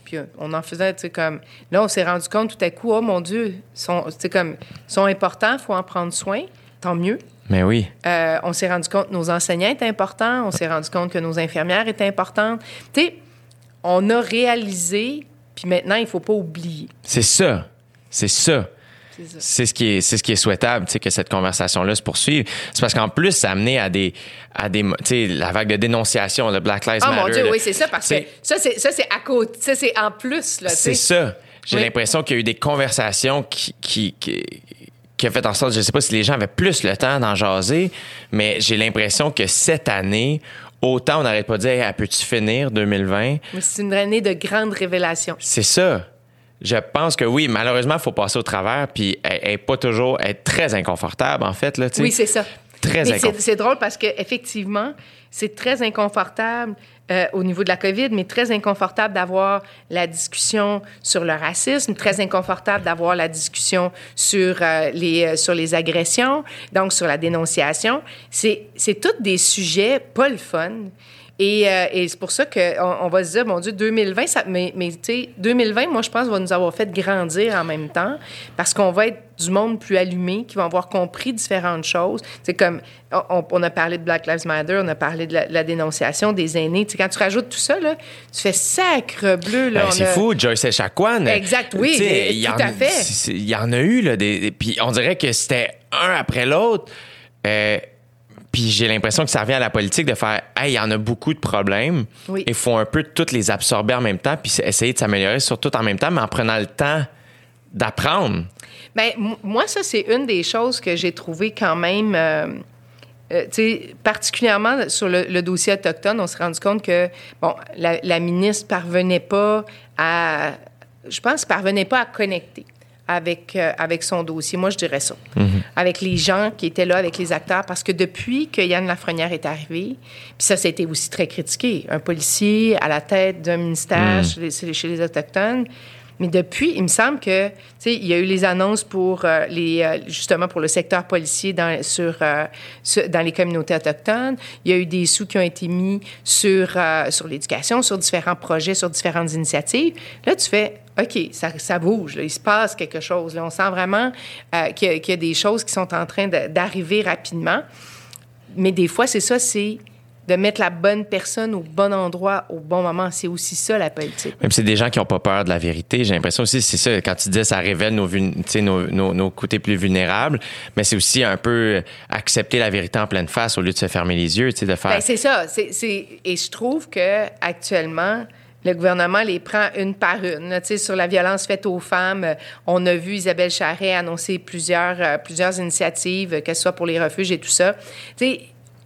puis euh, on en faisait, tu sais, comme... Là, on s'est rendu compte tout à coup, oh mon Dieu, sont, comme, sont importants, il faut en prendre soin, tant mieux. Mais oui. Euh, on s'est rendu compte que nos enseignants étaient importants, on s'est rendu compte que nos infirmières étaient importantes. Tu sais, on a réalisé, puis maintenant, il faut pas oublier. C'est ça. C'est ça. C'est ce qui est, c'est ce qui est souhaitable, tu sais, que cette conversation-là se poursuive. C'est parce qu'en plus, ça a amené à des, à des, tu sais, la vague de dénonciation, le Black Lives Ah Matter. mon Dieu, oui, c'est ça, parce que ça, c'est, ça, c'est à côté, ça, c'est en plus, là, C'est ça. J'ai Oui. l'impression qu'il y a eu des conversations qui, qui, qui, qui a fait en sorte, je sais pas si les gens avaient plus le temps d'en jaser, mais j'ai l'impression que cette année, autant on n'arrête pas de dire, Hey, peux-tu finir 2020? Mais C'est une année de grandes révélations. C'est ça. Je pense que oui, malheureusement, il faut passer au travers, puis elle, pas toujours, elle est très inconfortable, en fait, là. Oui, c'est ça. Très Mais incon- c'est, drôle parce que effectivement, c'est très inconfortable euh, au niveau de la COVID, mais très inconfortable d'avoir la discussion sur le racisme, très inconfortable d'avoir la discussion sur euh, les euh, sur les agressions, donc sur la dénonciation. C'est c'est tous des sujets pas le fun. Et, euh, et c'est pour ça qu'on on va se dire, mon Dieu, 2020, ça, mais, mais tu sais, 2020, moi, je pense, va nous avoir fait grandir en même temps parce qu'on va être du monde plus allumé, qui vont avoir compris différentes choses. C'est comme, on, on, a parlé de Black Lives Matter, on a parlé de la, de la dénonciation des aînés. Tu sais, quand tu rajoutes tout ça, là, tu fais sacre bleu. Là, Ben, c'est a- fou, Joyce Echaquan. Exact, oui, mais- il tout en- à fait. Il y en a eu, là, des, des- puis on dirait que c'était un après l'autre. Euh, puis j'ai l'impression que ça revient à la politique de faire, hey, il y en a beaucoup de problèmes. Oui. Il faut un peu toutes les absorber en même temps, puis essayer de s'améliorer sur tout en même temps, mais en prenant le temps d'apprendre. Ben, m- moi, ça, c'est une des choses que j'ai trouvé quand même. euh, euh, tu sais, particulièrement sur le, le dossier autochtone, on s'est rendu compte que, bon, la, la ministre parvenait pas à. Je pense, parvenait pas à connecter avec, euh, avec son dossier. Moi, je dirais ça. Avec les gens qui étaient là, avec les acteurs. Parce que depuis que Yann Lafrenière est arrivé, puis ça, ça a été aussi très critiqué, un policier à la tête d'un ministère chez, les, chez les Autochtones. Mais depuis, il me semble que, tu sais, il y a eu les annonces pour euh, les, euh, justement pour le secteur policier dans, sur, sur- dans les communautés autochtones. Il y a eu des sous qui ont été mis sur, sur l'éducation, sur différents projets, sur différentes initiatives. Là, tu fais, OK, ça, ça bouge, là, il se passe quelque chose. Là. On sent vraiment euh, qu'il y, a- qu'il y a des choses qui sont en train d'arriver rapidement. Mais des fois, c'est ça, c'est de mettre la bonne personne au bon endroit au bon moment. C'est aussi ça, la politique. Même c'est des gens qui n'ont pas peur de la vérité. J'ai l'impression aussi, c'est ça, quand tu dis ça révèle nos, nos, nos, nos côtés plus vulnérables, mais c'est aussi un peu accepter la vérité en pleine face au lieu de se fermer les yeux, de faire. Ben, c'est ça. Et je trouve que actuellement, le gouvernement les prend une par une. Tu sais, sur la violence faite aux femmes, euh, on a vu Isabelle Charret annoncer plusieurs, euh, plusieurs initiatives, euh, que ce soit pour les refuges et tout ça. Tu sais,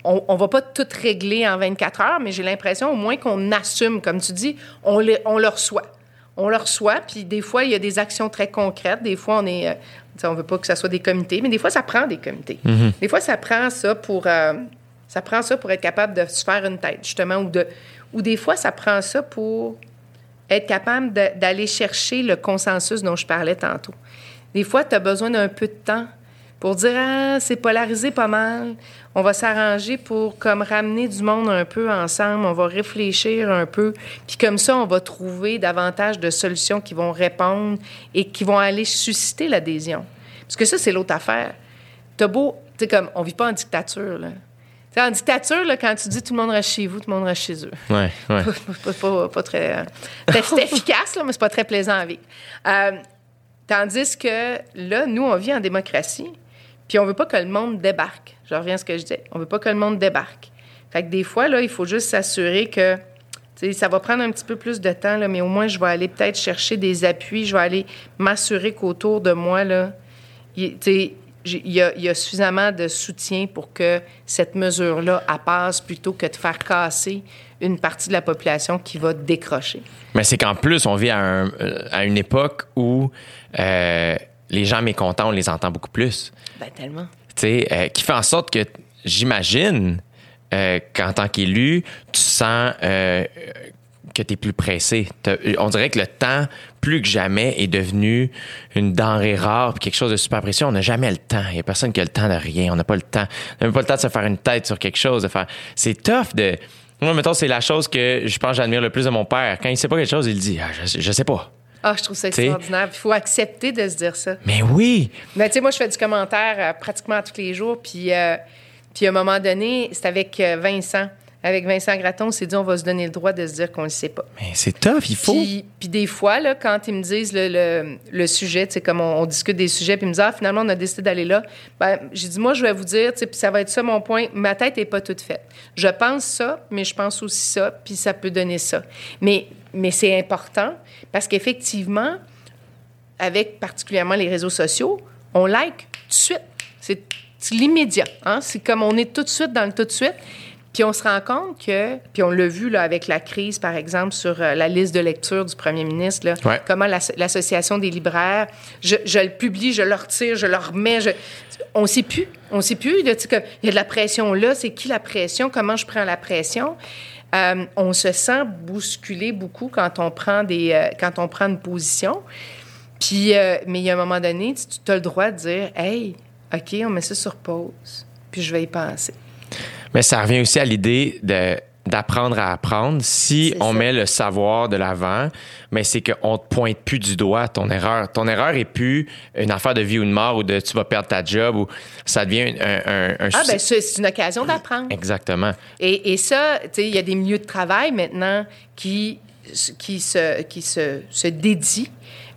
on, on va pas tout régler en 24 heures, mais j'ai l'impression au moins qu'on assume, comme tu dis, on, les, on le reçoit. On le reçoit, puis des fois, il y a des actions très concrètes. Des fois, on est... euh, on veut pas que ça soit des comités, mais des fois, ça prend des comités. Des fois, ça prend ça pour... euh, ça prend ça pour être capable de se faire une tête, justement, ou de... Ou des fois, ça prend ça pour être capable d'aller chercher le consensus dont je parlais tantôt. Des fois, tu as besoin d'un peu de temps pour dire ah c'est polarisé pas mal. On va s'arranger pour comme ramener du monde un peu ensemble. On va réfléchir un peu. Puis comme ça, on va trouver davantage de solutions qui vont répondre et qui vont aller susciter l'adhésion. Parce que ça, c'est l'autre affaire. T'as beau, tu comme on vit pas en dictature là. En dictature, là, quand tu dis tout le monde reste chez vous, tout le monde reste chez eux. Ouais, ouais. pas, pas- pas très. euh, [LAUGHS] C'est efficace, là, mais c'est pas très plaisant à vivre. Euh, tandis que là, nous, on vit en démocratie, puis on veut pas que le monde débarque. Je reviens à ce que je disais. On veut pas que le monde débarque. Fait que des fois, là, il faut juste s'assurer que. Ça va prendre un petit peu plus de temps, là, mais au moins, je vais aller peut-être chercher des appuis. Je vais aller m'assurer qu'autour de moi, là, il, il y, a, il y a suffisamment de soutien pour que cette mesure-là passe plutôt que de faire casser une partie de la population qui va décrocher. Mais c'est qu'en plus, on vit à, un- euh, à une époque où euh, les gens mécontents, on les entend beaucoup plus. Ben tellement. Tu sais, euh, qui fait en sorte que j'imagine euh, qu'en tant qu'élu, tu sens que tu es plus pressé. On dirait que le temps, plus que jamais, est devenu une denrée rare, puis quelque chose de super précieux. On n'a jamais le temps. Il n'y a personne qui a le temps de rien. On n'a pas le temps. On n'a même pas le temps de se faire une tête sur quelque chose. De faire. C'est tough de. Moi, mettons, c'est la chose que je pense que j'admire le plus de mon père. Quand il sait pas quelque chose, il dit ah, je, je sais pas. Ah, je trouve ça extraordinaire. Il faut accepter de se dire ça. Mais oui! Mais tu sais, moi, je fais du commentaire euh, pratiquement tous les jours. Puis, euh, puis à un moment donné, c'est avec euh, Vincent. Avec Vincent Gratton, on s'est dit, on va se donner le droit de se dire qu'on ne le sait pas. Mais c'est tough, il faut. Puis, puis des fois, là, quand ils me disent le, le, le sujet, tu sais, comme on, on discute des sujets, puis ils me disent, ah, finalement, on a décidé d'aller là, ben, j'ai dit, moi, je vais vous dire, tu sais, puis ça va être ça mon point, ma tête n'est pas toute faite. Je pense ça, mais je pense aussi ça, puis ça peut donner ça. Mais, mais c'est important parce qu'effectivement, avec particulièrement les réseaux sociaux, on like tout de suite. C'est c'est l'immédiat. Hein? C'est comme on est tout de suite dans le tout de suite. Puis on se rend compte que, puis on l'a vu là, avec la crise, par exemple, sur euh, la liste de lecture du premier ministre, là, Ouais. comment l'Asso- l'Association des libraires, je, je le publie, je le retire, je le remets. Je, on ne sait plus. On ne sait plus. là, que Il y a de la pression là. C'est qui la pression? Comment je prends la pression? Euh, on se sent bousculé beaucoup quand on prend, des, euh, quand on prend une position. Puis, euh, mais il y a un moment donné, tu, tu as le droit de dire Hey, OK, on met ça sur pause, puis je vais y penser. Mais ça revient aussi à l'idée de d'apprendre à apprendre. Si on ça. met le savoir de l'avant, mais c'est qu'on te pointe plus du doigt ton erreur. Ton erreur est plus une affaire de vie ou de mort ou de tu vas perdre ta job ou ça devient un, un, un Ah, ben c'est une occasion d'apprendre. Exactement. Et, et ça, tu sais, il y a des milieux de travail maintenant qui, qui, se, qui se, se dédient,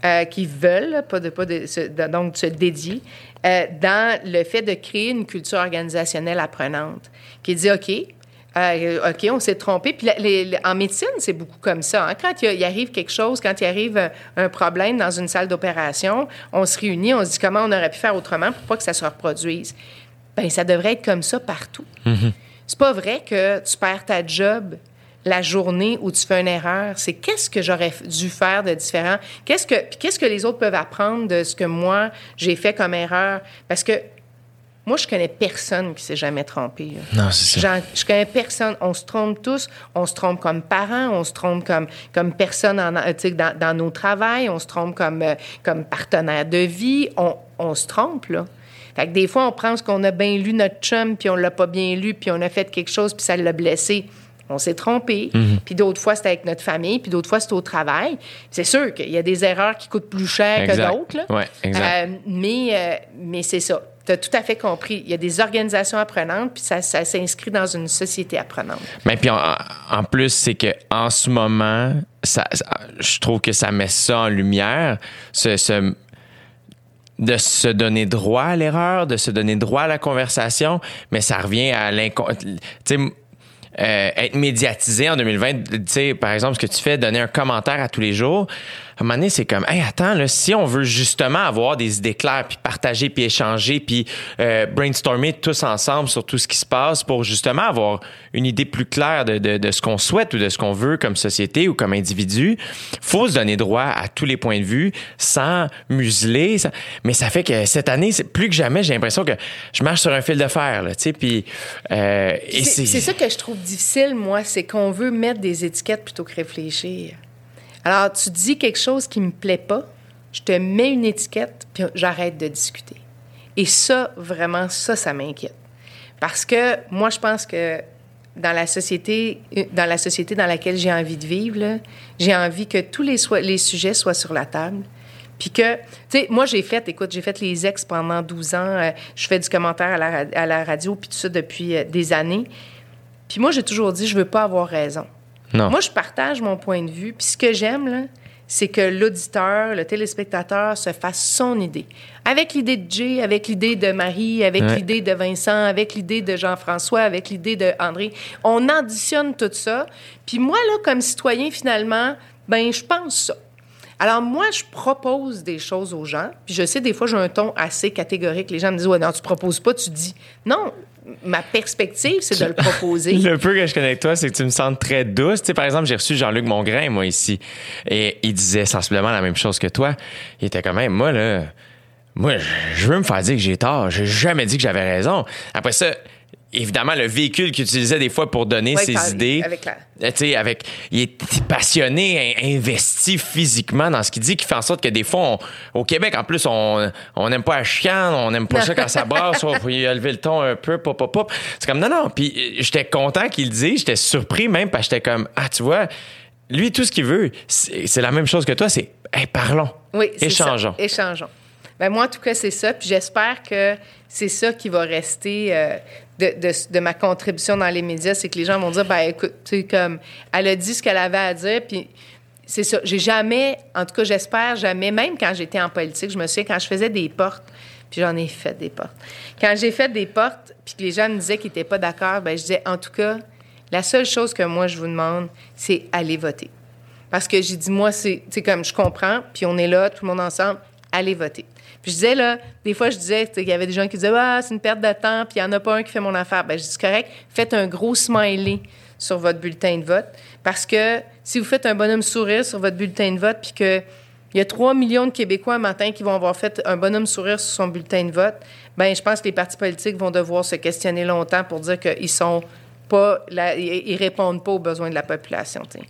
euh, qui veulent, pas de, pas de, se- donc se dédient, euh, dans le fait de créer une culture organisationnelle apprenante, qui dit, OK, euh, OK, on s'est trompé. Puis la- les- les- en médecine, c'est beaucoup comme ça. hein. Quand il, arrive quelque chose, quand il arrive un, un problème dans une salle d'opération, on se réunit, on se dit comment on aurait pu faire autrement pour pas que ça se reproduise. Ben ça devrait être comme ça partout. C'est pas vrai que tu perds ta job la journée où tu fais une erreur. C'est qu'est-ce que j'aurais dû faire de différent? Qu'est-ce que, puis qu'est-ce que les autres peuvent apprendre de ce que moi, j'ai fait comme erreur? Parce que moi, je connais personne qui s'est jamais trompé. là. Non, c'est ça. Je connais personne. On se trompe tous. On se trompe comme parents, on se trompe comme, comme personne en, dans, dans nos travails, on se trompe comme, euh, comme partenaire de vie. On, on se trompe, là. Fait que des fois, on pense qu'on a bien lu notre chum, puis on l'a pas bien lu, puis on a fait quelque chose, puis ça l'a blessé. On s'est trompé. Puis d'autres fois, c'était avec notre famille, puis d'autres fois, c'était au travail. C'est sûr qu'il y a des erreurs qui coûtent plus cher Exact. que d'autres. là. Ouais, exact. Euh, mais euh, mais c'est ça. Tu as tout à fait compris. Il y a des organisations apprenantes, puis ça, s'inscrit dans une société apprenante. Mais puis en, plus, c'est que en ce moment, ça, je trouve que ça met ça en lumière, de se donner droit à l'erreur, de se donner droit à la conversation, mais ça revient à l'incon... Euh, être médiatisé en 2020, tu sais, par exemple, ce que tu fais, donner un commentaire à tous les jours, un moment donné, c'est comme, hey, attends, là, si on veut justement avoir des idées claires, puis partager, puis échanger, puis euh, brainstormer tous ensemble sur tout ce qui se passe pour justement avoir une idée plus claire de, de, de ce qu'on souhaite ou de ce qu'on veut comme société ou comme individu, faut se donner droit à tous les points de vue sans museler. Mais ça fait que cette année, plus que jamais, j'ai l'impression que je marche sur un fil de fer, là, tu sais, puis... euh, c'est ça que je trouve difficile, moi, c'est qu'on veut mettre des étiquettes plutôt que réfléchir. Alors, tu dis quelque chose qui me plaît pas, je te mets une étiquette, puis j'arrête de discuter. Et ça, vraiment, ça, ça m'inquiète. Parce que moi, je pense que dans la société, dans la société dans laquelle j'ai envie de vivre, j'ai envie que tous les, sujets soient sur la table. Puis que, tu sais, moi, j'ai fait, écoute, j'ai fait les ex pendant 12 ans. euh, je fais du commentaire à la, ra- à la radio, puis tout ça depuis euh, des années. Puis moi, j'ai toujours dit, je veux pas avoir raison. Non. Moi, je partage mon point de vue. Puis ce que j'aime, là, c'est que l'auditeur, le téléspectateur se fasse son idée. Avec l'idée de Jay, avec l'idée de Marie, avec Ouais. l'idée de Vincent, avec l'idée de Jean-François, avec l'idée de André. On additionne tout ça. Puis moi, là, comme citoyen, finalement, ben je pense ça. Alors moi, je propose des choses aux gens. Puis je sais, des fois, j'ai un ton assez catégorique. Les gens me disent, ouais, non, tu proposes pas, tu dis. Non, ma perspective, c'est de [LAUGHS] le proposer. Le peu que je connais avec toi, c'est que tu me sens très douce. Tu sais, par exemple, j'ai reçu Jean-Luc Mongrain, moi, ici. Et il disait sensiblement la même chose que toi. Il était quand même, moi, là, moi, je- je veux me faire dire que j'ai tort. J'ai jamais dit que j'avais raison. Après ça, évidemment, le véhicule qu'il utilisait des fois pour donner Ouais, ses par- idées. avec la- euh, avec, il est passionné, in- investi physiquement dans ce qu'il dit, qui fait en sorte que des fois, on- au Québec, en plus, on on n'aime pas la chicane, on n'aime pas ça quand ça [LAUGHS] brasse, on faut y lever le ton un peu, pop, pop, pop. C'est comme, non, non. Puis euh, j'étais content qu'il le dise, j'étais surpris même, parce que j'étais comme, ah, tu vois, lui, tout ce qu'il veut, c'est la même chose que toi, c'est, hey, parlons. Oui, Échangeons. ça. Échangeons. Ben moi, en tout cas, c'est ça. Puis j'espère que c'est ça qui va rester euh, de, ma contribution dans les médias. C'est que les gens vont dire, ben écoute, tu comme, elle a dit ce qu'elle avait à dire. Puis c'est ça. J'ai jamais, en tout cas, j'espère jamais, même quand j'étais en politique, je me souviens quand je faisais des portes, puis j'en ai fait des portes. Quand j'ai fait des portes, puis que les gens me disaient qu'ils n'étaient pas d'accord, ben je disais, en tout cas, la seule chose que moi, je vous demande, c'est aller voter. Parce que j'ai dit, moi, c'est comme je comprends, puis on est là, tout le monde ensemble, allez voter. Puis je disais, là, des fois, je disais, tu sais, il y avait des gens qui disaient, ah, c'est une perte de temps, puis il n'y en a pas un qui fait mon affaire. Ben, je dis, correct, faites un gros smiley sur votre bulletin de vote. Parce que si vous faites un bonhomme sourire sur votre bulletin de vote, puis que il y a 3 millions de Québécois un matin qui vont avoir fait un bonhomme sourire sur son bulletin de vote, ben je pense que les partis politiques vont devoir se questionner longtemps pour dire qu'ils sont pas, la- ils répondent pas aux besoins de la population. tu sais.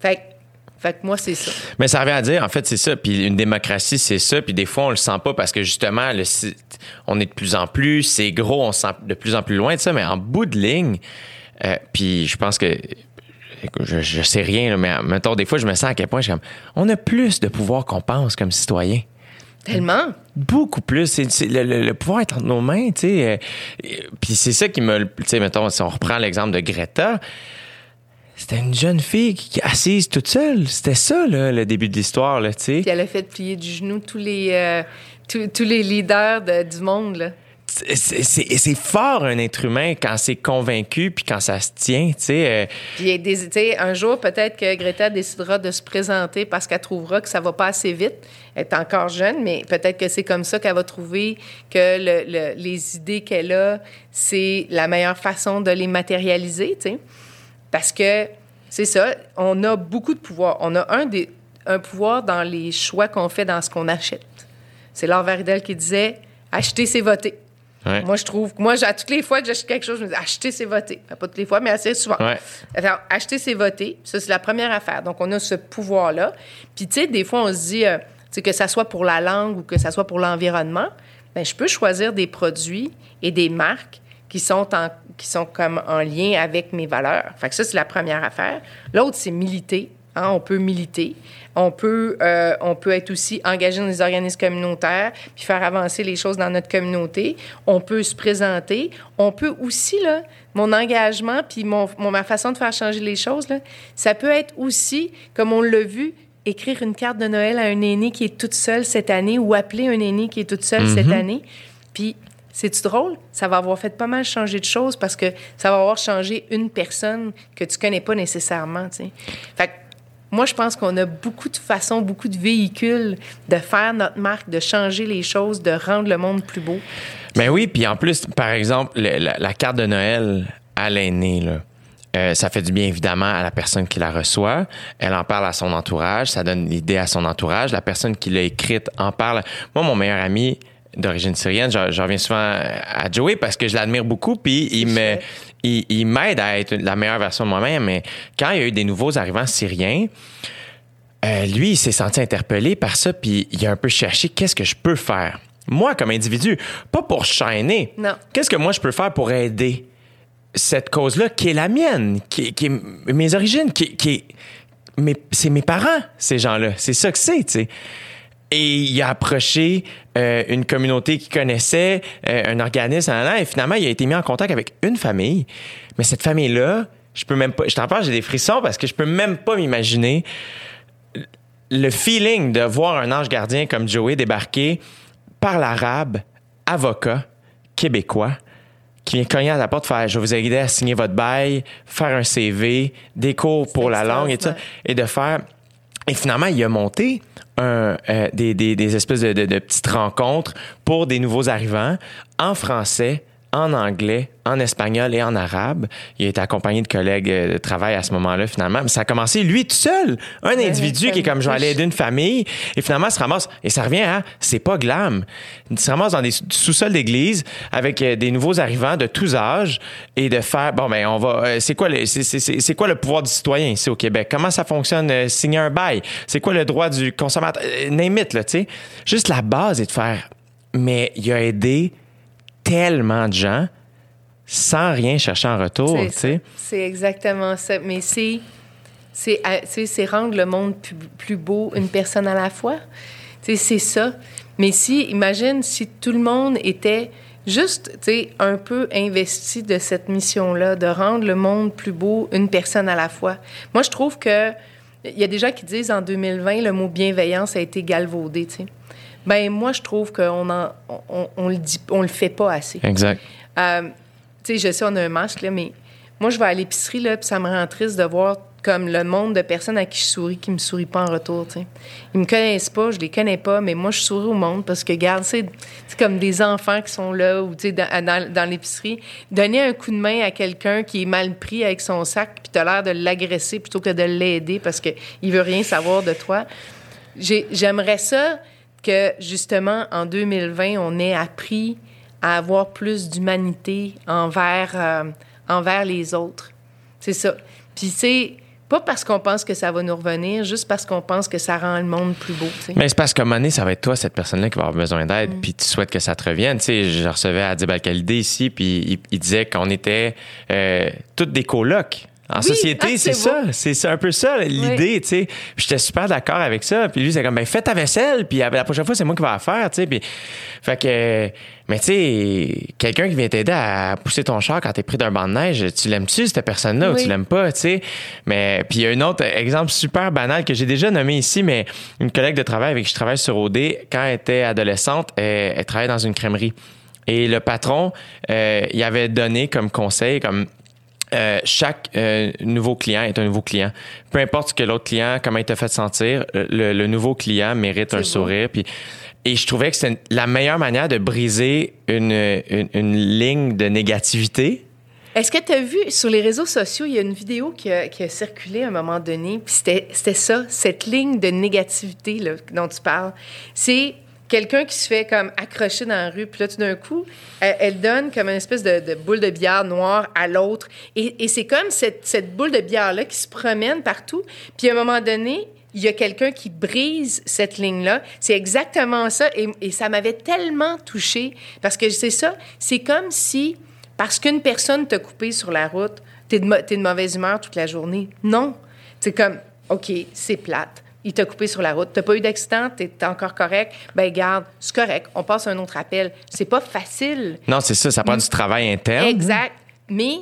Fait, fait que moi, c'est ça. Mais ça revient à dire, en fait, c'est ça. Puis une démocratie, c'est ça. Puis des fois, on le sent pas parce que justement, le, on est de plus en plus, c'est gros, on se sent de plus en plus loin de ça. Mais en bout de ligne, Euh, puis je pense que je, je sais rien, mais mettons, des fois, je me sens à quel point je suis comme, on a plus de pouvoir qu'on pense comme citoyen. Tellement. Beaucoup plus. C'est, le, le- le pouvoir est entre nos mains, tu sais. euh, Puis c'est ça qui me... Tu sais, mettons, si on reprend l'exemple de Greta, c'était une jeune fille qui, assise toute seule. C'était ça, là, le début de l'histoire, là, tu sais. Puis elle a fait plier du genou tous les, euh, tous, tous les leaders de- du monde, là. C'est, fort, un être humain, quand c'est convaincu puis quand ça se tient, tu sais. euh, Puis un jour, peut-être que Greta décidera de se présenter parce qu'elle trouvera que ça va pas assez vite. Elle est encore jeune, mais peut-être que c'est comme ça qu'elle va trouver que le- le- les idées qu'elle a, c'est la meilleure façon de les matérialiser, tu sais. Parce que c'est ça, on a beaucoup de pouvoir. On a un, des, un pouvoir dans les choix qu'on fait dans ce qu'on achète. C'est Laure Varidel qui disait acheter, c'est voter. ouais. Moi, je trouve, moi, à toutes les fois que j'achète quelque chose, je me dis acheter, c'est voter. Pas toutes les fois, mais assez souvent. Ouais. Alors, acheter, c'est voter. Ça, c'est la première affaire. Donc, on a ce pouvoir-là. Puis, tu sais, des fois, on se dit, euh, que ça soit pour la langue ou que ça soit pour l'environnement, ben, je peux choisir des produits et des marques qui sont, en, qui sont comme en lien avec mes valeurs. Fait que ça, c'est la première affaire. L'autre, c'est militer. Hein, on peut militer. On peut, euh, on peut être aussi engagé dans les organismes communautaires puis faire avancer les choses dans notre communauté. On peut se présenter. On peut aussi, là, mon engagement puis mon, mon- ma façon de faire changer les choses, là, ça peut être aussi, comme on l'a vu, écrire une carte de Noël à un aîné qui est toute seule cette année ou appeler un aîné qui est toute seule cette année. Puis, c'est-tu drôle? Ça va avoir fait pas mal changer de choses parce que ça va avoir changé une personne que tu connais pas nécessairement. Fait que moi, je pense qu'on a beaucoup de façons, beaucoup de véhicules de faire notre marque, de changer les choses, de rendre le monde plus beau. Ben oui, puis en plus, par exemple, le- la, carte de Noël à l'aîné, euh, ça fait du bien évidemment à la personne qui la reçoit. Elle en parle à son entourage, ça donne l'idée à son entourage. La personne qui l'a écrite en parle. Moi, mon meilleur ami d'origine syrienne, je, je reviens souvent à Joey parce que je l'admire beaucoup, puis il me, il, il m'aide à être la meilleure version de moi-même. Mais quand il y a eu des nouveaux arrivants syriens, euh, lui, il s'est senti interpellé par ça, puis il a un peu cherché qu'est-ce que je peux faire. Moi, comme individu, pas pour chaîner. Non. Qu'est-ce que moi je peux faire pour aider cette cause-là qui est la mienne, qui, qui est mes origines, qui, qui est. c'est mes parents, ces gens-là. C'est ça que c'est, tu sais. Et il a approché euh, une communauté qu'il connaissait, euh, un organisme, et finalement, il a été mis en contact avec une famille. Mais cette famille-là, je peux même pas. Je t'en parle, j'ai des frissons parce que je peux même pas m'imaginer le feeling de voir un ange gardien comme Joey débarquer par l'arabe, avocat, québécois, qui vient cogner à la porte, faire Je vais vous aider à signer votre bail, faire un CV, des cours pour la langue et tout ça, et de faire. Et finalement, il a monté euh, des espèces de, de- de petites rencontres pour des nouveaux arrivants en français, en anglais, en espagnol et en arabe. Il a été accompagné de collègues euh, de travail à ce moment-là, finalement. Mais ça a commencé, lui, tout seul. Un individu qui est comme, je vais aller aider une famille. Et finalement, se ramasse, et ça revient à, c'est pas glam. Il se ramasse dans des sous-sols d'église avec euh, des nouveaux arrivants de tous âges et de faire, bon, ben, on va, euh, c'est quoi le, c'est, c'est- c'est- c'est quoi le pouvoir du citoyen ici au Québec? Comment ça fonctionne, euh, signer un bail? C'est quoi le droit du consommateur? Euh, name it, là, tu sais. Juste la base est de faire, mais il a aidé tellement de gens sans rien chercher en retour, C'est exactement ça. Mais c'est, c'est, euh, rendre le monde plus, plus beau une personne à la fois. C'est ça. Mais si, imagine si tout le monde était juste, un peu investi de cette mission-là, de rendre le monde plus beau une personne à la fois. Moi, je trouve que il y a des gens qui disent en 2020 le mot bienveillance a été galvaudé. Ben moi, je trouve qu'on en, on, on le dit, on le fait pas assez. Exact. Euh, tu sais, je sais, on a un masque, là, mais moi, je vais à l'épicerie, là, puis ça me rend triste de voir comme le nombre de personnes à qui je souris qui me sourient pas en retour, tu sais. Ils me connaissent pas, je les connais pas, mais moi, je souris au monde parce que, regarde, c'est c'est comme des enfants qui sont là ou, tu sais, dans, dans, dans l'épicerie. Donner un coup de main à quelqu'un qui est mal pris avec son sac, puis t'as l'air de l'agresser plutôt que de l'aider parce qu'il veut rien savoir de toi. J'ai- J'aimerais ça que, justement, en 2020, on ait appris à avoir plus d'humanité envers, euh, envers les autres. C'est ça. Puis, sais, Pas parce qu'on pense que ça va nous revenir, juste parce qu'on pense que ça rend le monde plus beau. Mais c'est parce qu'à un moment donné, ça va être toi, cette personne-là, qui va avoir besoin d'aide, Mm. puis tu souhaites que ça te revienne. Tu sais, je recevais Adib Al-Khalidé ici, puis il, il disait qu'on était euh, toutes des colocs. En Oui, société, ah, c'est ça. C'est un peu ça, l'idée, tu sais. J'étais super d'accord avec ça. Puis lui, c'est comme, ben, fais ta vaisselle, puis la prochaine fois, c'est moi qui vais la faire, tu sais. Puis, fait que, mais tu sais, quelqu'un qui vient t'aider à pousser ton char quand t'es pris d'un banc de neige, tu l'aimes-tu, cette personne-là, ou tu l'aimes pas, tu sais? Mais, puis il y a un autre exemple super banal que j'ai déjà nommé ici, mais une collègue de travail avec qui je travaille sur OD, quand elle était adolescente, elle, elle travaillait dans une crèmerie. Et le patron, euh, il avait donné comme conseil, comme euh, chaque euh, nouveau client est un nouveau client. Peu importe ce que l'autre client, comment il t'a fait sentir, le, le nouveau client mérite un sourire. Puis, et je trouvais que c'était la meilleure manière de briser une, une, une ligne de négativité. Est-ce que tu as vu sur les réseaux sociaux, il y a une vidéo qui a, qui a circulé à un moment donné, puis c'était c'était ça, cette ligne de négativité là, dont tu parles. C'est quelqu'un qui se fait comme accrocher dans la rue, puis là, tout d'un coup, elle, donne comme une espèce de, boule de billard noire à l'autre. Et, c'est comme cette, boule de billard-là qui se promène partout. Puis à un moment donné, il y a quelqu'un qui brise cette ligne-là. C'est exactement ça. Et, ça m'avait tellement touchée. Parce que c'est ça. C'est comme si, parce qu'une personne t'a coupé sur la route, t'es de, t'es de mauvaise humeur toute la journée. Non. C'est comme, OK, c'est plate. Il t'a coupé sur la route. T'as pas eu d'accident, t'es encore correct. Ben garde, c'est correct. On passe à un autre appel. C'est pas facile. Non, c'est ça, ça prend du travail interne. Exact. Mais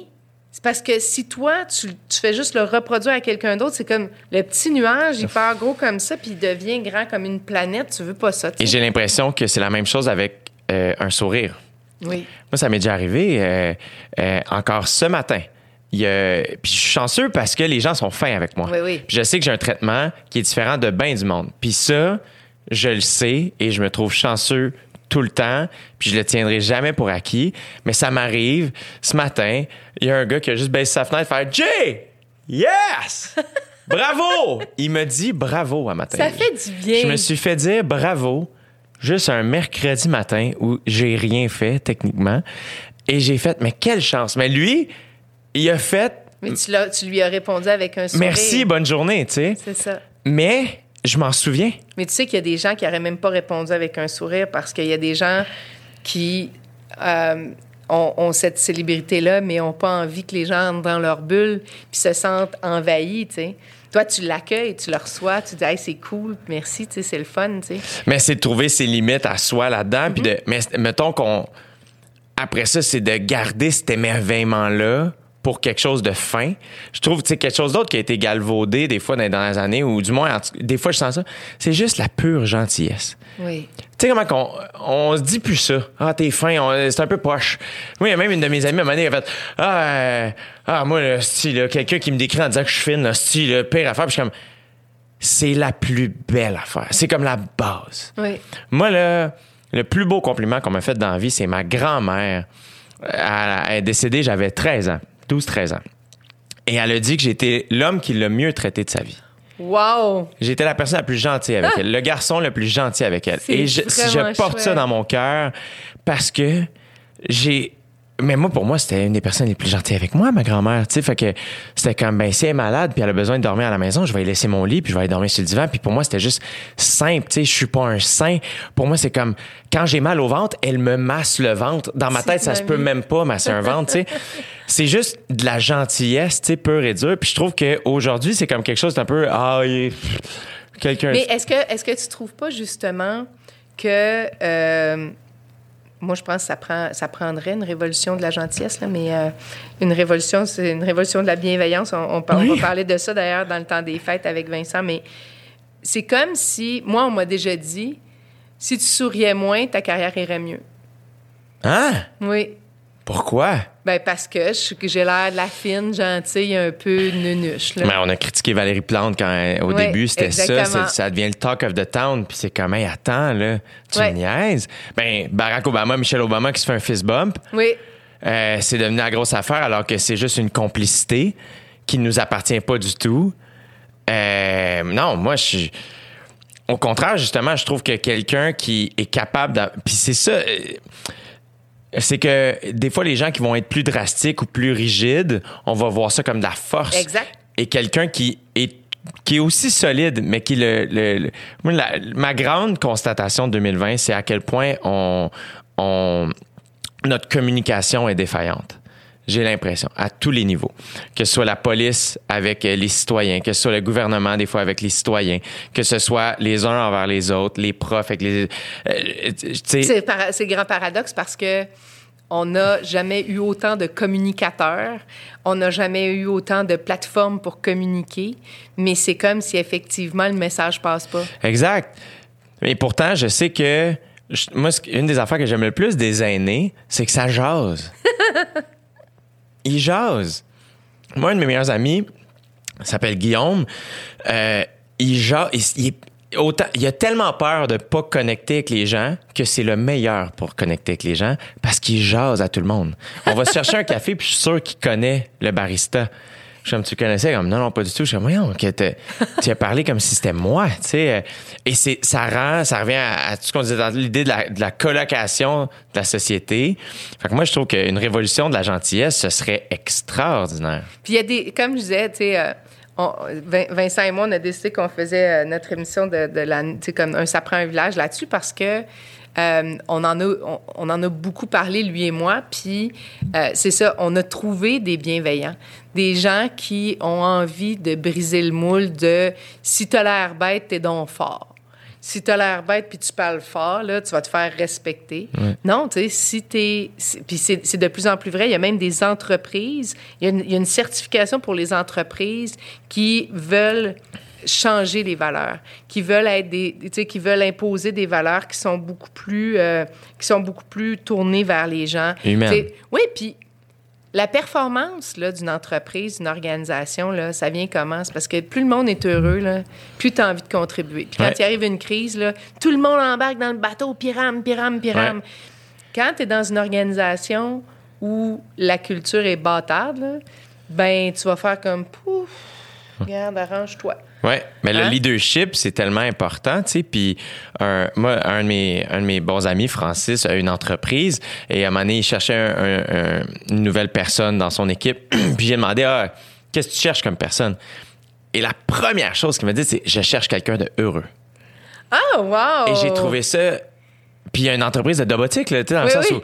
c'est parce que si toi, tu, tu fais juste le reproduire à quelqu'un d'autre, c'est comme le petit nuage, il part gros comme ça, puis il devient grand comme une planète. Tu veux pas ça, Et j'ai l'impression que c'est la même chose avec euh, un sourire. Oui. Moi, ça m'est déjà arrivé euh, euh, encore ce matin. A- Puis je suis chanceux parce que les gens sont fins avec moi. Oui, oui. Puis je sais que j'ai un traitement qui est différent de bien du monde. Puis ça, je le sais et je me trouve chanceux tout le temps. Puis je le tiendrai jamais pour acquis. Mais ça m'arrive. Ce matin, il y a un gars qui a juste baissé sa fenêtre et fait Jay! Yes! [LAUGHS] Bravo! Il me dit bravo à matin. Ça fait du bien. Je me suis fait dire bravo juste un mercredi matin où j'ai rien fait techniquement. Et j'ai fait, mais quelle chance. Mais lui, il a fait Mais tu, l'as- tu lui as répondu avec un sourire. merci, bonne journée, tu sais. C'est ça. Mais je m'en souviens. Mais tu sais qu'il y a des gens qui n'auraient même pas répondu avec un sourire parce qu'il y a des gens qui euh, ont, ont cette célébrité-là, mais n'ont pas envie que les gens entrent dans leur bulle puis se sentent envahis, tu sais. Toi, tu l'accueilles, tu le reçois, tu dis hey, c'est cool, merci, tu sais, c'est le fun, tu sais. Mais c'est de trouver ses limites à soi là-dedans. Puis de, mais mettons qu'on. Après ça, c'est de garder cet émerveillement-là pour quelque chose de fin. Je trouve, tu sais, quelque chose d'autre qui a été galvaudé des fois dans les dernières années, ou du moins, des fois, je sens ça. C'est juste la pure gentillesse. Oui. Tu sais comment qu'on on se dit plus ça. Ah, t'es fin, c'est un peu poche. Moi, il y a même une de mes amies à un moment donné, elle a fait Ah, euh, ah moi, là, là, quelqu'un qui me décrit en disant que je suis fine, là, c'ti, là, pire affaire. Puis je suis comme C'est la plus belle affaire. C'est comme la base. Oui. Moi, là, le plus beau compliment qu'on m'a fait dans la vie, c'est ma grand-mère. Elle est décédée, j'avais 13 ans, 12-13 ans. Et elle a dit que j'étais l'homme qui l'a mieux traité de sa vie. Wow! J'étais la personne la plus gentille avec elle, le garçon le plus gentil avec elle. Et je, je porte ça dans mon cœur parce que j'ai. Mais moi, pour moi, c'était une des personnes les plus gentilles avec moi, ma grand-mère. Tu sais, fait que c'était comme, ben, si elle est malade puis elle a besoin de dormir à la maison, je vais lui laisser mon lit puis je vais aller dormir sur le divan. Puis pour moi, c'était juste simple. Tu sais, je suis pas un saint. Pour moi, c'est comme, quand j'ai mal au ventre, elle me masse le ventre. Dans ma tête, ça se peut même pas masser un ventre, tu sais. [LAUGHS] C'est juste de la gentillesse, tu sais, pure et dure. Puis je trouve qu'aujourd'hui, c'est comme quelque chose d'un peu, ah, il est- quelqu'un. Mais est-ce que, est-ce que tu trouves pas justement que. euh, moi, je pense que ça, prend, ça prendrait une révolution de la gentillesse, là, mais euh, une révolution, c'est une révolution de la bienveillance. On, va parler de ça d'ailleurs dans le temps des fêtes avec Vincent, mais c'est comme si, moi, on m'a déjà dit, si tu souriais moins, ta carrière irait mieux. Hein? Oui. Pourquoi? Ben parce que j'ai l'air de la fine, gentille, un peu nunuche. Là. Mais on a critiqué Valérie Plante quand au Ouais, début, c'était ça, ça devient le talk of the town, puis c'est comme, hey, attends, là, tu Ouais. me niaises. Ben, Barack Obama, Michelle Obama qui se fait un fist bump, Oui. euh, c'est devenu la grosse affaire alors que c'est juste une complicité qui ne nous appartient pas du tout. Euh, non, moi, je suis. Au contraire, justement, je trouve que quelqu'un qui est capable. Puis c'est ça. euh, C'est que des fois, les gens qui vont être plus drastiques ou plus rigides, on va voir ça comme de la force. Exact. est quelqu'un qui est qui est aussi solide, mais qui le, le- le- moi, la- ma grande constatation de 2020, c'est à quel point on, on notre communication est défaillante. J'ai l'impression, à tous les niveaux. Que ce soit la police avec euh, les citoyens, que ce soit le gouvernement, des fois, avec les citoyens, que ce soit les uns envers les autres, les profs avec les... euh, sais, C'est para- grand paradoxe parce que on n'a jamais eu autant de communicateurs, on n'a jamais eu autant de plateformes pour communiquer, mais c'est comme si effectivement le message passe pas. Exact. Et pourtant, je sais que moi, une des affaires que j'aime le plus des aînés, c'est que ça jase. [LAUGHS] Ils jasent. Moi, un de mes meilleurs amis s'appelle Guillaume. Euh, il jase. Il, a tellement peur de pas connecter avec les gens que c'est le meilleur pour connecter avec les gens parce qu'il jase à tout le monde. On va se chercher un café puis je suis sûr qu'il connaît le barista. Je suis comme tu connaissais comme non non pas du tout. Je suis comme voyons que [LAUGHS] tu as parlé comme si c'était moi, tu sais. Et c'est ça rend ça revient à, à tout ce qu'on disait dans l'idée de la, de la colocation de la société. Fait que moi je trouve qu'une révolution de la gentillesse ce serait extraordinaire. Puis il y a des, comme je disais, tu sais, euh, on- Vincent et moi, on a décidé qu'on faisait euh, notre émission de, de la, tu sais, comme un ça prend un village là-dessus parce que euh, on en a, on, on en a beaucoup parlé lui et moi. Puis euh, c'est ça, on a trouvé des bienveillants, des gens qui ont envie de briser le moule de si t'as l'air bête, t'es donc fort. Si t'as l'air bête puis tu parles fort, là, tu vas te faire respecter. Non, tu sais, si t'es... c'est- Puis c'est c'est de plus en plus vrai. Il y a même des entreprises, il y a une, il y a une certification pour les entreprises qui veulent changer les valeurs, qui veulent être des, tu sais, qui veulent imposer des valeurs qui sont beaucoup plus, euh, qui sont beaucoup plus tournées vers les gens. Humaines. Oui, puis la performance là, d'une entreprise, d'une organisation, là, ça vient comment? C'est parce que plus le monde est heureux, là, plus tu as envie de contribuer. Puis quand Ouais. il arrive une crise, là, tout le monde embarque dans le bateau, piram, piram, piram. Ouais. Quand tu es dans une organisation où la culture est bâtarde, là, ben tu vas faire comme pouf, regarde, arrange-toi. Ouais, mais le Hein? leadership, c'est tellement important, tu sais. Puis, un, moi, un de, mes, un de mes bons amis, Francis, a une entreprise et à un moment donné, il cherchait un- un- un- une nouvelle personne dans son équipe. [CLEARS THROAT] puis, j'ai demandé, ah, qu'est-ce que tu cherches comme personne? Et la première chose qu'il m'a dit, c'est, je cherche quelqu'un de heureux. Ah, wow! Et j'ai trouvé ça. Puis, il y a une entreprise de domotique, là, tu sais, dans le sens oui. où.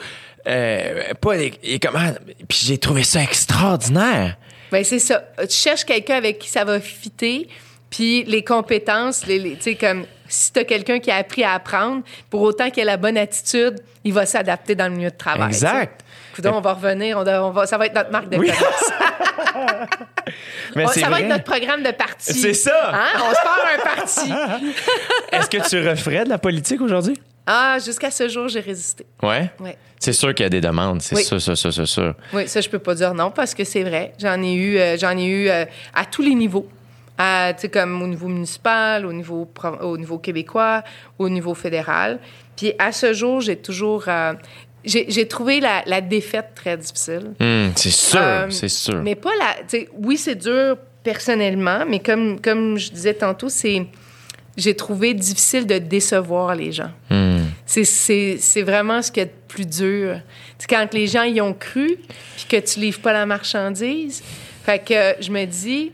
euh, pas les- puis j'ai trouvé ça extraordinaire Ben c'est ça. Tu cherches quelqu'un avec qui ça va fitter, puis les compétences, les, les- tu sais, comme si tu as quelqu'un qui a appris à apprendre, pour autant qu'il ait la bonne attitude, il va s'adapter dans le milieu de travail. exact Coudon, on va revenir, on, va, ça va être notre marque de Oui. commerce. [LAUGHS] mais On- ça va être notre programme de parti. C'est ça. Hein? On se part un parti. [LAUGHS] est-ce que tu referais de la politique aujourd'hui? Ah, jusqu'à ce jour, j'ai résisté. Ouais? Ouais. C'est sûr qu'il y a des demandes, c'est Oui. sûr, sûr, sûr, sûr, sûr. Oui, ça, je peux pas dire non parce que c'est vrai. J'en ai eu, euh, j'en ai eu euh, à tous les niveaux. À, comme au niveau municipal, au niveau, au niveau québécois, au niveau fédéral. Puis à ce jour, j'ai toujours. euh, j'ai trouvé la, la défaite très difficile. Hum, c'est sûr, Euh, c'est sûr. Mais pas la. Oui, c'est dur personnellement, mais comme, comme je disais tantôt, c'est. J'ai trouvé difficile de décevoir les gens. Hum. C'est- vraiment ce qu'il y a de plus dur. C'est quand les gens y ont cru, puis que tu livres pas la marchandise. Fait que je me dis,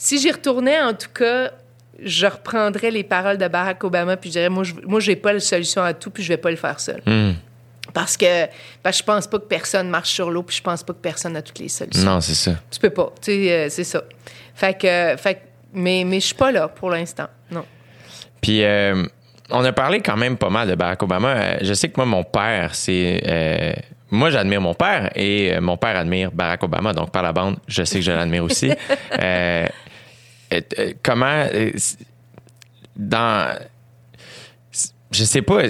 si j'y retournais, en tout cas, je reprendrais les paroles de Barack Obama, puis je dirais, moi, je moi, j'ai pas la solution à tout, puis je vais pas le faire seul. Hum. Parce que, que je pense pas que personne marche sur l'eau, puis je pense pas que personne a toutes les solutions. Non, c'est ça. Tu peux pas. Tu sais, euh, c'est ça. Fait que, fait mais, mais je suis pas là pour l'instant. Non. Puis, euh, on a parlé quand même pas mal de Barack Obama. Euh, Je sais que moi, mon père, c'est. moi, j'admire mon père et mon père admire Barack Obama. Donc, par la bande, je sais que je l'admire aussi. [LAUGHS] Euh, comment. euh, dans. Je sais pas,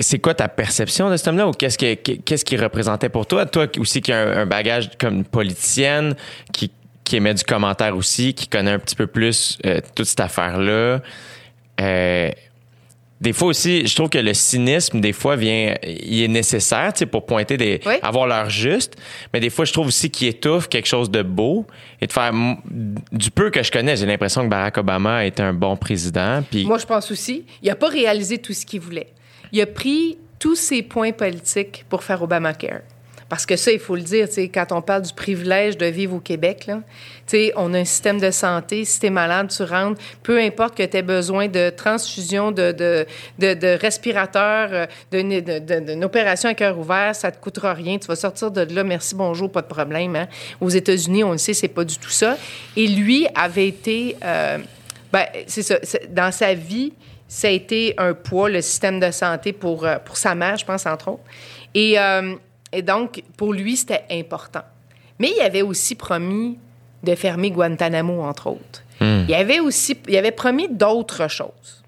c'est quoi ta perception de cet homme-là ou qu'est-ce que- qu'est-ce qu'il représentait pour toi? Toi aussi qui as un, bagage comme politicienne, qui, qui émet du commentaire aussi, qui connaît un petit peu plus euh, toute cette affaire-là. Euh, des fois aussi, je trouve que le cynisme, des fois, vient, il est nécessaire, tu sais, pour pointer des, Oui. avoir l'heure juste. Mais des fois, je trouve aussi qu'il étouffe quelque chose de beau et de faire, du peu que je connais, j'ai l'impression que Barack Obama a été un bon président. Puis, Moi, je pense aussi. Il a pas réalisé tout ce qu'il voulait. Il a pris tous ses points politiques pour faire Obamacare. Parce que ça, il faut le dire, tu quand on parle du privilège de vivre au Québec, là, tu on a un système de santé. Si t'es malade, tu rentres. Peu importe que tu aies besoin de transfusion, de, de, de, de respirateur, euh, d'une de, opération à cœur ouvert, ça te coûtera rien. Tu vas sortir de là, merci, bonjour, pas de problème. Hein. Aux États-Unis, on le sait, c'est pas du tout ça. Et lui avait été, euh, ben, c'est ça, dans sa vie, ça a été un poids, le système de santé pour, euh, pour sa mère, je pense, entre autres. Et, euh, et donc, pour lui, c'était important. Mais il avait aussi promis de fermer Guantanamo, entre autres. Il avait aussi il avait promis d'autres choses.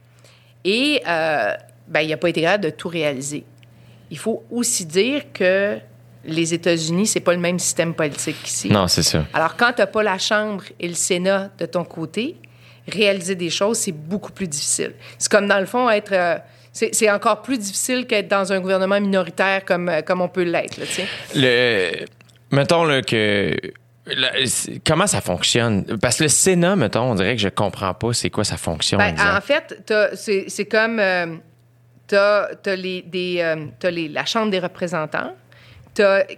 Et euh, ben, il n'a pas été capable de tout réaliser. Il faut aussi dire que les États-Unis, c'est pas le même système politique qu'ici. Non, c'est ça. Alors, quand tu n'as pas la Chambre et le Sénat de ton côté, réaliser des choses, c'est beaucoup plus difficile. C'est comme, dans le fond, être... euh, c'est encore plus difficile qu'être dans un gouvernement minoritaire comme, euh, comme on peut l'être. Le, mettons là, que. la- comment ça fonctionne? Parce que le Sénat, mettons, on dirait que je comprends pas c'est quoi sa fonction. Ben, en fait, c'est comme... euh, t'as as les, des, euh, les, la Chambre des représentants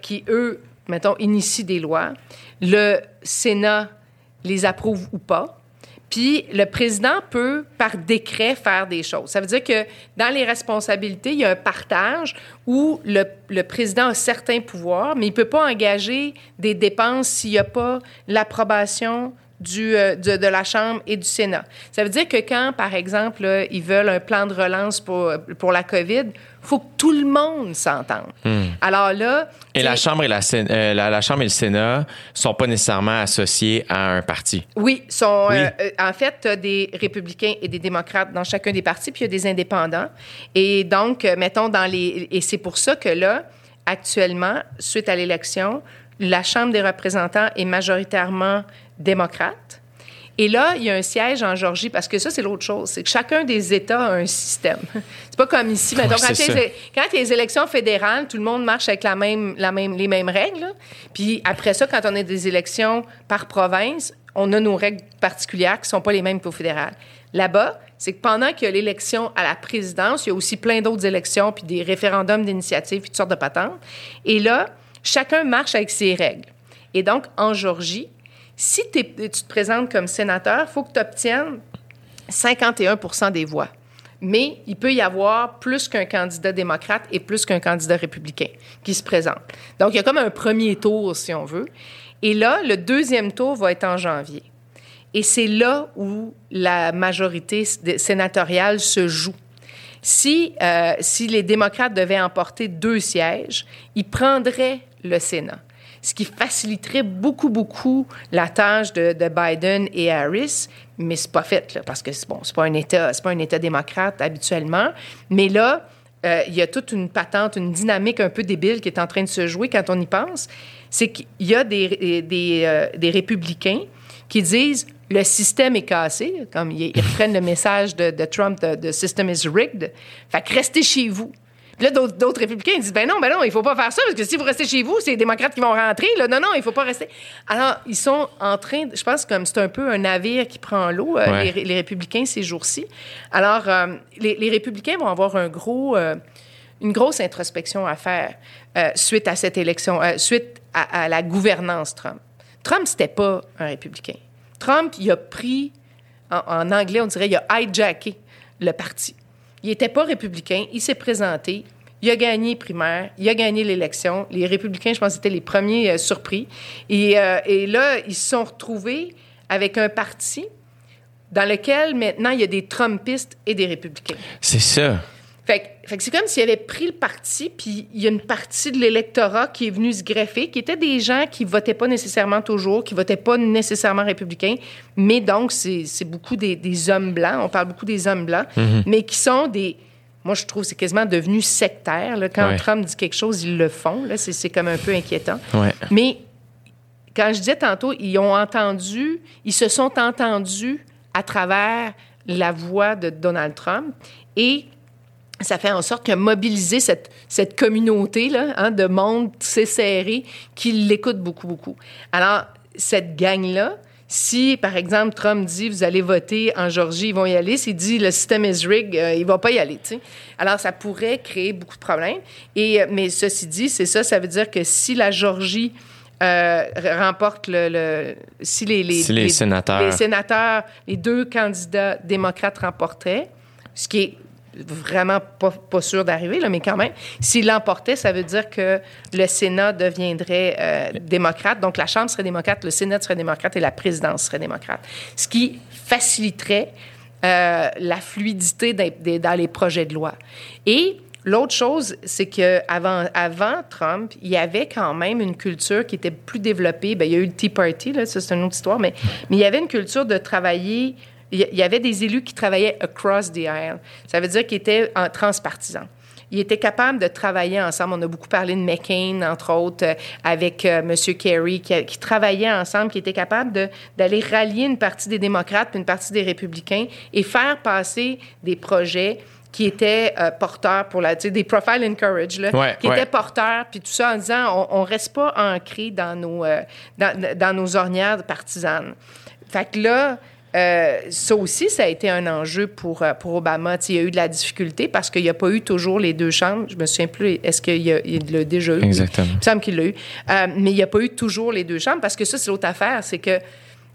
qui, eux, mettons, initient des lois. Le Sénat les approuve ou pas. Puis le président peut, par décret, faire des choses. Ça veut dire que dans les responsabilités, il y a un partage où le, le président a certains pouvoirs, mais il ne peut pas engager des dépenses s'il n'y a pas l'approbation euh, de, la Chambre et du Sénat. Ça veut dire que quand, par exemple, ils veulent un plan de relance pour, la COVID, faut que tout le monde s'entende. Alors là... Et la Chambre et, la, euh, la, la Chambre et le Sénat sont pas nécessairement associés à un parti. Oui, sont, Oui. euh, euh, en fait, tu as des républicains et des démocrates dans chacun des partis, puis il y a des indépendants. Et donc, euh, mettons, dans les. Et c'est pour ça que là, actuellement, suite à l'élection, la Chambre des représentants est majoritairement démocrate. Et là, il y a un siège en Georgie, parce que ça, c'est l'autre chose. C'est que chacun des États a un système. [LAUGHS] C'est pas comme ici. Mettons, Ouais, quand, c'est il y a ça. les- quand les élections fédérales, tout le monde marche avec la même, la même, les mêmes règles. là. Puis après ça, quand on a des élections par province, on a nos règles particulières qui sont pas les mêmes qu'au fédéral. Là-bas, c'est que pendant qu'il y a l'élection à la présidence, il y a aussi plein d'autres élections, puis des référendums d'initiative, puis toutes sortes de patentes. Et là, chacun marche avec ses règles. Et donc, en Georgie, si tu te présentes comme sénateur, il faut que tu obtiennes 51 des voix. Mais il peut y avoir plus qu'un candidat démocrate et plus qu'un candidat républicain qui se présente. Donc, il y a comme un premier tour, si on veut. Et là, le deuxième tour va être en janvier. Et c'est là où la majorité sénatoriale se joue. Si, euh, si les démocrates devaient emporter deux sièges, ils prendraient le Sénat, ce qui faciliterait beaucoup, beaucoup la tâche de, de Biden et Harris. Mais c'est pas fait, là, parce que bon, c'est pas un État, pas un État démocrate habituellement. Mais là, euh, il y a toute une patente, une dynamique un peu débile qui est en train de se jouer quand on y pense. C'est qu'il y a des, des, euh, républicains qui disent le système est cassé, comme ils, ils reprennent le message de, de Trump de The system is rigged. Fait que restez chez vous. Puis là, d'autres, républicains disent ben non, ben non, il faut pas faire ça parce que si vous restez chez vous, c'est les démocrates qui vont rentrer. Là. Non, non, il faut pas rester. Alors, ils sont en train, de- je pense comme c'est un peu un navire qui prend l'eau, euh, Ouais. les, les républicains ces jours-ci. Alors, euh, les, les républicains vont avoir un gros, euh, une grosse introspection à faire suite à cette élection, suite à, à la gouvernance Trump. Trump, c'était pas un républicain. Trump, il a pris, en, en anglais, on dirait, il a hijacké le parti. Il n'était pas républicain, il s'est présenté, il a gagné primaire, il a gagné l'élection. Les républicains, je pense, étaient les premiers euh, surpris. Et, euh, et là, ils se sont retrouvés avec un parti dans lequel maintenant il y a des Trumpistes et des républicains. C'est ça. Fait, que- fait que c'est comme s'il avait pris le parti, puis il y a une partie de l'électorat qui est venue se greffer, qui étaient des gens qui votaient pas nécessairement toujours, qui votaient pas nécessairement républicains, mais donc c'est beaucoup des, des hommes blancs, on parle beaucoup des hommes blancs, mais qui sont des... Moi, je trouve que c'est quasiment devenu sectaire. là. Quand Ouais. Trump dit quelque chose, ils le font. là. C'est c'est comme un peu inquiétant. Ouais. Mais quand je disais tantôt, ils ont entendu, ils se sont entendus à travers la voix de Donald Trump et ça fait en sorte que mobiliser cette, cette communauté-là hein, de monde s'est serré qui l'écoute beaucoup, beaucoup. Alors, cette gang-là, si, par exemple, Trump dit vous allez voter en Georgie, ils vont y aller. S'il dit le système is rigged, euh, il va pas y aller. Alors, ça pourrait créer beaucoup de problèmes. Et, euh, mais ceci dit, c'est ça, ça veut dire que si la Georgie euh, remporte le, le- si les, les, Si les sénateurs- les sénateurs, les deux candidats démocrates remportaient, ce qui est vraiment pas, pas sûr d'arriver, là, mais quand même, s'ils l'emportaient, ça veut dire que le Sénat deviendrait euh, démocrate. Donc, la Chambre serait démocrate, le Sénat serait démocrate et la présidence serait démocrate. Ce qui faciliterait euh, la fluidité dans, des- dans les projets de loi. Et l'autre chose, c'est que avant, avant Trump, il y avait quand même une culture qui était plus développée. Bien, il y a eu le Tea Party, là, ça c'est une autre histoire, mais, mais il y avait une culture de travailler. Il y- avait des élus qui travaillaient across the aisle. Ça veut dire qu'ils étaient en transpartisans. Ils étaient capables de travailler ensemble. On a beaucoup parlé de McCain, entre autres, euh, avec euh, M. Kerry, qui, qui travaillaient ensemble, qui étaient capables d'aller rallier une partie des démocrates puis une partie des républicains et faire passer des projets qui étaient euh, porteurs pour la, tu sais, des profile encourage, là, Ouais, qui ouais. étaient porteurs, puis tout ça en disant, on, on reste pas ancré dans nos, euh, dans, dans nos ornières partisanes. Fait que là, euh, ça aussi, ça a été un enjeu pour, euh, pour Obama. Il y a eu de la difficulté parce qu'il n'y a pas eu toujours les deux chambres. Je me souviens plus, est-ce qu'il y a- il l'a déjà eu? Exactement. Il me semble qu'il l'a eu. Euh, mais il n'y a pas eu toujours les deux chambres parce que ça, c'est l'autre affaire. C'est que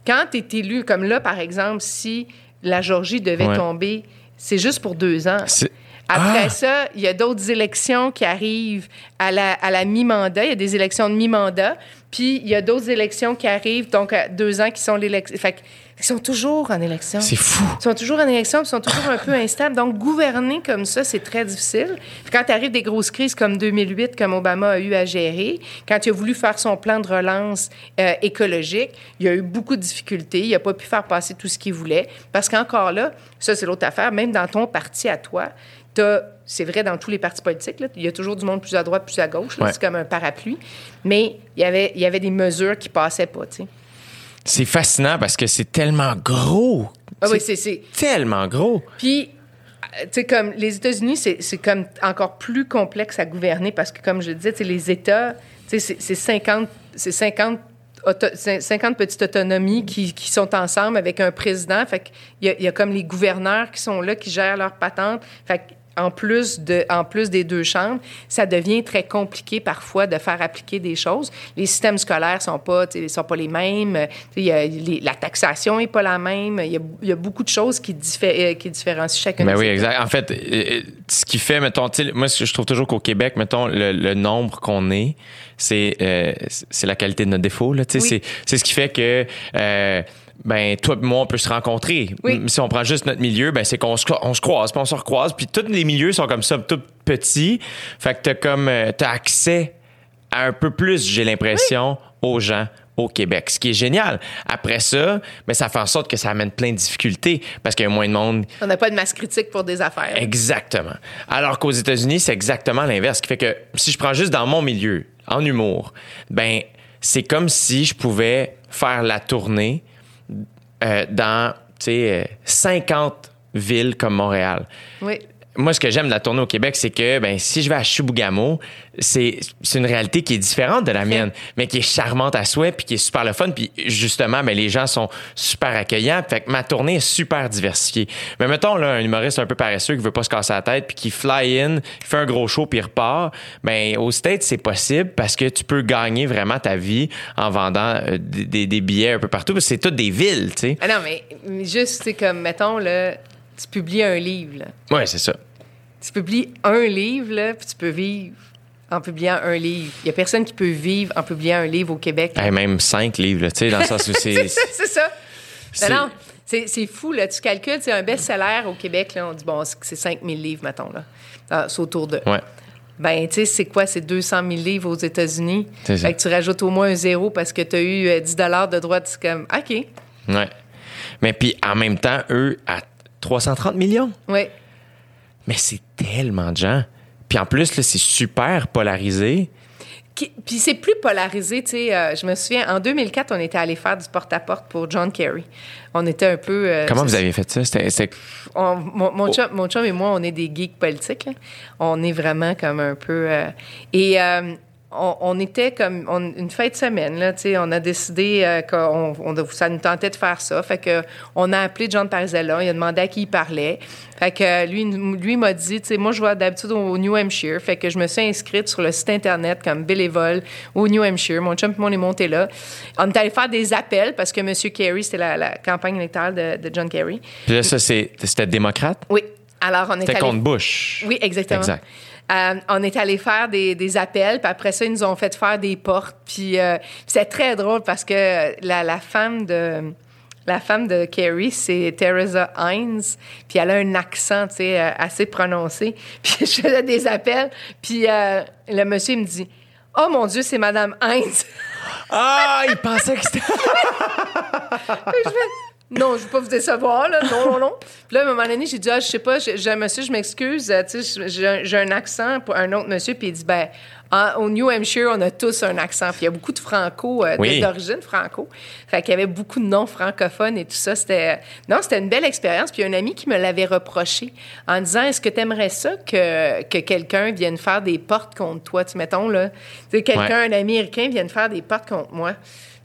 quand tu es élu, comme là, par exemple, si la Georgie devait Ouais. tomber, c'est juste pour deux ans. C'est- Après Ah! ça, il y a d'autres élections qui arrivent à la, à la mi-mandat. Il y a des élections de mi-mandat. Puis, il y a d'autres élections qui arrivent, donc à deux ans, qui sont l'élection. Fait qu'ils sont toujours en élection. C'est fou. Ils sont toujours en élection, ils sont toujours un peu [COUGHS] instables. Donc, gouverner comme ça, c'est très difficile. Puis quand tu arrives des grosses crises comme 2008, comme Obama a eu à gérer, quand il a voulu faire son plan de relance euh, écologique, il y a eu beaucoup de difficultés. Il n'a pas pu faire passer tout ce qu'il voulait. Parce qu'encore là, ça, c'est l'autre affaire, même dans ton parti à toi, t'as- c'est vrai dans tous les partis politiques, là, il y a toujours du monde plus à droite, plus à gauche. Ouais. C'est comme un parapluie. Mais il y avait, il y avait des mesures qui passaient pas, tu sais. C'est fascinant parce que c'est tellement gros. Ah oui, c'est- tellement gros. Puis, euh, tu sais, comme les États-Unis, c'est comme encore plus complexe à gouverner parce que, comme je le disais, tu sais, les États, tu sais, c'est- c'est 50, c'est 50, auto- cin- 50 petites autonomies qui, qui sont ensemble avec un président. Fait qu'il y a, il y a comme les gouverneurs qui sont là, qui gèrent leurs patentes. Fait en plus, de, en plus des deux chambres, ça devient très compliqué parfois de faire appliquer des choses. Les systèmes scolaires sont pas, sont pas les mêmes. Y a les- la taxation est pas la même. Il y y a beaucoup de choses qui, diffé- euh, qui différencient chacune Ben des oui, exact. En fait, euh, ce qui fait, mettons, moi, je trouve toujours qu'au Québec, mettons, le, le nombre qu'on est, c'est euh, la qualité de notre défaut. Oui. c'est c'est ce qui fait que. euh, ben toi et moi on peut se rencontrer. Oui. Si on prend juste notre milieu, ben c'est qu'on se, on se croise, puis on se recroise, puis tous les milieux sont comme ça, tout petits. Fait que t'as comme euh, t'as accès à un peu plus, j'ai l'impression, aux gens au Québec, ce qui est génial. Après ça, ben ça fait en sorte que ça amène plein de difficultés parce qu'il y a moins de monde On n'a pas de masse critique pour des affaires. Exactement. Alors qu'aux États-Unis, c'est exactement l'inverse. Ce qui fait que si je prends juste dans mon milieu, en humour, ben c'est comme si je pouvais faire la tournée euh, dans, tu sais, euh, 50 villes comme Montréal Oui. Moi, ce que j'aime de la tournée au Québec, c'est que ben, si je vais à Chibougamau, c'est c'est une réalité qui est différente de la mienne, mais qui est charmante à souhait, puis qui est super le fun. Puis justement, ben, les gens sont super accueillants. Fait que ma tournée est super diversifiée. Mais mettons, là, un humoriste un peu paresseux qui veut pas se casser la tête, puis qui fly in, fait un gros show, puis repart. Ben, au States, c'est possible parce que tu peux gagner vraiment ta vie en vendant euh, des, des- des billets un peu partout. Parce que c'est toutes des villes, tu sais. Ah non, mais juste, c'est comme, mettons, là, tu publies un livre, là. Ouais, c'est ça. Tu publies un livre, là, puis tu peux vivre en publiant un livre. Il y a personne qui peut vivre en publiant un livre au Québec. Hey, même cinq livres, tu sais, dans le sens où [LAUGHS] c'est. c'est ça, Non, non, c'est c'est fou, là. Tu calcules, c'est un best-seller au Québec, là, on dit, bon, c'est 5000 livres, mettons, là. Ah, c'est autour de. Ouais. Ben, tu sais, c'est quoi? C'est 200 000 livres aux États-Unis. Fait que tu rajoutes au moins un zéro parce que tu as eu euh, 10 de droite. C'est comme, OK. Ouais. Mais puis en même temps, eux, à 330 millions. Oui. Mais c'est tellement de gens. Puis en plus, là, c'est super polarisé. Qui- Puis c'est plus polarisé, tu sais. euh, je me souviens, en 2004, on était allé faire du porte-à-porte pour John Kerry. On était un peu... euh, Comment vous aviez fait ça? On- mon, mon, chum, mon chum et moi, on est des geeks politiques. là. On est vraiment comme un peu... euh, et on, on était comme on- une fin de semaine, là, on a décidé euh, qu'on on, ça nous tentait de faire ça. Fait que on a appelé John Parzella, il a demandé à qui il parlait. Fait que lui, lui m'a dit, moi je vais d'habitude au New Hampshire. Fait que je me suis inscrite sur le site internet comme bénévole au New Hampshire. Mon chum et moi, on est monté là. On est allé faire des appels parce que M. Kerry, c'était la, la campagne électorale de, de John Kerry. Puis là, ça, c'est- c'était démocrate? Oui. Alors, on est C'était allé... contre Bush. Oui, exactement. Exact. Euh, on est allé faire des, des appels, puis après ça, ils nous ont fait faire des portes. Puis euh, puis c'est très drôle parce que la, la femme de la femme de Carrie, c'est Teresa Hines, puis elle a un accent, tu sais, euh, assez prononcé. [LAUGHS] Puis je faisais des appels, puis euh, le monsieur il me dit "Oh mon Dieu, c'est Madame Hines." Ah, il pensait que c'était. [LAUGHS] Je non, je veux pas vous décevoir, là. Non, non, non. Puis là, à un moment donné, j'ai dit, ah, je sais pas, j'ai un monsieur, je m'excuse, euh, tu sais, j'ai un- accent pour un autre monsieur. Puis il dit, ben, en- au New Hampshire, on a tous un accent. Puis il y a beaucoup de franco, euh, Oui. d'origine franco. Fait qu'il y avait beaucoup de noms francophones et tout ça. C'était, non, c'était une belle expérience. Puis il y a un ami qui me l'avait reproché en disant, est-ce que tu aimerais ça que, que quelqu'un vienne faire des portes contre toi? Tu mettons, là, quelqu'un, un Américain, vienne faire des portes contre moi.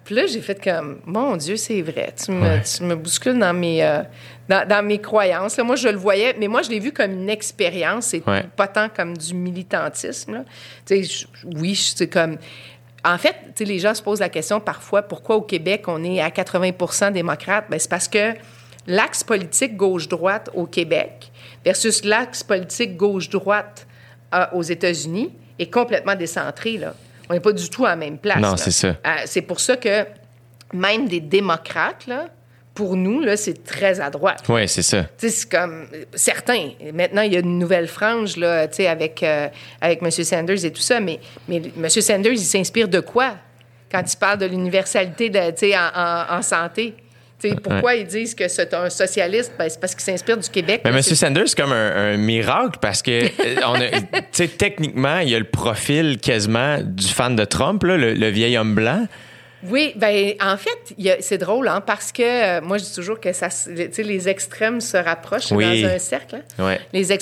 Puis là, j'ai fait comme, mon Dieu, c'est vrai. Tu me, Ouais. tu me bouscules dans mes, euh, dans, dans mes croyances. Là, moi, je le voyais, mais moi, je l'ai vu comme une expérience et Ouais. pas tant comme du militantisme. là. Tu sais, je- oui, c'est comme. En fait, tu sais, les gens se posent la question parfois pourquoi au Québec on est à 80% démocrate? Ben, c'est parce que l'axe politique gauche-droite au Québec versus l'axe politique gauche-droite euh, aux États-Unis est complètement décentré. Là. On n'est pas du tout à la même place. Non, c'est ça. Euh, c'est pour ça que même des démocrates, là, pour nous, là, c'est très à droite. Oui, c'est ça. C'est comme euh, certains. Maintenant, il y a une nouvelle frange là, avec, euh, avec M. Sanders et tout ça, mais, mais M. Sanders, il s'inspire de quoi quand il parle de l'universalité en, en- en santé? Tu sais, pourquoi ils disent que c'est un socialiste? Ben, c'est parce qu'il s'inspire du Québec. Mais là, M. Sanders, c'est comme un, un miracle parce que, [LAUGHS] euh, on a- techniquement, il y a le profil quasiment du fan de Trump, là, le, le vieil homme blanc. Oui, ben en fait, c'est drôle, hein, parce que euh, moi, je dis toujours que ça, les extrêmes se rapprochent Oui. dans un cercle. hein. Ouais. Les,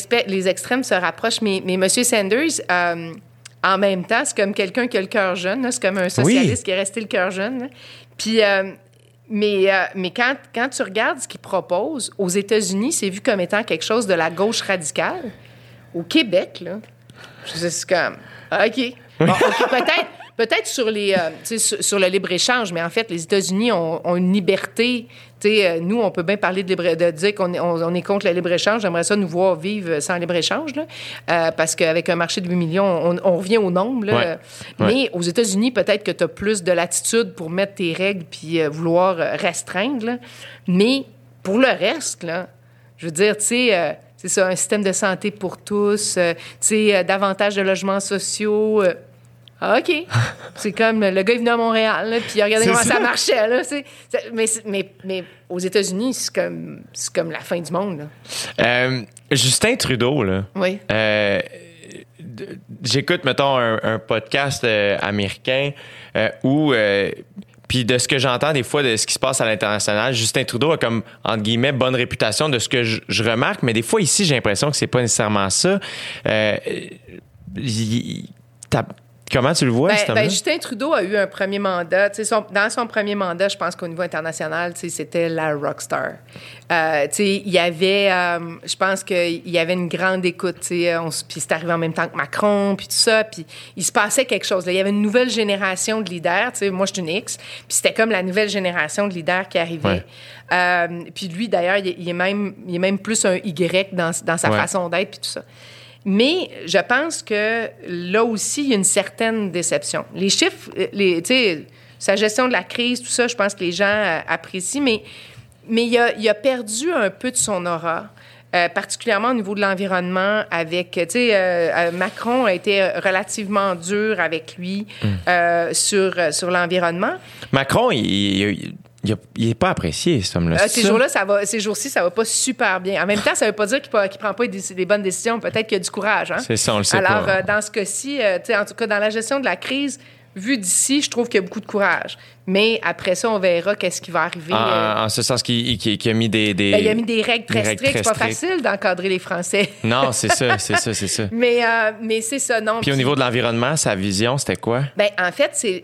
extrêmes se rapprochent, mais, mais M. Sanders, euh, en même temps, c'est comme quelqu'un qui a le cœur jeune, là, c'est comme un socialiste qui est resté le cœur jeune. là. Puis, euh, mais, euh, mais quand, quand tu regardes ce qu'il propose, aux États-Unis, c'est vu comme étant quelque chose de la gauche radicale. Au Québec, là, c'est comme, ah, OK. Bon, OK, peut-être. Peut-être sur les, euh, sur, sur le libre échange, mais en fait, les États-Unis ont, ont une liberté. Euh, nous, on peut bien parler de, libre, de dire qu'on est, on, on est contre le libre échange. J'aimerais ça nous voir vivre sans libre échange, là, Euh, parce qu'avec un marché de 8 millions, on, on revient au nombre. Là. Ouais. Ouais. Mais aux États-Unis, peut-être que tu as plus de latitude pour mettre tes règles puis euh, vouloir restreindre. là. Mais pour le reste, là, je veux dire, tu sais, euh, c'est ça, un système de santé pour tous, tu sais, davantage de logements sociaux. Ah, OK. [LAUGHS] c'est comme le gars est venu à Montréal, là, puis regardez comment ça, ça. marchait. Là, c'est- c'est- mais, mais, mais aux États-Unis, c'est comme, c'est comme la fin du monde. Là. Euh, Justin Trudeau, là. Oui. Euh, J'écoute, mettons, un, un podcast euh, américain euh, où, euh, puis de ce que j'entends des fois de ce qui se passe à l'international, Justin Trudeau a comme, entre guillemets, bonne réputation de ce que je, je remarque, mais des fois ici, j'ai l'impression que c'est pas nécessairement ça. Euh, il- comment tu le vois, Ben, ben? Justin Trudeau a eu un premier mandat. Son- dans son premier mandat, je pense qu'au niveau international, c'était la rockstar. Euh, il y avait, euh, je pense qu'il y avait une grande écoute. Puis c'est arrivé en même temps que Macron, puis tout ça. Puis il se passait quelque chose. Il y avait une nouvelle génération de leaders. Moi, je suis une X. Puis c'était comme la nouvelle génération de leaders qui arrivait. Ouais. Euh, puis lui, d'ailleurs, il, est- il est même, il est même plus un Y dans, dans sa Ouais. façon d'être, puis tout ça. Mais je pense que là aussi, il y a une certaine déception. Les chiffres, euh, les, sa gestion de la crise, tout ça, je pense que les gens euh, apprécient, mais, mais il, a, il a perdu un peu de son aura. euh, particulièrement au niveau de l'environnement, avec, tu sais, euh, Macron a été relativement dur avec lui euh, sur, euh, sur l'environnement. Macron, il, il, il, il est pas apprécié, cet homme-là. Euh, ces jours-là, ça va, ces jours-ci, ça va pas super bien. En même temps, ça veut pas dire qu'il ne prend pas des, des bonnes décisions. Peut-être qu'il y a du courage. Hein? C'est ça, on le sait Alors, pas. euh, dans ce cas-ci, euh, en tout cas, dans la gestion de la crise, vu d'ici, je trouve qu'il y a beaucoup de courage. Mais après ça, on verra qu'est-ce qui va arriver. En, euh. en- en ce sens qu'il a mis des. des- Ben, il a mis des règles très des règles strictes. C'est pas facile d'encadrer les Français. [LAUGHS] Non, c'est ça, c'est ça, c'est ça. [LAUGHS] mais, mais c'est ça, non. Puis au niveau de l'environnement, sa vision, c'était quoi? Ben, en fait, c'est,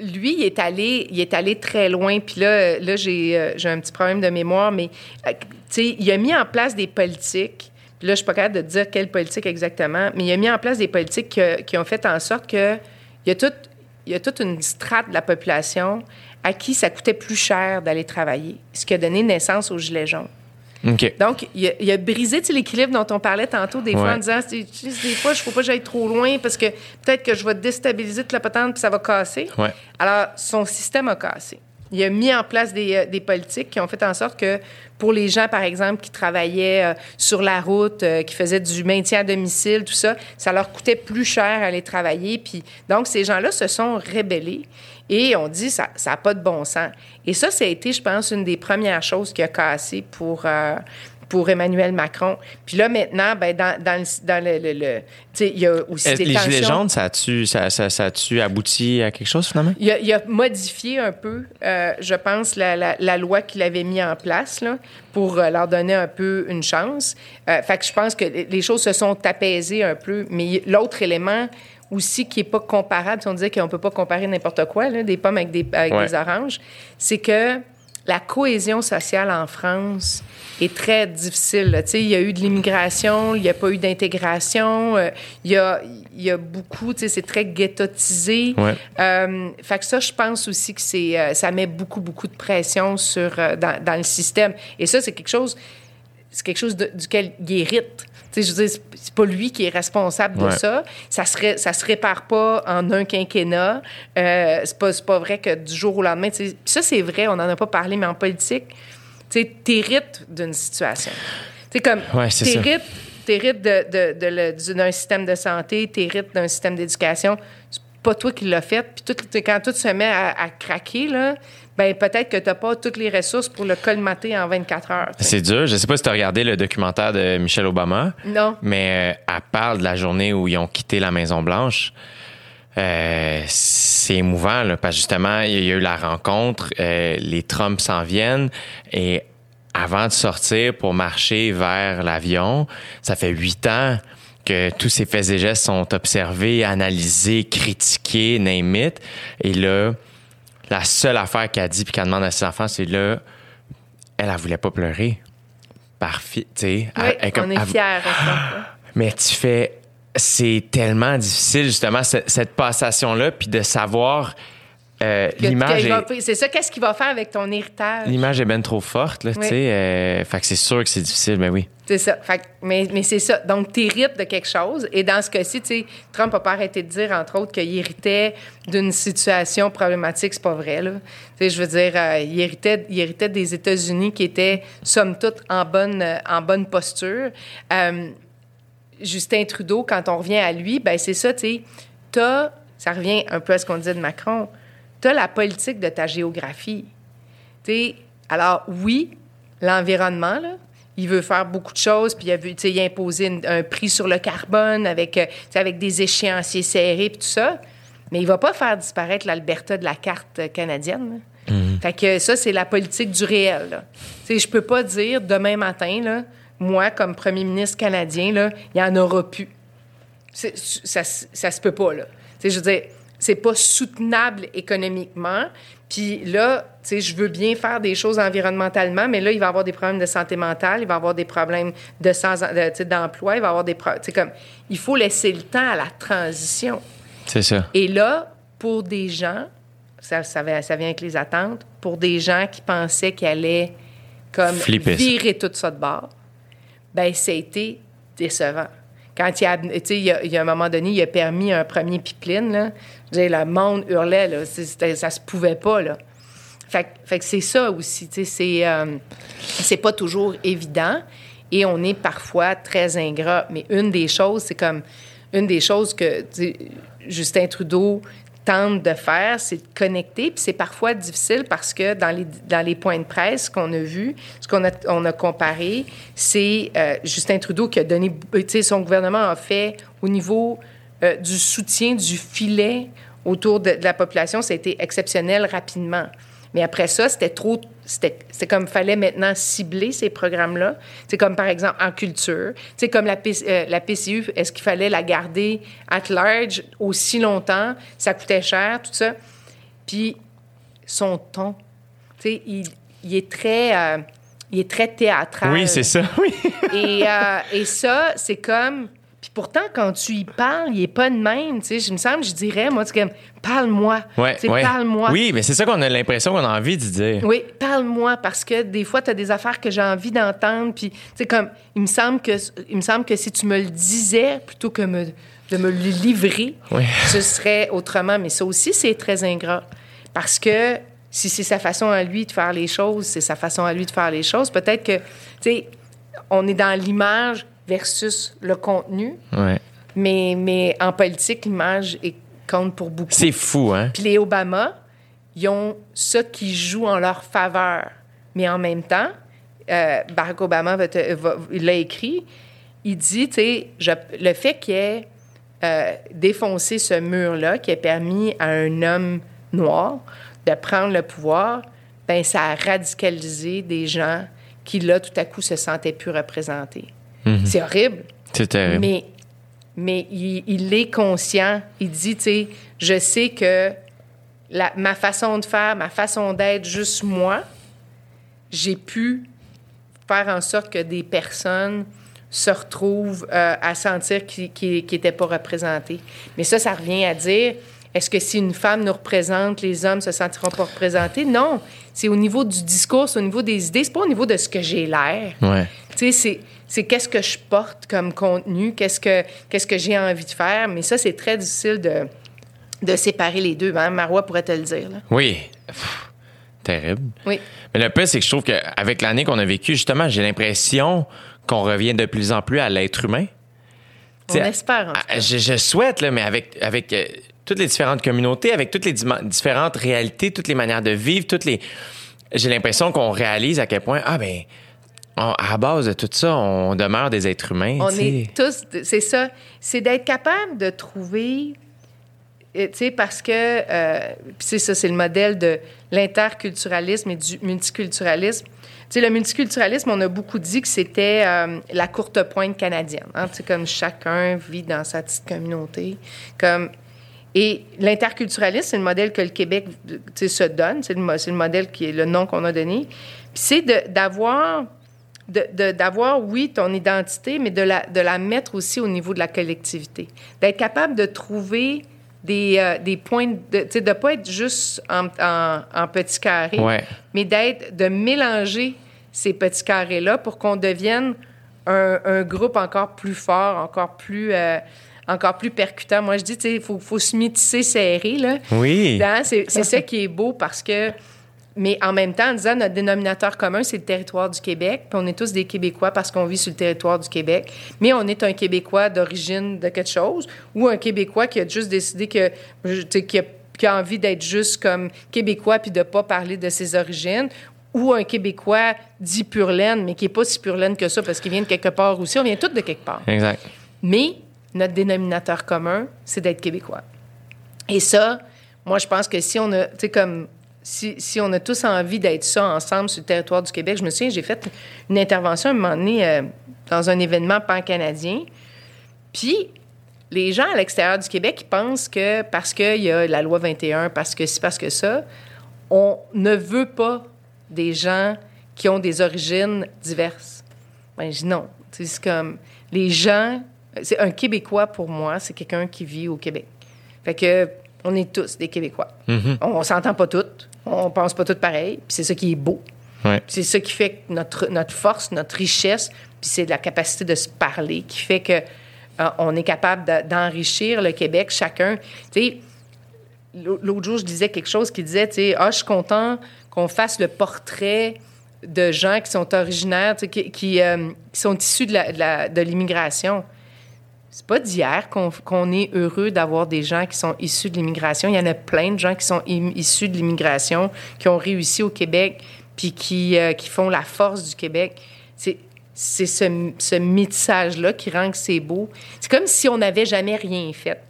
lui, il est allé, il est allé très loin. Puis là, là j'ai, euh, un petit problème de mémoire, mais, euh, il a mis en place des politiques. Puis là, je suis pas capable de dire quelle politique exactement, mais il a mis en place des politiques que- qui ont fait en sorte que il y a toute, y a toute une strate de la population à qui ça coûtait plus cher d'aller travailler, ce qui a donné naissance aux Gilets jaunes. Donc, il a, il a brisé l'équilibre dont on parlait tantôt, des fois, en disant, des fois, je ne faut pas que j'aille trop loin parce que peut-être que je vais déstabiliser toute la patente puis ça va casser. Ouais. Alors, son système a cassé. Il a mis en place des, euh, des politiques qui ont fait en sorte que pour les gens, par exemple, qui travaillaient euh, sur la route, euh, qui faisaient du maintien à domicile, tout ça, ça leur coûtait plus cher aller travailler. Puis, donc, ces gens-là se sont rébellés et on dit ça n'a pas de bon sens. Et ça, ça a été, je pense, une des premières choses qui a cassé pour, euh, pour Emmanuel Macron. Puis là, maintenant, ben, dans, dans le... Dans le, il y a aussi Est-ce- des Les Gilets tensions. jaunes, ça a-tu ça, ça, ça abouti à quelque chose finalement? Il a, il a modifié un peu, euh, je pense, la, la- la loi qu'il avait mis en place là, pour euh, leur donner un peu une chance. Euh, fait que je pense que les choses se sont apaisées un peu. Mais l'autre élément aussi qui n'est pas comparable, si on disait qu'on ne peut pas comparer n'importe quoi, là, des pommes avec des, avec Ouais. des oranges, c'est que la cohésion sociale en France est très difficile. là. Tu sais, il y a eu de l'immigration, il n'y a pas eu d'intégration, euh, il y, a, y a beaucoup, tu sais, c'est très ghettotisé. Ouais. Euh, fait que ça, je pense aussi que c'est, euh, ça met beaucoup, beaucoup de pression sur, dans, dans le système. Et ça, c'est quelque chose, c'est quelque chose de- duquel il hérite. Tu sais, je veux dire, c'est- pas lui qui est responsable de ça. Ça se, ça se répare pas en un quinquennat. Euh, c'est pas, pas vrai que du jour au lendemain. tu sais. Puis ça, c'est vrai, on n'en a pas parlé, mais en politique, tu sais, t'hérites d'une situation. Tu sais, comme, Ouais, t'hérites de, de, de d'un système de santé, t'hérites d'un système d'éducation. C'est pas toi qui l'as fait. Puis tout, quand tout se met à, à craquer, là, ben peut-être que t'as pas toutes les ressources pour le colmater en 24 heures. tu. C'est dur. Je sais pas si tu as regardé le documentaire de Michelle Obama, Non. mais euh, elle parle de la journée où ils ont quitté la Maison-Blanche. Euh, c'est émouvant, là, parce que justement, il y a eu la rencontre, euh, les Trump s'en viennent, et avant de sortir pour marcher vers l'avion, ça fait huit ans que tous ces faits et gestes sont observés, analysés, critiqués, name it. Et là, la seule affaire qu'elle dit puis qu'elle demande à ses enfants, c'est là, elle, elle voulait pas pleurer. Par fi- tu sais, elle- Oui, elle- comme- on est elle- fiers. ça. [GASPS] mais tu fais. C'est tellement difficile, justement, ce- cette passation-là, puis de savoir. Euh, l'image, est, C'est ça, qu'est-ce qu'il va faire avec ton héritage? l'image est bien trop forte, là, tu sais. euh, fait que c'est sûr que c'est difficile, mais oui. C'est ça. Fait que- mais mais c'est ça. Donc, tu hérites de quelque chose. Et dans ce cas-ci, tu sais, Trump n'a pas arrêté de dire, entre autres, qu'il héritait d'une situation problématique. C'est pas vrai, là. Tu sais, je veux dire, euh, il, héritait, il héritait des États-Unis qui étaient, somme toute, en bonne, en bonne posture. Justin Trudeau, quand on revient à lui, ben c'est ça, tu sais, t'as, ça revient un peu à ce qu'on disait de Macron, t'as la politique de ta géographie. Tu alors oui, l'environnement, là, il veut faire beaucoup de choses, puis il a, vu, tu il a imposé une- un prix sur le carbone avec, euh, tu avec des échéanciers serrés, puis tout ça, mais il va pas faire disparaître l'Alberta de la carte euh, canadienne. là. Fait que ça, c'est la politique du réel. Tu je peux pas dire demain matin, là, moi, comme premier ministre canadien, là, il y en aura plus. Ça, ça se peut pas, là. Tu je veux dire, c'est pas soutenable économiquement. Puis là, tu sais, je veux bien faire des choses environnementalement, mais là, il va y avoir des problèmes de santé mentale, il va y avoir des problèmes de sans, de, d'emploi, il va y avoir des problèmes. Tu sais, comme, il faut laisser le temps à la transition. C'est ça. Et là, pour des gens, ça, ça, vient avec les attentes, pour des gens qui pensaient qu'ils allaient comme Flipper ça. virer tout ça de bord, ben ça a été décevant. Quand il a, tu sais, il y a, il y a un moment donné, il a permis un premier pipeline, là. Dire, le monde hurlait, là. Ça se pouvait pas, là. Fait, que- c'est ça aussi, tu sais, c'est, euh, c'est pas toujours évident et on est parfois très ingrat. Mais une des choses, c'est comme, une des choses que Justin Trudeau tente de faire, c'est de connecter. Puis c'est parfois difficile parce que dans les, dans les points de presse qu'on a vus, ce qu'on a, on a comparé, c'est euh, Justin Trudeau qui a donné, tu sais, son gouvernement a fait au niveau euh, du soutien, du filet autour de, de la population, ça a été exceptionnel rapidement. Mais après ça, c'était trop. C'était c'est comme fallait maintenant cibler ces programmes-là. C'est comme par exemple en culture. C'est comme la, P- euh, la PCU, est-ce qu'il fallait la garder at large aussi longtemps? Ça coûtait cher, tout ça. Puis son ton, tu sais, il, il est très. euh, il est très théâtral. Oui, c'est ça. Oui. Et, euh, et ça, c'est comme. Puis pourtant, quand tu y parles, il est pas de même. Tu sais, je me semble, je dirais, moi, c'est comme, parle-moi. Ouais, Tu sais, ouais. parle-moi. Oui, mais c'est ça qu'on a l'impression qu'on a envie de dire. Oui, parle-moi parce que des fois tu as des affaires que j'ai envie d'entendre puis tu sais comme il me semble que il me semble que si tu me le disais plutôt que me, de me le livrer, Oui. ce serait autrement mais ça aussi c'est très ingrat parce que si c'est sa façon à lui de faire les choses, c'est sa façon à lui de faire les choses, peut-être que tu sais on est dans l'image versus le contenu, Ouais. mais mais en politique l'image compte pour beaucoup. C'est fou, hein? Puis les Obama, ils ont ça qui joue en leur faveur. Mais en même temps, euh, Barack Obama l'a écrit, il dit, tu sais, le fait qu'il ait euh, défoncé ce mur-là, qui a permis à un homme noir de prendre le pouvoir, ben ça a radicalisé des gens qui, là, tout à coup, se sentaient plus représentés. C'est horrible. C'est terrible. Mais, mais il, il est conscient. Il dit, tu sais, je sais que la- ma façon de faire, ma façon d'être, juste moi, j'ai pu faire en sorte que des personnes se retrouvent euh, à sentir qu'ils n'étaient pas représentés. Mais ça, ça revient à dire, est-ce que si une femme nous représente, les hommes se sentiront pas représentés? Non. C'est au niveau du discours, c'est au niveau des idées, c'est pas au niveau de ce que j'ai l'air. Ouais. Tu sais, c'est, c'est qu'est-ce que je porte comme contenu, qu'est-ce que, qu'est-ce que j'ai envie de faire. Mais ça, c'est très difficile de, de séparer les deux. Hein? Marois pourrait te le dire. Là. Oui. Pff, terrible. Oui. Mais le pire, c'est que je trouve qu'avec l'année qu'on a vécue, justement, j'ai l'impression qu'on revient de plus en plus à l'être humain. On espère, en tout à- cas. Je, je souhaite, là, mais avec, avec euh, toutes les différentes communautés, avec toutes les différentes réalités, toutes les manières de vivre, toutes les. J'ai l'impression qu'on réalise à quel point, ah ben, on- à la base de tout ça, on demeure des êtres humains. On est tous, c'est ça, c'est d'être capable de trouver, euh, tu sais, parce que, euh, puis c'est ça, c'est le modèle de l'interculturalisme et du multiculturalisme. Tu sais, le multiculturalisme, on a beaucoup dit que c'était euh, la courte pointe canadienne. Hein, tu sais, comme chacun vit dans sa petite communauté. Comme, et l'interculturalisme, c'est le modèle que le Québec tu sais, se donne. C'est le, le modèle qui est le nom qu'on a donné. Puis c'est de- d'avoir de- de- d'avoir, oui, ton identité, mais de la, de la mettre aussi au niveau de la collectivité. D'être capable de trouver des, euh, des points, de ne de pas être juste en, en, en petits carrés, Ouais. mais d'être, de mélanger ces petits carrés-là pour qu'on devienne un, un groupe encore plus fort, encore plus, euh, encore plus percutant. Moi, je dis, tu sais, il faut, faut se métisser serré, là. Oui. Hein, C'est c'est ça qui est beau parce que, mais en même temps, en disant notre dénominateur commun, c'est le territoire du Québec, puis on est tous des Québécois parce qu'on vit sur le territoire du Québec, mais on est un Québécois d'origine de quelque chose ou un Québécois qui a juste décidé que, tu sais, qui a, qui a envie d'être juste comme Québécois puis de pas parler de ses origines ou un Québécois dit pur laine, mais qui est pas si pur laine que ça parce qu'il vient de quelque part aussi. On vient tous de quelque part. Exact. Mais notre dénominateur commun, c'est d'être québécois. Et ça, moi, je pense que si on a, tu sais, comme, si, si on a tous envie d'être ça ensemble sur le territoire du Québec, je me souviens, j'ai fait une intervention à un moment donné euh, dans un événement pan-canadien. Puis, les gens à l'extérieur du Québec, ils pensent que parce qu'il y a la loi 21, parce que si, parce que ça, on ne veut pas des gens qui ont des origines diverses. Ben, je dis non. C'est comme les gens. C'est un Québécois pour moi, c'est quelqu'un qui vit au Québec. Fait que on est tous des Québécois. On, on s'entend pas toutes, on pense pas toutes pareil, puis c'est ça qui est beau. Ouais. C'est ça qui fait que notre, notre force, notre richesse, puis c'est la capacité de se parler qui fait que euh, on est capable de- d'enrichir le Québec, chacun. L'autre jour, je disais quelque chose qui disait, tu ah, je suis content qu'on fasse le portrait de gens qui sont originaires, qui, qui, euh, qui sont issus de la- de la- de l'immigration. C'est pas d'hier qu'on qu'on est heureux d'avoir des gens qui sont issus de l'immigration. Il y en a plein de gens qui sont issus de l'immigration, qui ont réussi au Québec, puis qui, euh, qui font la force du Québec. C'est ce, ce métissage-là qui rend que c'est beau. C'est comme si on n'avait jamais rien fait.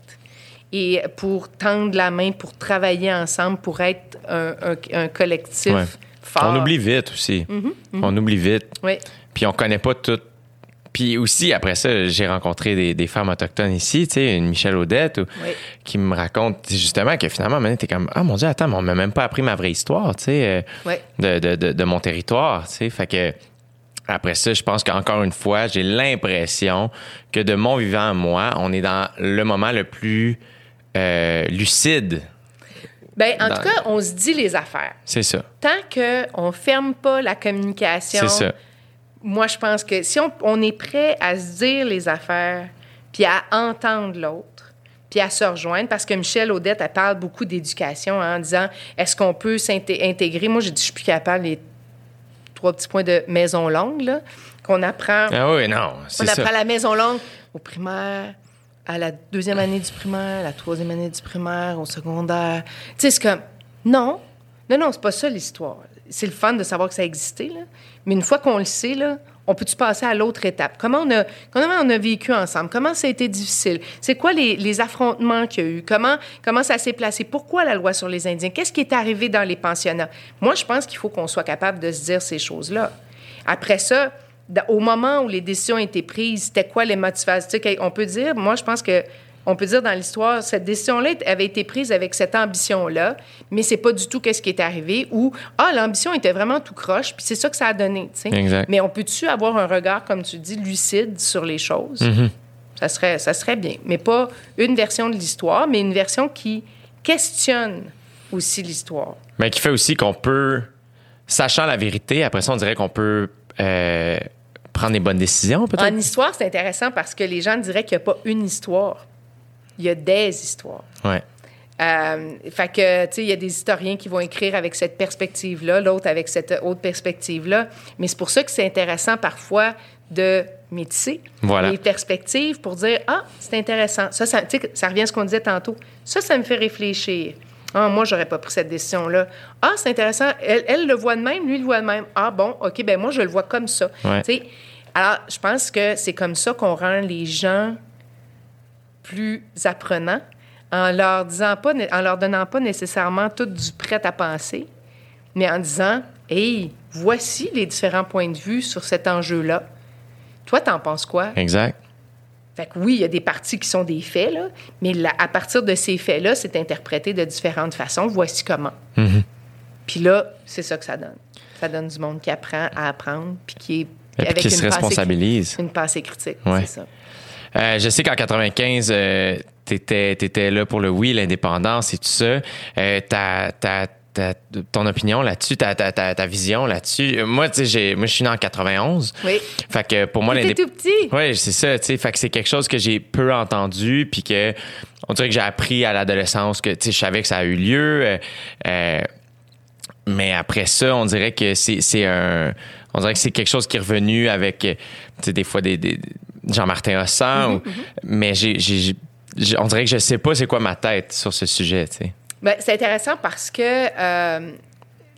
et pour tendre la main, pour travailler ensemble, pour être un, un- un collectif Ouais. fort. On oublie vite aussi. On oublie vite. Oui. Puis on connaît pas tout. Puis aussi, après ça, j'ai rencontré des, des femmes autochtones ici, tu sais, une Michelle Odette, ou- Oui. qui me raconte justement que finalement, donné, t'es comme, ah mon Dieu, attends, mais on m'a même pas appris ma vraie histoire, tu sais, euh, de, de, de, de mon territoire, tu sais. Fait que, après ça, je pense qu'encore une fois, j'ai l'impression que de mon vivant à moi, on est dans le moment le plus euh, lucide. Ben, en Dans- tout cas, on se dit les affaires. C'est ça. Tant qu'on ne ferme pas la communication, C'est ça. Moi, je pense que si on, on est prêt à se dire les affaires, puis à entendre l'autre, puis à se rejoindre, parce que Michel Audette, elle parle beaucoup d'éducation hein, en disant est-ce qu'on peut s'intégrer Moi, j'ai dit je suis plus capable, les trois petits points de maison longue, là, qu'on apprend. Ah oui, non, On ça. apprend la maison longue au primaire, à la deuxième année du primaire, à la troisième année du primaire, au secondaire. Tu sais, c'est comme, non, non, non, c'est pas ça l'histoire. C'est le fun de savoir que ça existait, là. Mais une fois qu'on le sait, là, on peut-tu passer à l'autre étape? Comment on, a, comment on a vécu ensemble? Comment ça a été difficile? C'est quoi les, affrontements qu'il y a eu? Comment, comment ça s'est placé? Pourquoi la loi sur les Indiens? Qu'est-ce qui est arrivé dans les pensionnats? Moi, je pense qu'il faut qu'on soit capable de se dire ces choses-là. Après ça, au moment où les décisions ont été prises, c'était quoi les motivations? On peut dire, moi, je pense que on peut dire dans l'histoire, cette décision-là avait été prise avec cette ambition-là, mais c'est pas du tout qu'est-ce qui est arrivé. Ou ah, l'ambition était vraiment tout croche, puis c'est ça que ça a donné. Exact. Mais on peut-tu avoir un regard, comme tu dis, lucide sur les choses? Ça serait, ça serait bien, mais pas une version de l'histoire, mais une version qui questionne aussi l'histoire. Mais qui fait aussi qu'on peut, sachant la vérité, après ça, on dirait qu'on peut euh, prendre des bonnes décisions, peut-être? En histoire, c'est intéressant parce que les gens diraient qu'il n'y a pas une histoire. Il y a des histoires. Ouais. Euh, fait que, tu sais, il y a des historiens qui vont écrire avec cette perspective-là, l'autre avec cette autre perspective-là. Mais c'est pour ça que c'est intéressant parfois de métisser Voilà. les perspectives pour dire Ah, c'est intéressant. Ça, ça, revient à ce qu'on disait tantôt. Ça, ça me fait réfléchir. Ah, moi, j'aurais pas pris cette décision-là. Ah, c'est intéressant. Elle, elle le voit de même, lui le voit de même. Ah, bon, OK, ben moi, je le vois comme ça. Ouais. Alors, je pense que c'est comme ça qu'on rend les gens plus apprenants en leur disant pas, en leur donnant pas nécessairement tout du prêt à penser, mais en disant, hey, voici les différents points de vue sur cet enjeu-là. Toi, t'en penses quoi? Exact. Fait que oui, il y a des parties qui sont des faits, là, mais là, à partir de ces faits-là, c'est interprété de différentes façons. Voici comment. Mm-hmm. Puis là, c'est ça que ça donne. Ça donne du monde qui apprend à apprendre, puis qui est Et puis qui se pensée cri- responsabilise. Une pensée critique, Ouais. c'est ça. Euh, je sais qu'en 95, euh, t'étais, t'étais là pour le oui, l'indépendance et tout ça. Euh, ta, ta, ta- ton opinion là-dessus, ta, ta, ta, ta vision là-dessus. Euh, Moi, tu sais, j'ai, moi, je suis né en 91. Oui. Fait que pour moi, l'indépendance. tout petit. Oui, c'est ça, tu sais. Fait que c'est quelque chose que j'ai peu entendu, puis que on dirait que j'ai appris à l'adolescence que, tu sais, je savais que ça a eu lieu. euh, mais après ça, on dirait que c'est, c'est un. On dirait que c'est quelque chose qui est revenu avec, tu sais, des fois des, des- Jean-Martin Hossan, ou- mais j'ai, j'ai- j'ai- on dirait que je sais pas c'est quoi ma tête sur ce sujet. Ben, c'est intéressant parce que euh,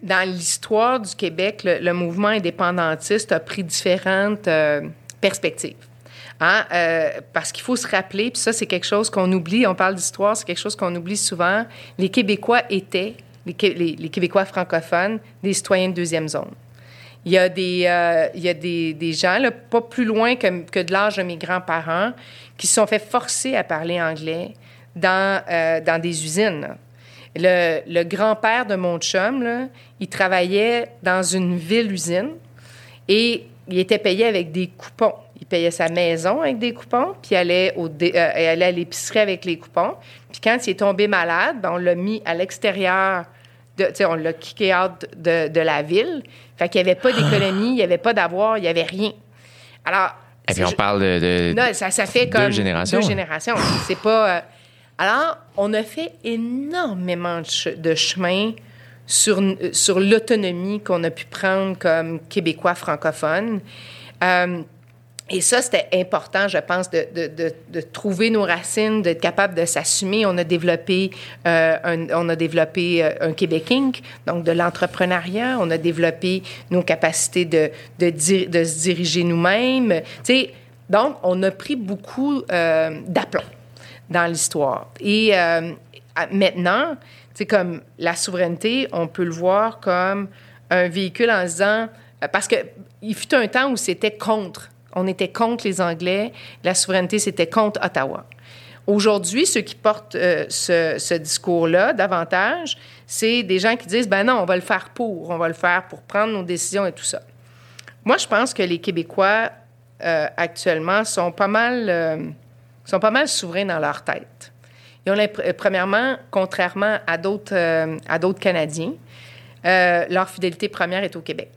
dans l'histoire du Québec, le, le mouvement indépendantiste a pris différentes euh, perspectives. Hein? Euh, parce qu'il faut se rappeler, puis ça, c'est quelque chose qu'on oublie, on parle d'histoire, c'est quelque chose qu'on oublie souvent. Les Québécois étaient, les- les Québécois francophones, des citoyens de deuxième zone. Il y a des, euh, gens, pas plus loin que, de l'âge de mes grands-parents, qui se sont fait forcer à parler anglais dans, euh, des usines. Le, grand-père de mon chum, il travaillait dans une ville-usine et il était payé avec des coupons. Il payait sa maison avec des coupons, puis il allait, au euh, à l'épicerie avec les coupons. Puis quand il est tombé malade, ben, on l'a mis à l'extérieur, de, on l'a kické out de, de la ville. Fait qu'il n'y avait pas d'économie, il n'y avait pas d'avoir, il n'y avait rien. Alors... Et puis on parle de. de- non, ça, ça fait deux comme générations. Deux générations. C'est pas. euh, Alors, on a fait énormément de, che- de chemin sur, sur l'autonomie qu'on a pu prendre comme Québécois francophones. Euh, et ça, c'était important, je pense, de, trouver nos racines, d'être capable de s'assumer. On a développé, euh, un, on a développé euh, un Québec Inc., donc de l'entrepreneuriat. On a développé nos capacités de, se diriger nous-mêmes. Donc, on a pris beaucoup euh, d'aplomb dans l'histoire. Et euh, maintenant, c'est comme la souveraineté, on peut le voir comme un véhicule en disant parce que il fut un temps où c'était contre. On était contre les Anglais. La souveraineté, c'était contre Ottawa. Aujourd'hui, ceux qui portent euh, ce, discours-là davantage, c'est des gens qui disent ben non, on va le faire pour, on va le faire pour prendre nos décisions et tout ça. Moi, je pense que les Québécois euh, actuellement sont pas mal euh, sont pas mal souverains dans leur tête. Ils ont premièrement, contrairement à d'autres à d'autres Canadiens, leur fidélité première est au Québec.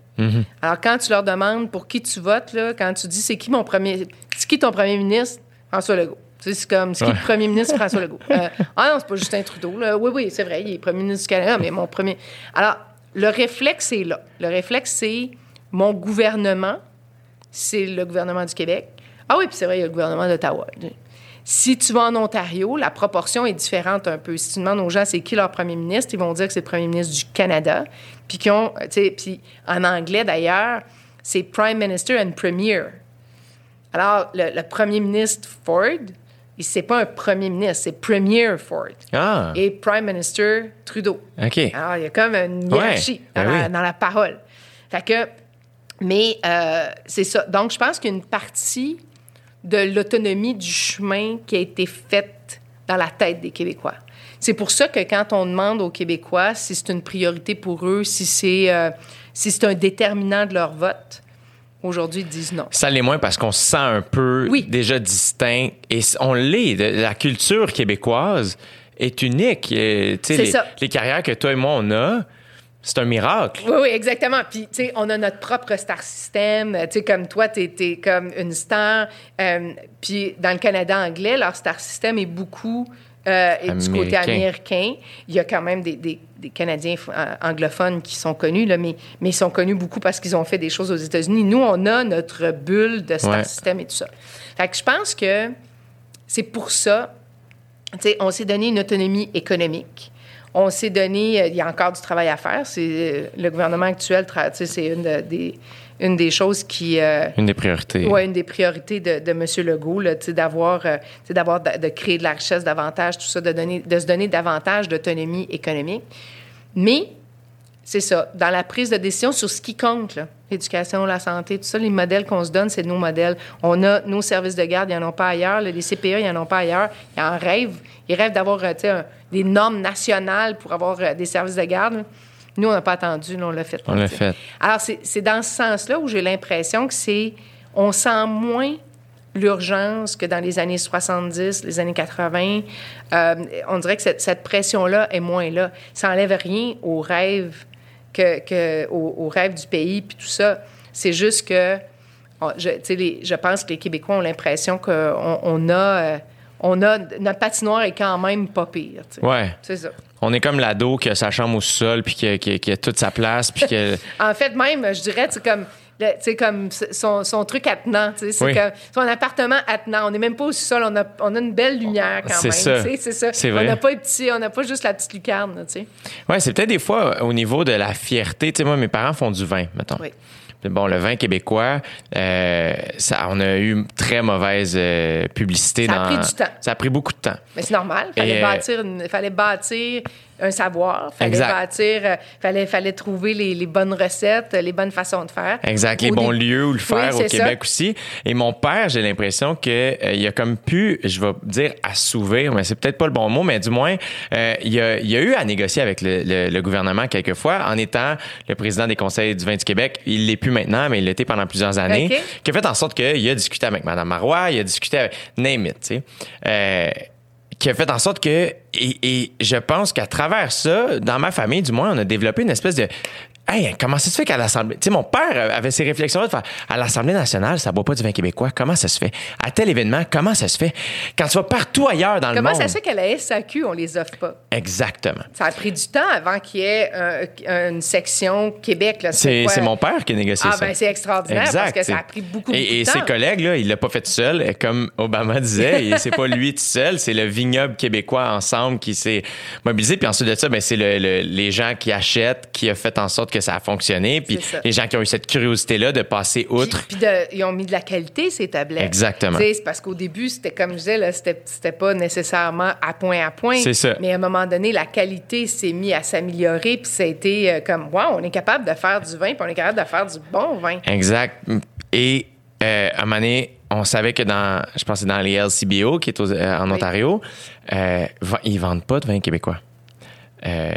Alors quand tu leur demandes pour qui tu votes là, quand tu dis c'est qui mon premier c'est qui ton premier ministre? François Legault. C'est comme c'est qui Ouais. le premier ministre? François Legault. [LAUGHS] Euh, ah non, c'est pas Justin Trudeau. Là. Oui, oui, c'est vrai, il est premier ministre du Canada, mais mon premier. Alors, le réflexe est là. Le réflexe, c'est mon gouvernement, c'est le gouvernement du Québec. Ah oui, puis c'est vrai, il y a le gouvernement d'Ottawa. Si tu vas en Ontario, la proportion est différente un peu. Si tu demandes aux gens c'est qui leur premier ministre, ils vont dire que c'est le premier ministre du Canada. Puis qui ont, tu sais, puis en anglais d'ailleurs, c'est Prime Minister and Premier. Alors, le, le premier ministre Ford, il- c'est pas un premier ministre, c'est Premier Ford. Ah, Et Prime Minister Trudeau. OK. Alors, il y a comme une Ouais, hiérarchie ben dans, la, oui. dans la parole. Fait que, mais euh, c'est ça. Donc, je pense qu'il y a une partie de l'autonomie du chemin qui a été faite dans la tête des Québécois. C'est pour ça que quand on demande aux Québécois si c'est une priorité pour eux, si c'est euh, si c'est un déterminant de leur vote, aujourd'hui, ils disent non. Ça l'est moins parce qu'on se sent un peu Oui. déjà distinct et on l'est. La culture québécoise est unique. C'est les, ça. les carrières que toi et moi on a, c'est un miracle. Oui, oui, exactement. Puis, tu sais, on a notre propre star system. Tu sais, comme toi, tu es, comme une star. Euh, puis, dans le Canada anglais, leur star system est beaucoup euh, du côté Américain. Il y a quand même des, des- des Canadiens euh, anglophones qui sont connus, là, mais, mais ils sont connus beaucoup parce qu'ils ont fait des choses aux États-Unis. Nous, on a notre bulle de star Ouais. system et tout ça. Fait que je pense que c'est pour ça tu sais, on s'est donné une autonomie économique. On s'est donné, euh, il y a encore du travail à faire. C'est euh, le gouvernement actuel, c'est une de- des une des choses qui euh, Une des priorités. Ouais, une des priorités de, de M. Legault, d'avoir, euh, d'avoir de, de créer de la richesse davantage, tout ça, de, donner, de se donner davantage d'autonomie économique. Mais c'est ça, dans la prise de décision sur ce qui compte, l'éducation, la santé, tout ça, les modèles qu'on se donne, c'est nos modèles. On a nos services de garde, ils n'en ont pas ailleurs. là, les CPE, ils n'en ont pas ailleurs. Ils en rêvent. Ils rêvent d'avoir euh, un- des normes nationales pour avoir euh, des services de garde. là. Nous, on n'a pas attendu, là, on l'a fait. On l'a fait. Alors, c'est dans ce sens-là où j'ai l'impression que c'est. On sent moins l'urgence que dans les années 70, les années 80. Euh, on dirait que cette, cette pression-là est moins là. Ça n'enlève rien aux rêves, que, que, aux rêves du pays, puis tout ça. C'est juste que. on- je, les- je pense que les Québécois ont l'impression qu'on on a. euh, on a. Notre patinoire est quand même pas pire. tu sais. Ouais. C'est ça. On est comme l'ado qui a sa chambre au sol puis qui a, qui a- qui a toute sa place puis que [LAUGHS] En fait, même, je dirais, c'est comme, sais, comme son, son truc attenant. C'est Oui. comme son appartement attenant. On n'est même pas au sol. On a, on a une belle lumière quand C'est même. C'est ça. C'est On vrai. n'a pas, le petit- on n'a pas juste la petite lucarne. là, tu sais. Ouais, c'est peut-être des fois euh, au niveau de la fierté. Tu sais, moi, mes parents font du vin, mettons. Oui. Bon, le vin québécois, euh, ça, on a eu très mauvaise euh, publicité. Ça a pris du temps. Ça a pris beaucoup de temps. Mais c'est normal. Il fallait, euh, bâtir une- fallait bâtir un savoir. Fallait Exact. bâtir. euh, fallait, fallait trouver les, les bonnes recettes, les bonnes façons de faire. Exact, les bons début- lieux où le Oui, faire au ça. Québec aussi. Et mon père, j'ai l'impression que euh, il a comme pu, je vais dire assouvir, mais c'est peut-être pas le bon mot, mais du moins, euh, il, a, il a eu à négocier avec le, le- le gouvernement quelquefois en étant le président des conseils du vin du Québec. Il l'est plus maintenant, mais il l'était pendant plusieurs années. Qui a fait en sorte qu'il a discuté avec Mme Marois, il a discuté avec Name it, tu sais. Qui a fait en sorte que, et je pense qu'à travers ça, dans ma famille, du moins, on a développé une espèce de. Hey, comment ça se fait qu'à l'Assemblée. Tu sais, mon père avait ces réflexions-là de faire à l'Assemblée nationale, ça boit pas du vin québécois. Comment ça se fait? À tel événement, comment ça se fait? Quand tu vas partout ailleurs dans le Comment monde. ça se fait qu'à la SAQ, on les offre pas? Exactement. Ça a pris du temps avant qu'il y ait un- une section Québec. C'est mon père qui a négocié Ah, ça. ben c'est extraordinaire parce que ça a pris beaucoup, et, beaucoup et de temps. ses collègues, là, il l'a pas fait tout seul, comme Obama disait. et c'est pas lui tout seul, c'est le vignoble québécois ensemble qui s'est mobilisé. Puis ensuite de ça, ben, c'est le- le- les gens qui achètent qui a fait en sorte que ça a fonctionné. Puis les gens qui ont eu cette curiosité-là de passer outre. Puis, puis de- ils ont mis de la qualité, ces tablettes. Exactement. C'est parce qu'au début, c'était comme je disais, c'était, pas nécessairement à point à point. C'est ça. Mais à un moment donné, la qualité s'est mise à s'améliorer, puis ça a été euh, comme, wow, on est capable de faire du vin, puis on est capable de faire du bon vin. Exact. Et euh, à un moment donné, on savait que dans, je pense que c'est dans les LCBO, qui est aux- euh, en Oui. Ontario, euh, va- ils vendent pas de vin québécois. Euh,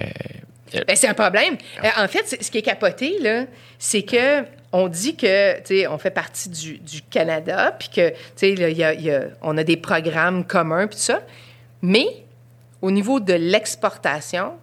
Ben, c'est un problème. Euh, en fait, ce qui est capoté, là, c'est que on dit que, tu sais, on fait partie du, du Canada, puis que, tu sais, y a- il y a- on a des programmes communs, puis ça. Mais au niveau de l'exportation,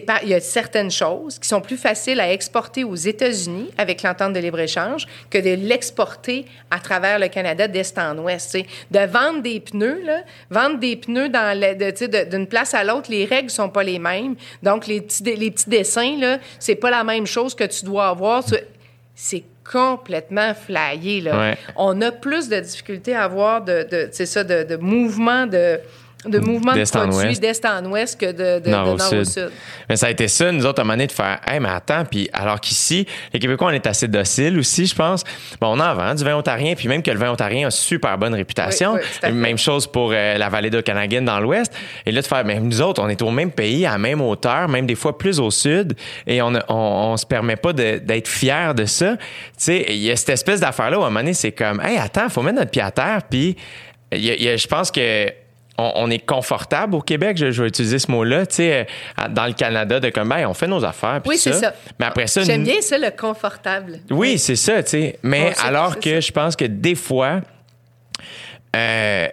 pas, il y a certaines choses qui sont plus faciles à exporter aux États-Unis avec l'entente de libre-échange que de l'exporter à travers le Canada d'est en ouest. De vendre des pneus, là, vendre des pneus dans le- de- tu sais, de- d'une place à l'autre, les règles sont pas les mêmes. Donc, les petits, dé- les petits dessins, là, c'est pas la même chose que tu dois avoir. C'est complètement flyé. Là. Ouais. On a plus de difficultés à avoir de, de, ça, de, de mouvement de de mouvement de produits ouest. d'est en ouest que de, de- de nord, nord, au, au sud. Mais ça a été ça, nous autres, à un moment donné, de faire Hey, mais attends, puis alors qu'ici, les Québécois, on est assez dociles aussi, je pense. Bon, on en vend du vin ontarien, puis même que le vin ontarien a une super bonne réputation. Oui, oui, même chose pour euh, la vallée d'Okanagan dans l'ouest. Et là, de faire, mais nous autres, on est au même pays, à la même hauteur, même des fois plus au sud, et on, on, on se permet pas de- d'être fiers de ça. Tu sais, il y a cette espèce d'affaire-là où à un moment donné, c'est comme, hey, attends, faut mettre notre pied à terre, puis il y a- il y a- je pense que on, on est confortable au Québec, je, je vais utiliser ce mot-là, tu sais, euh, dans le Canada, de comme, ben, on fait nos affaires. puis Oui, c'est ça. Mais après ça, J'aime bien ça, le confortable. oui, c'est ça, tu sais. Mais alors que je pense que des fois, euh,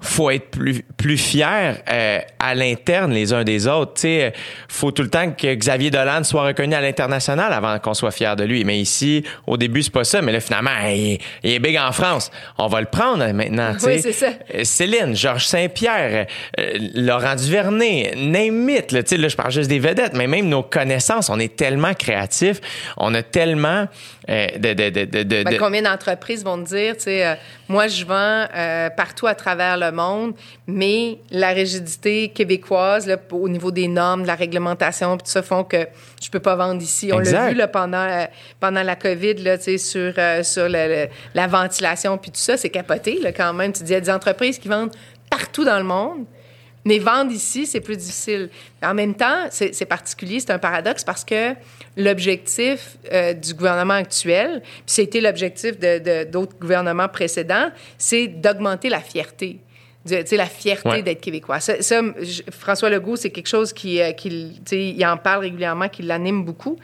faut être plus, plus fier euh, à l'interne les uns des autres. Tu sais, faut tout le temps que Xavier Dolan soit reconnu à l'international avant qu'on soit fier de lui. Mais ici, au début, c'est pas ça. Mais là, finalement, il, il est big en France. On va le prendre maintenant. tu Oui, c'est ça. Euh, Céline, Georges Saint-Pierre, euh, Laurent Duvernay, name it. Là, Tu sais, là, je parle juste des vedettes, mais même nos connaissances, on est tellement créatifs, on a tellement de... de, de, de, de- Ben, combien d'entreprises vont te dire, tu sais, euh, moi, je vends euh, partout à travers le monde, mais la rigidité québécoise, là, au niveau des normes, de la réglementation, tout ça, font que je peux pas vendre ici. On l'a vu là, pendant, euh, pendant la COVID, là, tu sais, sur, euh, sur le- le- la ventilation, puis tout ça, c'est capoté, là, quand même. Tu dis, il y a des entreprises qui vendent partout dans le monde, mais vendre ici, c'est plus difficile. En même temps, c'est particulier, c'est un paradoxe parce que l'objectif euh, du gouvernement actuel, puis c'était l'objectif de- d'autres gouvernements précédents, c'est d'augmenter la fierté. De- tu sais, la fierté Ouais. d'être québécois. Ça, François Legault, c'est quelque chose qui, euh, qui il en parle régulièrement, qui l'anime beaucoup.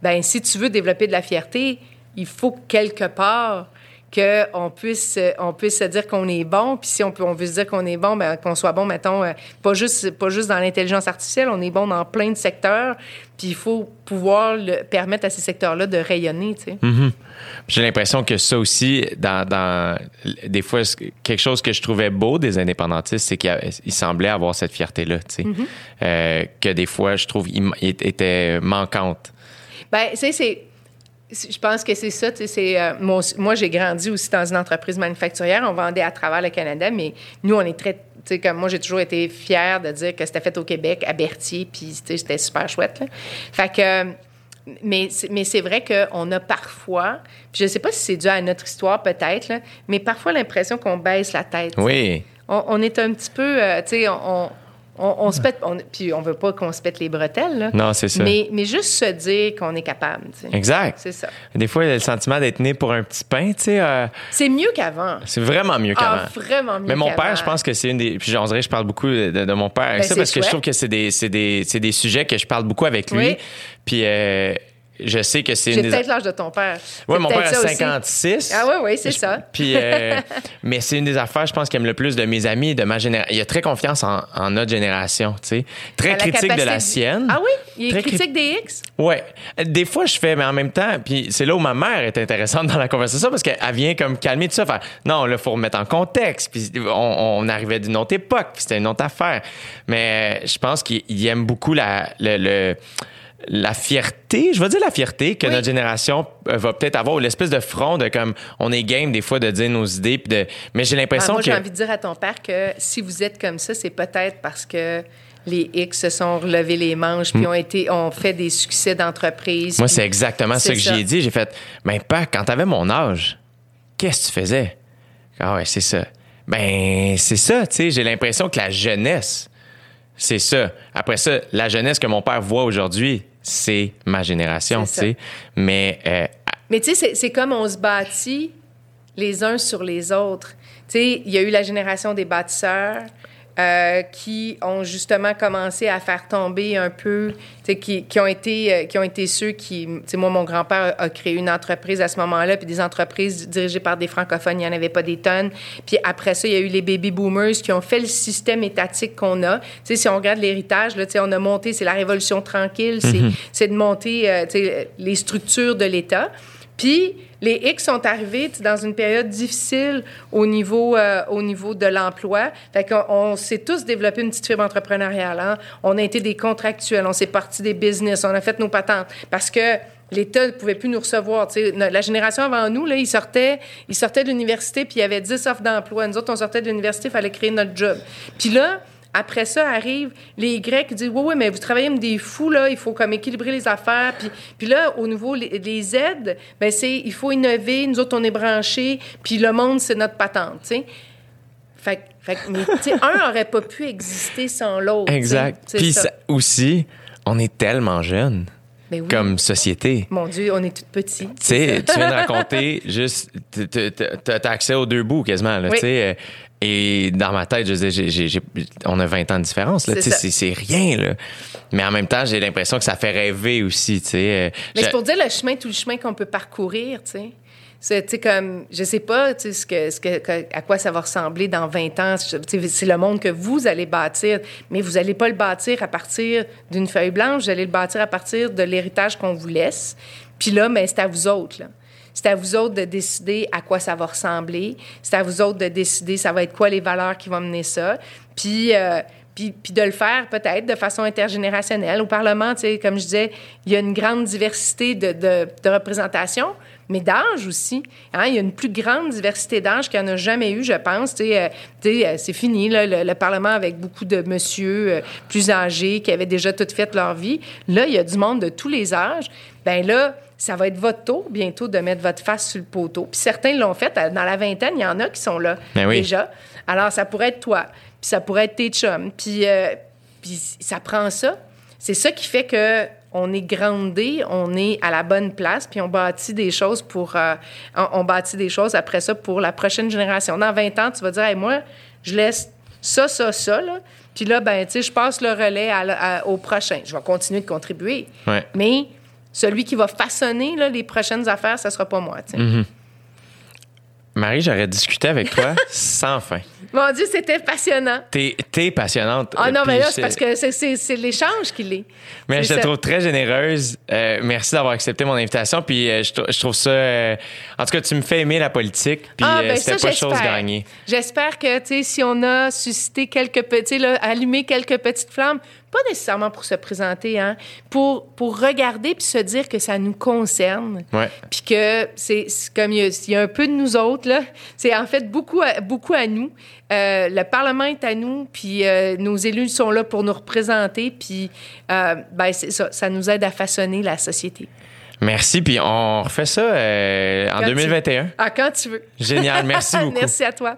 Ben, si tu veux développer de la fierté, il faut quelque part qu'on puisse, euh, on puisse se dire qu'on est bon. Puis si on, peut, on veut se dire qu'on est bon, ben, qu'on soit bon, mettons, euh, pas, juste, pas juste dans l'intelligence artificielle, on est bon dans plein de secteurs. Puis il faut pouvoir le, permettre à ces secteurs-là de rayonner, tu sais. J'ai l'impression que ça aussi, dans, dans- des fois, quelque chose que je trouvais beau des indépendantistes, c'est qu'ils ils semblaient avoir cette fierté-là, tu sais. Mm-hmm. Euh, que des fois, je trouve, ils m- ils étaient manquantes. Ben, tu sais, c'est. Je pense que c'est ça. tu sais, c'est, euh, moi, j'ai grandi aussi dans une entreprise manufacturière. On vendait à travers le Canada, mais nous, on est très. Tu sais, comme moi, j'ai toujours été fière de dire que c'était fait au Québec, à Berthier, puis c'était super chouette. là. Fait que. Mais, c'est- mais c'est vrai qu'on a parfois, je ne sais pas si c'est dû à notre histoire peut-être, mais parfois l'impression qu'on baisse la tête. Oui. On, on est un petit peu, euh, tu sais, on, on, on se pète, on- puis on veut pas qu'on se pète les bretelles, là. Non, c'est ça. Mais, mais juste se dire qu'on est capable, tu sais. Exact. C'est ça. Des fois, il y a le sentiment d'être né pour un petit pain, tu sais. euh, C'est mieux qu'avant. c'est vraiment mieux qu'avant. Ah, vraiment mieux Mais mon qu'avant. père, je pense que c'est une des. Puis j'en dirais, je parle beaucoup de, de mon père avec Ben, ça c'est parce que je trouve que c'est des, c'est des, c'est des sujets que je parle beaucoup avec lui. Oui. Puis euh, je sais que c'est J'ai des. peut-être l'âge de ton père. Oui, mon père a ça aussi. 56. Ah oui, oui, c'est Je- ça. Puis, euh, [LAUGHS] mais c'est une des affaires, je pense, qu'il aime le plus de mes amis, de ma génération. Il a très confiance en, en notre génération, tu sais. Très À la critique de la sienne. Ah oui? Il est Très critique des X? Ouais. Des fois, je fais, mais en même temps, puis c'est là où ma mère est intéressante dans la conversation parce qu'elle vient comme calmer tout ça. Faire, non, là, faut remettre en contexte. Puis on, on arrivait d'une autre époque, puis c'était une autre affaire. Mais je pense qu'il il aime beaucoup la, le, le- la fierté, je vais dire la fierté que Oui. notre génération euh, va peut-être avoir, ou l'espèce de front de comme on est game des fois de dire nos idées, puis de, mais j'ai Ah, l'impression moi, que j'ai envie de dire à ton père que si vous êtes comme ça, c'est peut-être parce que les X se sont relevés les manches puis ont été ont fait des succès d'entreprise. Mm. moi c'est exactement ça que j'ai dit. J'ai fait, ben pas quand t'avais mon âge, qu'est-ce que tu faisais? Ah ouais, c'est ça. Ben c'est ça, tu sais. J'ai l'impression que la jeunesse, c'est ça. Après ça, la jeunesse que mon père voit aujourd'hui, c'est ma génération, tu sais. Mais euh, Mais tu sais, c'est- c'est comme on se bâtit les uns sur les autres. Tu sais, il y a eu la génération des bâtisseurs euh, qui ont justement commencé à faire tomber un peu, qui, qui ont été euh, qui ont été ceux qui, moi mon grand-père a créé une entreprise à ce moment-là, puis des entreprises dirigées par des francophones, il n'y en avait pas des tonnes. Puis après ça, il y a eu les baby boomers qui ont fait le système étatique qu'on a. Si on regarde l'héritage, là, on a monté, c'est la révolution tranquille, c'est c'est de monter, euh, les structures de l'État. Puis les X sont arrivés dans une période difficile au niveau, euh, au niveau de l'emploi. Fait qu'on on s'est tous développé une petite fibre entrepreneuriale. hein. On a été des contractuels, on s'est parti des business, on a fait nos patentes parce que l'État ne pouvait plus nous recevoir. La génération avant nous, là, ils sortaient, ils sortaient de l'université puis il y avait 10 offres d'emploi. Nous autres, on sortait de l'université, il fallait créer notre job. Puis là, après ça arrive les Grecs qui disent oui oui mais vous travaillez comme des fous là il faut comme équilibrer les affaires puis puis là au niveau les aides ben c'est il faut innover nous autres on est branchés puis le monde c'est notre patente tu sais fait, que- fait mais tu sais un aurait pas pu exister sans l'autre exact. Puis ça. ça- aussi, on est tellement jeunes Ben oui. comme société. mon Dieu on est tout petits Tu sais, tu viens de raconter juste, t'as t'as accès aux deux bouts quasiment, là, Oui. Et dans ma tête, je disais, j'ai- j'ai- j'ai- on a 20 ans de différence, là, C'est c'est c'est rien, là. Mais en même temps, j'ai l'impression que ça fait rêver aussi, tu sais. euh, Mais je- c'est pour dire le chemin, tout le chemin qu'on peut parcourir, tu sais. C'est, comme, je sais pas, ce que, ce que, à quoi ça va ressembler dans 20 ans. C'est le monde que vous allez bâtir, mais vous allez pas le bâtir à partir d'une feuille blanche, vous allez le bâtir à partir de l'héritage qu'on vous laisse. Puis là, mais c'est à vous autres, là. C'est à vous autres de décider à quoi ça va ressembler. C'est à vous autres de décider ça va être quoi les valeurs qui vont mener ça. Puis, euh, puis, puis de le faire peut-être de façon intergénérationnelle. Au Parlement, tu sais, comme je disais, il y a une grande diversité de, représentation, mais d'âge aussi. Hein? Il y a une plus grande diversité d'âge qu'il n'y en a jamais eu, je pense. Tu sais, euh, euh, c'est fini, là, le, le Parlement avec beaucoup de monsieur plus âgés qui avaient déjà tout fait leur vie. Là, il y a du monde de tous les âges. Ben là, ça va être votre tour bientôt de mettre votre face sur le poteau. Puis certains l'ont fait. Dans la vingtaine, il y en a qui sont là Ben oui. déjà. Alors, ça pourrait être toi, puis ça pourrait être tes chums. Puis, euh, puis ça prend ça. C'est ça qui fait que on est grandé, on est à la bonne place, puis on bâtit des choses pour... euh, on, bâtit des choses après ça pour la prochaine génération. Dans 20 ans, tu vas dire, hey, moi, je laisse ça, ça, ça, là. Puis là, ben, tu sais, je passe le relais à la- à- au prochain. Je vais continuer de contribuer. Ouais. Mais celui qui va façonner là, les prochaines affaires, ça sera pas moi. Mm-hmm. Marie, j'aurais discuté avec toi [LAUGHS] sans fin. Mon Dieu, c'était passionnant. T'es es passionnante. Ah non, mais là, c'est parce que c'est- l'échange qu'il est. Mais je te ça. trouve très généreuse. Euh, merci d'avoir accepté mon invitation. Puis euh, je, trou- je trouve ça. euh, en tout cas, tu me fais aimer la politique. Puis Ah, ben c'était pas chose j'espère. gagnée. J'espère que, tu sais, si on a suscité quelques petits, allumé quelques petites flammes, pas nécessairement pour se présenter, hein, pour, pour regarder puis se dire que ça nous concerne. Puis que c'est comme il y, a, il y a un peu de nous autres, là. C'est en fait beaucoup à, beaucoup à nous. Euh, le Parlement est à nous, puis euh, nos élus sont là pour nous représenter, puis euh, ben, ça, ça nous aide à façonner la société. Merci. Puis on refait ça en Quand tu- 2021. Ah, quand tu veux. Génial. Merci [LAUGHS] beaucoup. Merci à toi.